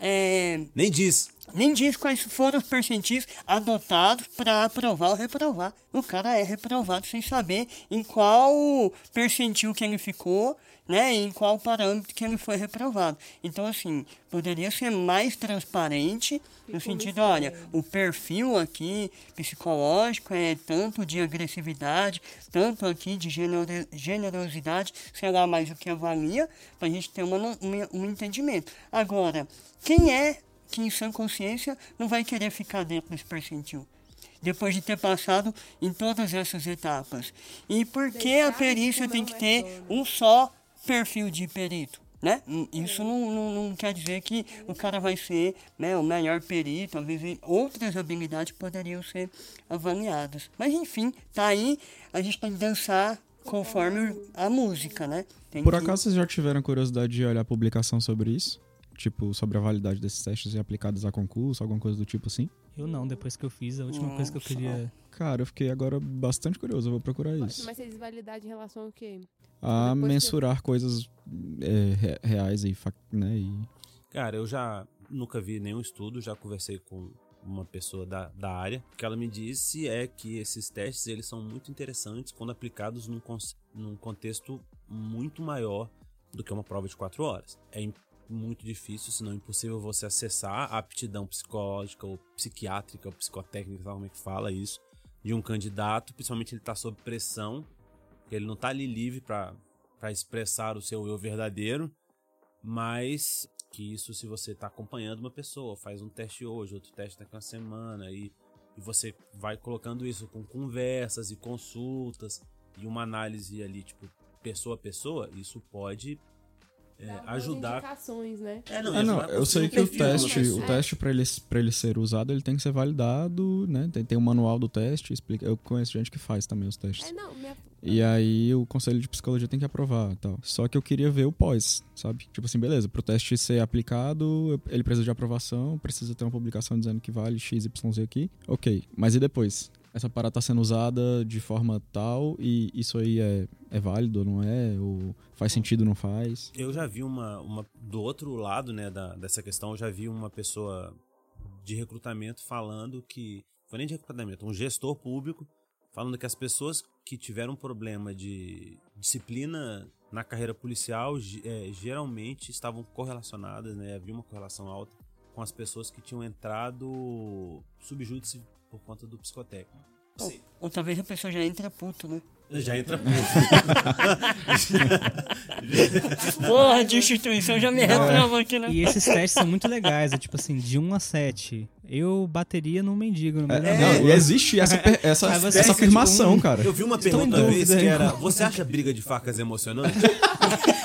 é, Nem diz. Nem diz quais foram os percentis adotados para aprovar ou reprovar. O cara é reprovado sem saber em qual percentil que ele ficou, né, em qual parâmetro que ele foi reprovado. Então, assim, poderia ser mais transparente no sentido, olha, o perfil aqui psicológico é tanto de agressividade, tanto aqui de genero- generosidade, sei lá mais o que avalia, para a gente ter uma, uma- um entendimento. Agora, quem é que em sã consciência não vai querer ficar dentro desse percentil? Depois de ter passado em todas essas etapas. E por que a perícia tem que é ter um só perfil de perito? Né? Isso não, não, não quer dizer que o cara vai ser né, o melhor perito, às vezes outras habilidades poderiam ser avaliadas. Mas enfim, tá aí, a gente tem que dançar conforme a música, né? Tem Por que- acaso vocês já tiveram curiosidade de olhar publicação sobre isso? Tipo, sobre a validade desses testes e aplicados a concurso, alguma coisa do tipo assim? Eu não, depois que eu fiz, a última coisa que eu Nossa. queria. Cara, eu fiquei agora bastante curioso, eu vou procurar isso. Mas vocês validade em relação ao quê? A depois que- mensurar coisas é, re- reais e, né, e Cara, eu já nunca vi nenhum estudo, já conversei com uma pessoa da, da área. O que ela me disse é que esses testes eles são muito interessantes quando aplicados num, num contexto muito maior do que uma prova de quatro horas. É muito difícil, se não impossível, você acessar a aptidão psicológica ou psiquiátrica ou psicotécnica, lá como é que fala isso, de um candidato, principalmente ele está sob pressão, ele não está ali livre para expressar o seu eu verdadeiro, mas que isso se você está acompanhando uma pessoa, faz um teste hoje, outro teste daqui a uma semana, e, e você vai colocando isso com conversas e consultas e uma análise ali, tipo, pessoa a pessoa, isso pode é, ajudar. indicações, né? É, Ah, não, ajudar eu sei que o teste, o teste para ele, pra ele ser usado, ele tem que ser validado, né? Tem, tem um manual do teste, explica. Eu conheço gente que faz também os testes. É, não, minha... E aí o conselho de psicologia tem que aprovar e tal. Só que eu queria ver o pós, sabe? Tipo assim, beleza, pro teste ser aplicado, ele precisa de aprovação, precisa ter uma publicação dizendo que vale XYZ aqui. Ok, mas e depois? Essa parada tá sendo usada de forma tal e isso aí é, é válido ou não é? Ou faz sentido não faz? Eu já vi uma, uma do outro lado, né, da, dessa questão, eu já vi uma pessoa de recrutamento falando que, foi nem de recrutamento, um gestor público falando que as pessoas que tiveram problema de disciplina na carreira policial eh, geralmente estavam correlacionadas, né, havia uma correlação alta com as pessoas que tinham entrado subjúdice por conta do psicotécnico. Ou, ou talvez a pessoa já entra puto, né? Já entra Porra de instituição já me reprova aqui, né? E esses testes são muito legais, é tipo assim, de 1 a 7. Eu bateria num mendigo no meio da É, Não, e existe essa, essa, essa fica, afirmação, tipo, cara. Eu vi uma Estou pergunta uma vez que era: Você acha briga de facas emocionante?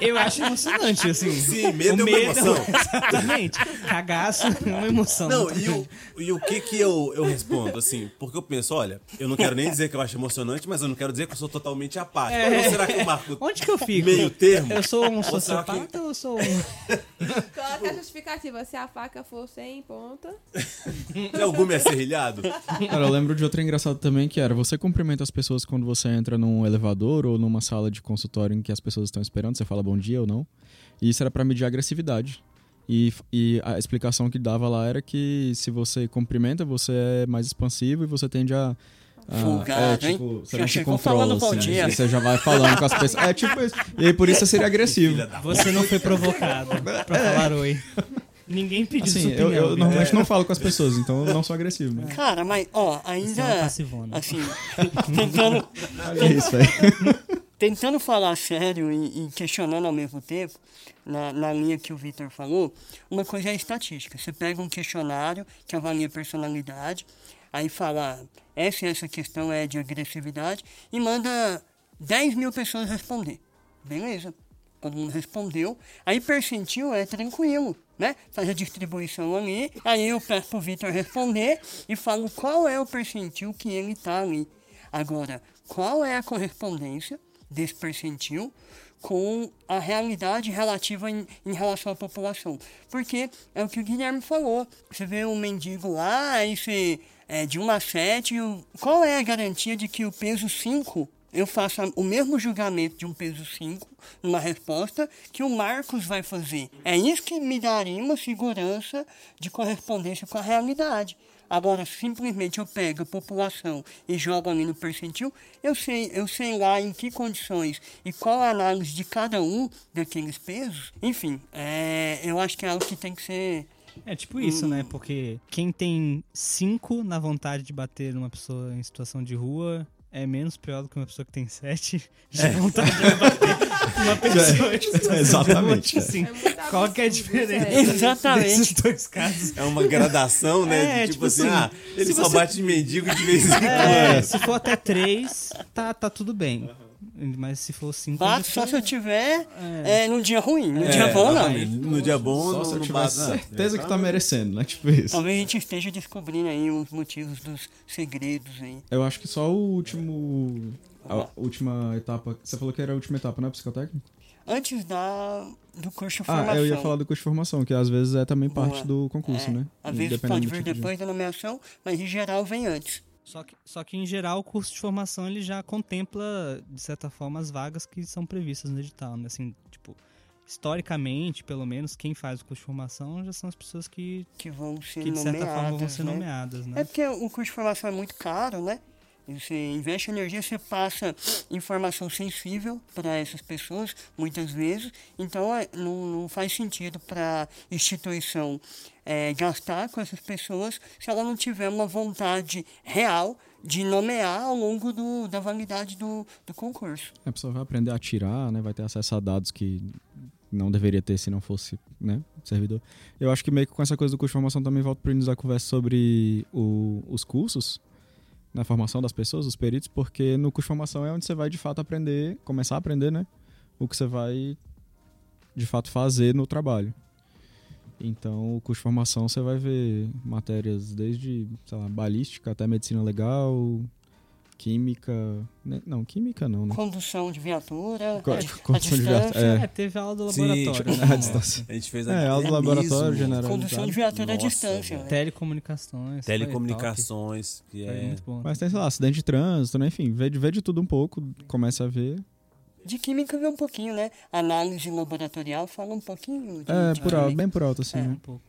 Eu acho emocionante, assim. Sim, medo o é uma medo, emoção. Exatamente. Cagaço é uma emoção. Não, e o, e o que que eu, eu respondo, assim? Porque eu penso, olha, eu não quero nem dizer que eu acho emocionante, mas eu não quero dizer que eu sou totalmente apático. Ou será que eu marco Onde que eu fico? meio termo? Eu sou um Ou sociopata ou eu sou um... Coloca a justificativa. Se a faca for sem ponta. Tem algum me serrilhado? Cara, eu lembro de outra engraçado também que era você cumprimenta as pessoas quando você entra num elevador ou numa sala de consultório em que as pessoas estão esperando, você fala bom dia ou não. E isso era pra medir a agressividade. E, e a explicação que dava lá era que se você cumprimenta, você é mais expansivo e você tende a. a é, hein? tipo, você Já chegou controla, falando bom assim, dia. Você já vai falando com as pessoas. É tipo isso. E aí por isso você seria agressivo. Você não foi provocado pra falar oi. Ninguém pediu Assim, sua eu, opinião. eu viu? normalmente não falo com as pessoas, então eu não sou agressivo. Né? Cara, mas, ó, Você é ainda. Assim, tentando, Olha isso, velho. tentando falar sério e, e questionando ao mesmo tempo, na, na linha que o Victor falou, uma coisa é estatística. Você pega um questionário que avalia personalidade, aí fala, essa essa questão é de agressividade, e manda 10 mil pessoas responder. Beleza. Todo mundo respondeu. Aí percentil é tranquilo, né? Faz a distribuição ali. Aí eu peço pro Victor responder e falo qual é o percentil que ele tá ali. Agora, qual é a correspondência desse percentil com a realidade relativa em, em relação à população? Porque é o que o Guilherme falou. Você vê um mendigo lá, aí você é de 1 a 7, o- qual é a garantia de que o peso 5 eu faço o mesmo julgamento de um peso 5 numa resposta que o Marcos vai fazer. É isso que me daria uma segurança de correspondência com a realidade. Agora, simplesmente eu pego a população e jogo ali no percentil, eu sei, eu sei lá em que condições e qual a análise de cada um daqueles pesos. Enfim, é, eu acho que é algo que tem que ser É tipo isso, né? Porque quem tem cinco na vontade de bater numa pessoa em situação de rua é menos pior do que uma pessoa que tem sete de vontade de bater uma pessoa situação Exatamente. Assim, É qual que é a diferença. Exatamente. desses dois casos? É uma gradação, né? É, de, tipo, tipo assim, assim, ah, ele só você- bate mendigo de vez em quando. É, se for até três, tá, tá tudo bem. Mas se for cinco... Bato só tá- se eu tiver é, num dia ruim. No dia É, bom, não. No dia bom, Só se eu não tiver bate, não. certeza que tá merecendo, né? Tipo isso. Talvez a gente esteja descobrindo aí os motivos dos segredos aí. Eu acho que só o último. A última etapa. Você falou que era a última etapa, né? Psicotécnico? Antes da, do curso de Ah, formação. eu ia falar do curso de formação, que às vezes é também Boa. parte do concurso, É, né? Às vezes Dependendo pode vir tipo de- depois da nomeação, mas em geral vem antes. Só que, só que, em geral, o curso de formação ele já contempla, de certa forma, as vagas que são previstas no edital, né? Assim, tipo, historicamente, pelo menos, quem faz o curso de formação já são as pessoas que, Que vão ser que de certa nomeadas. forma, vão ser né? nomeadas, né? É porque o curso de formação é muito caro, né? Você investe energia, você passa informação sensível para essas pessoas, muitas vezes. Então, é, não, não faz sentido para a instituição é, gastar com essas pessoas se ela não tiver uma vontade real de nomear ao longo do, da validade do, do concurso. A pessoa vai aprender a atirar, né? Vai ter acesso a dados que não deveria ter se não fosse, né? Servidor. Eu acho que meio que com essa coisa do curso de formação também volto para início da conversa sobre o- os cursos, na formação das pessoas, os peritos, porque no curso de formação é onde você vai de fato aprender, começar a aprender, né? O que você vai de fato fazer no trabalho. Então, o curso de formação você vai ver matérias desde, sei lá, balística até medicina legal, química. né? Não, química não, né? Condução de viatura, Co- a, a condução de viatura, distância, é. É, teve aula do Sim, laboratório. tipo, né? à distância. A gente fez É, aula do laboratório general. condução de viatura à Nossa, distância. velho. né? Telecomunicações. Telecomunicações, que é... muito bom. Mas tem, sei lá, acidente de trânsito, né? Enfim, vê de, vê de tudo um pouco, começa a ver. De química vê um pouquinho, né? Análise laboratorial fala um pouquinho de, É, por alto, bem por alto, assim, É. né? Um pouco.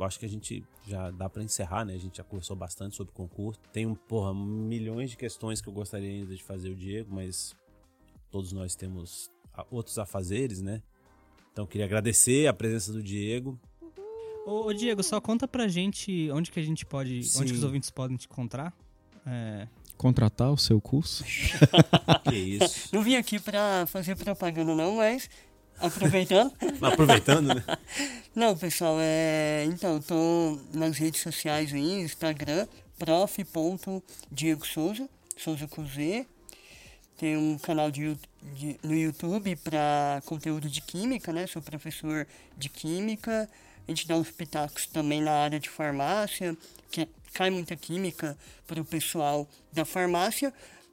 Eu acho que a gente já dá pra encerrar, né? A gente já conversou bastante sobre o concurso. Tem, porra, milhões de questões que eu gostaria ainda de fazer o Diego, mas todos nós temos a- outros afazeres, né? Então eu queria agradecer a presença do Diego. Ô, ô, Diego, só conta pra gente onde que a gente pode. Sim. Onde que os ouvintes podem te encontrar. É, contratar o seu curso? Que isso. Não vim aqui pra fazer propaganda não, mas aproveitando. Aproveitando, né? Não, pessoal, é. Então, eu tô nas redes sociais aí, Instagram, prof.diego Souza, Souza com Z. Tem um canal de, de- no YouTube para conteúdo de química, né? Sou professor de química. A gente dá uns pitacos também na área de farmácia, que é- cai muita química para o pessoal da farmácia.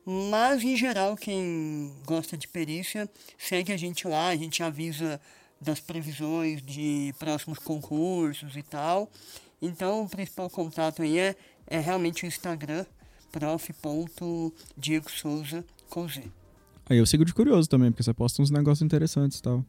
Mas, em geral, quem gosta de perícia, segue a gente lá, a gente avisa das previsões de próximos concursos e tal. Então, o principal contato aí é, é realmente o Instagram, prof.diegosouza com Z. Aí eu sigo de curioso também, porque você posta uns negócios interessantes e tal.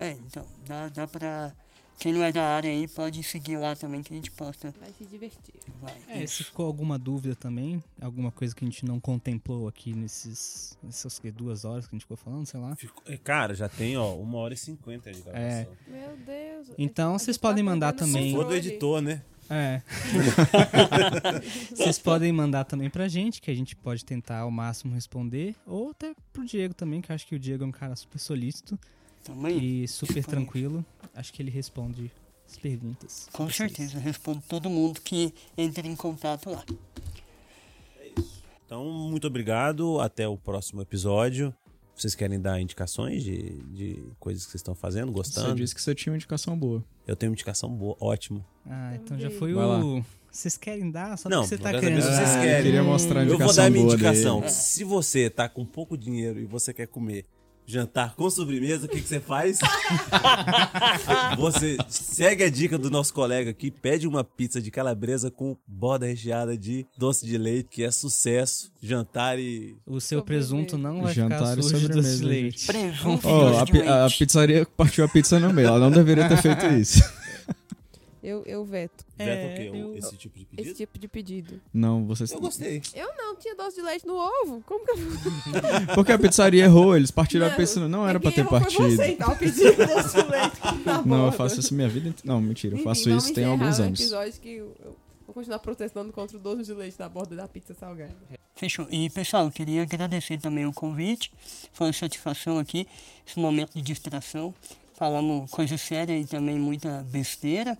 É, então, dá, dá pra... Quem não é da área aí pode seguir lá também que a gente posta. Vai se divertir. Vai. É, se ficou alguma dúvida também, alguma coisa que a gente não contemplou aqui nesses, nessas duas horas que a gente ficou falando, sei lá. Ficou- é, Cara, já tem, ó, uma hora e cinquenta de gravação. É. Meu Deus. Então, gente vocês tá podem mandar também. Se for do editor, né? É. Vocês podem mandar também pra gente, que a gente pode tentar ao máximo responder. Ou até pro Diego também, que eu acho que o Diego é um cara super solícito Tamo aí. e super tranquilo. Acho que ele responde as perguntas. Com vocês. certeza, eu respondo todo mundo que entra em contato lá. Então, muito obrigado. Até o próximo episódio. Vocês querem dar indicações de, de coisas que vocês estão fazendo, Você gostando? disse que você tinha uma indicação boa. Eu tenho uma indicação boa, ótimo. Ah, então já Vai foi lá. o. Vocês querem dar? Só Não, porque você tá eu quero querendo. vocês dar. querem. Eu queria mostrar a Eu indicação vou dar a minha indicação. dele. Se você tá com pouco dinheiro e você quer comer jantar com sobremesa, o que, que você faz? você segue a dica do nosso colega aqui, pede uma pizza de calabresa com borda recheada de doce de leite, que é sucesso. Jantar e. O seu presunto não vai Jantar ficar sujo de doce de leite. Presunto doce a, a pizzaria partiu a pizza no meio. Ela não deveria ter feito isso. Eu, eu veto Veta É, o quê? eu- Esse tipo de esse pedido? tipo de pedido. Não, vocês. Eu gostei. Eu não tinha doce de leite no ovo. Como que eu Porque a pizzaria errou, eles partiram a Não, pizza. Não era pra Quem ter errou partido. Foi você, então, pedindo doce de leite na Não, eu faço isso minha vida inteira. Não, mentira, eu Enfim, faço isso tem alguns anos. episódio que eu, eu vou continuar protestando contra o doce de leite na borda da pizza salgada. Fechou. E, pessoal, eu queria agradecer também o convite. Foi uma satisfação aqui, esse momento de distração falamos coisa séria e também muita besteira,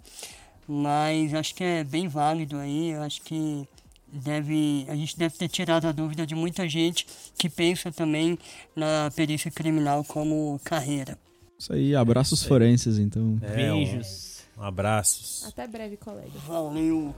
mas acho que é bem válido aí, acho que deve, a gente deve ter tirado a dúvida de muita gente que pensa também na perícia criminal como carreira. Isso aí, abraços é. forenses, então. É, Beijos. Um, um abraços. Até breve, colega. Valeu.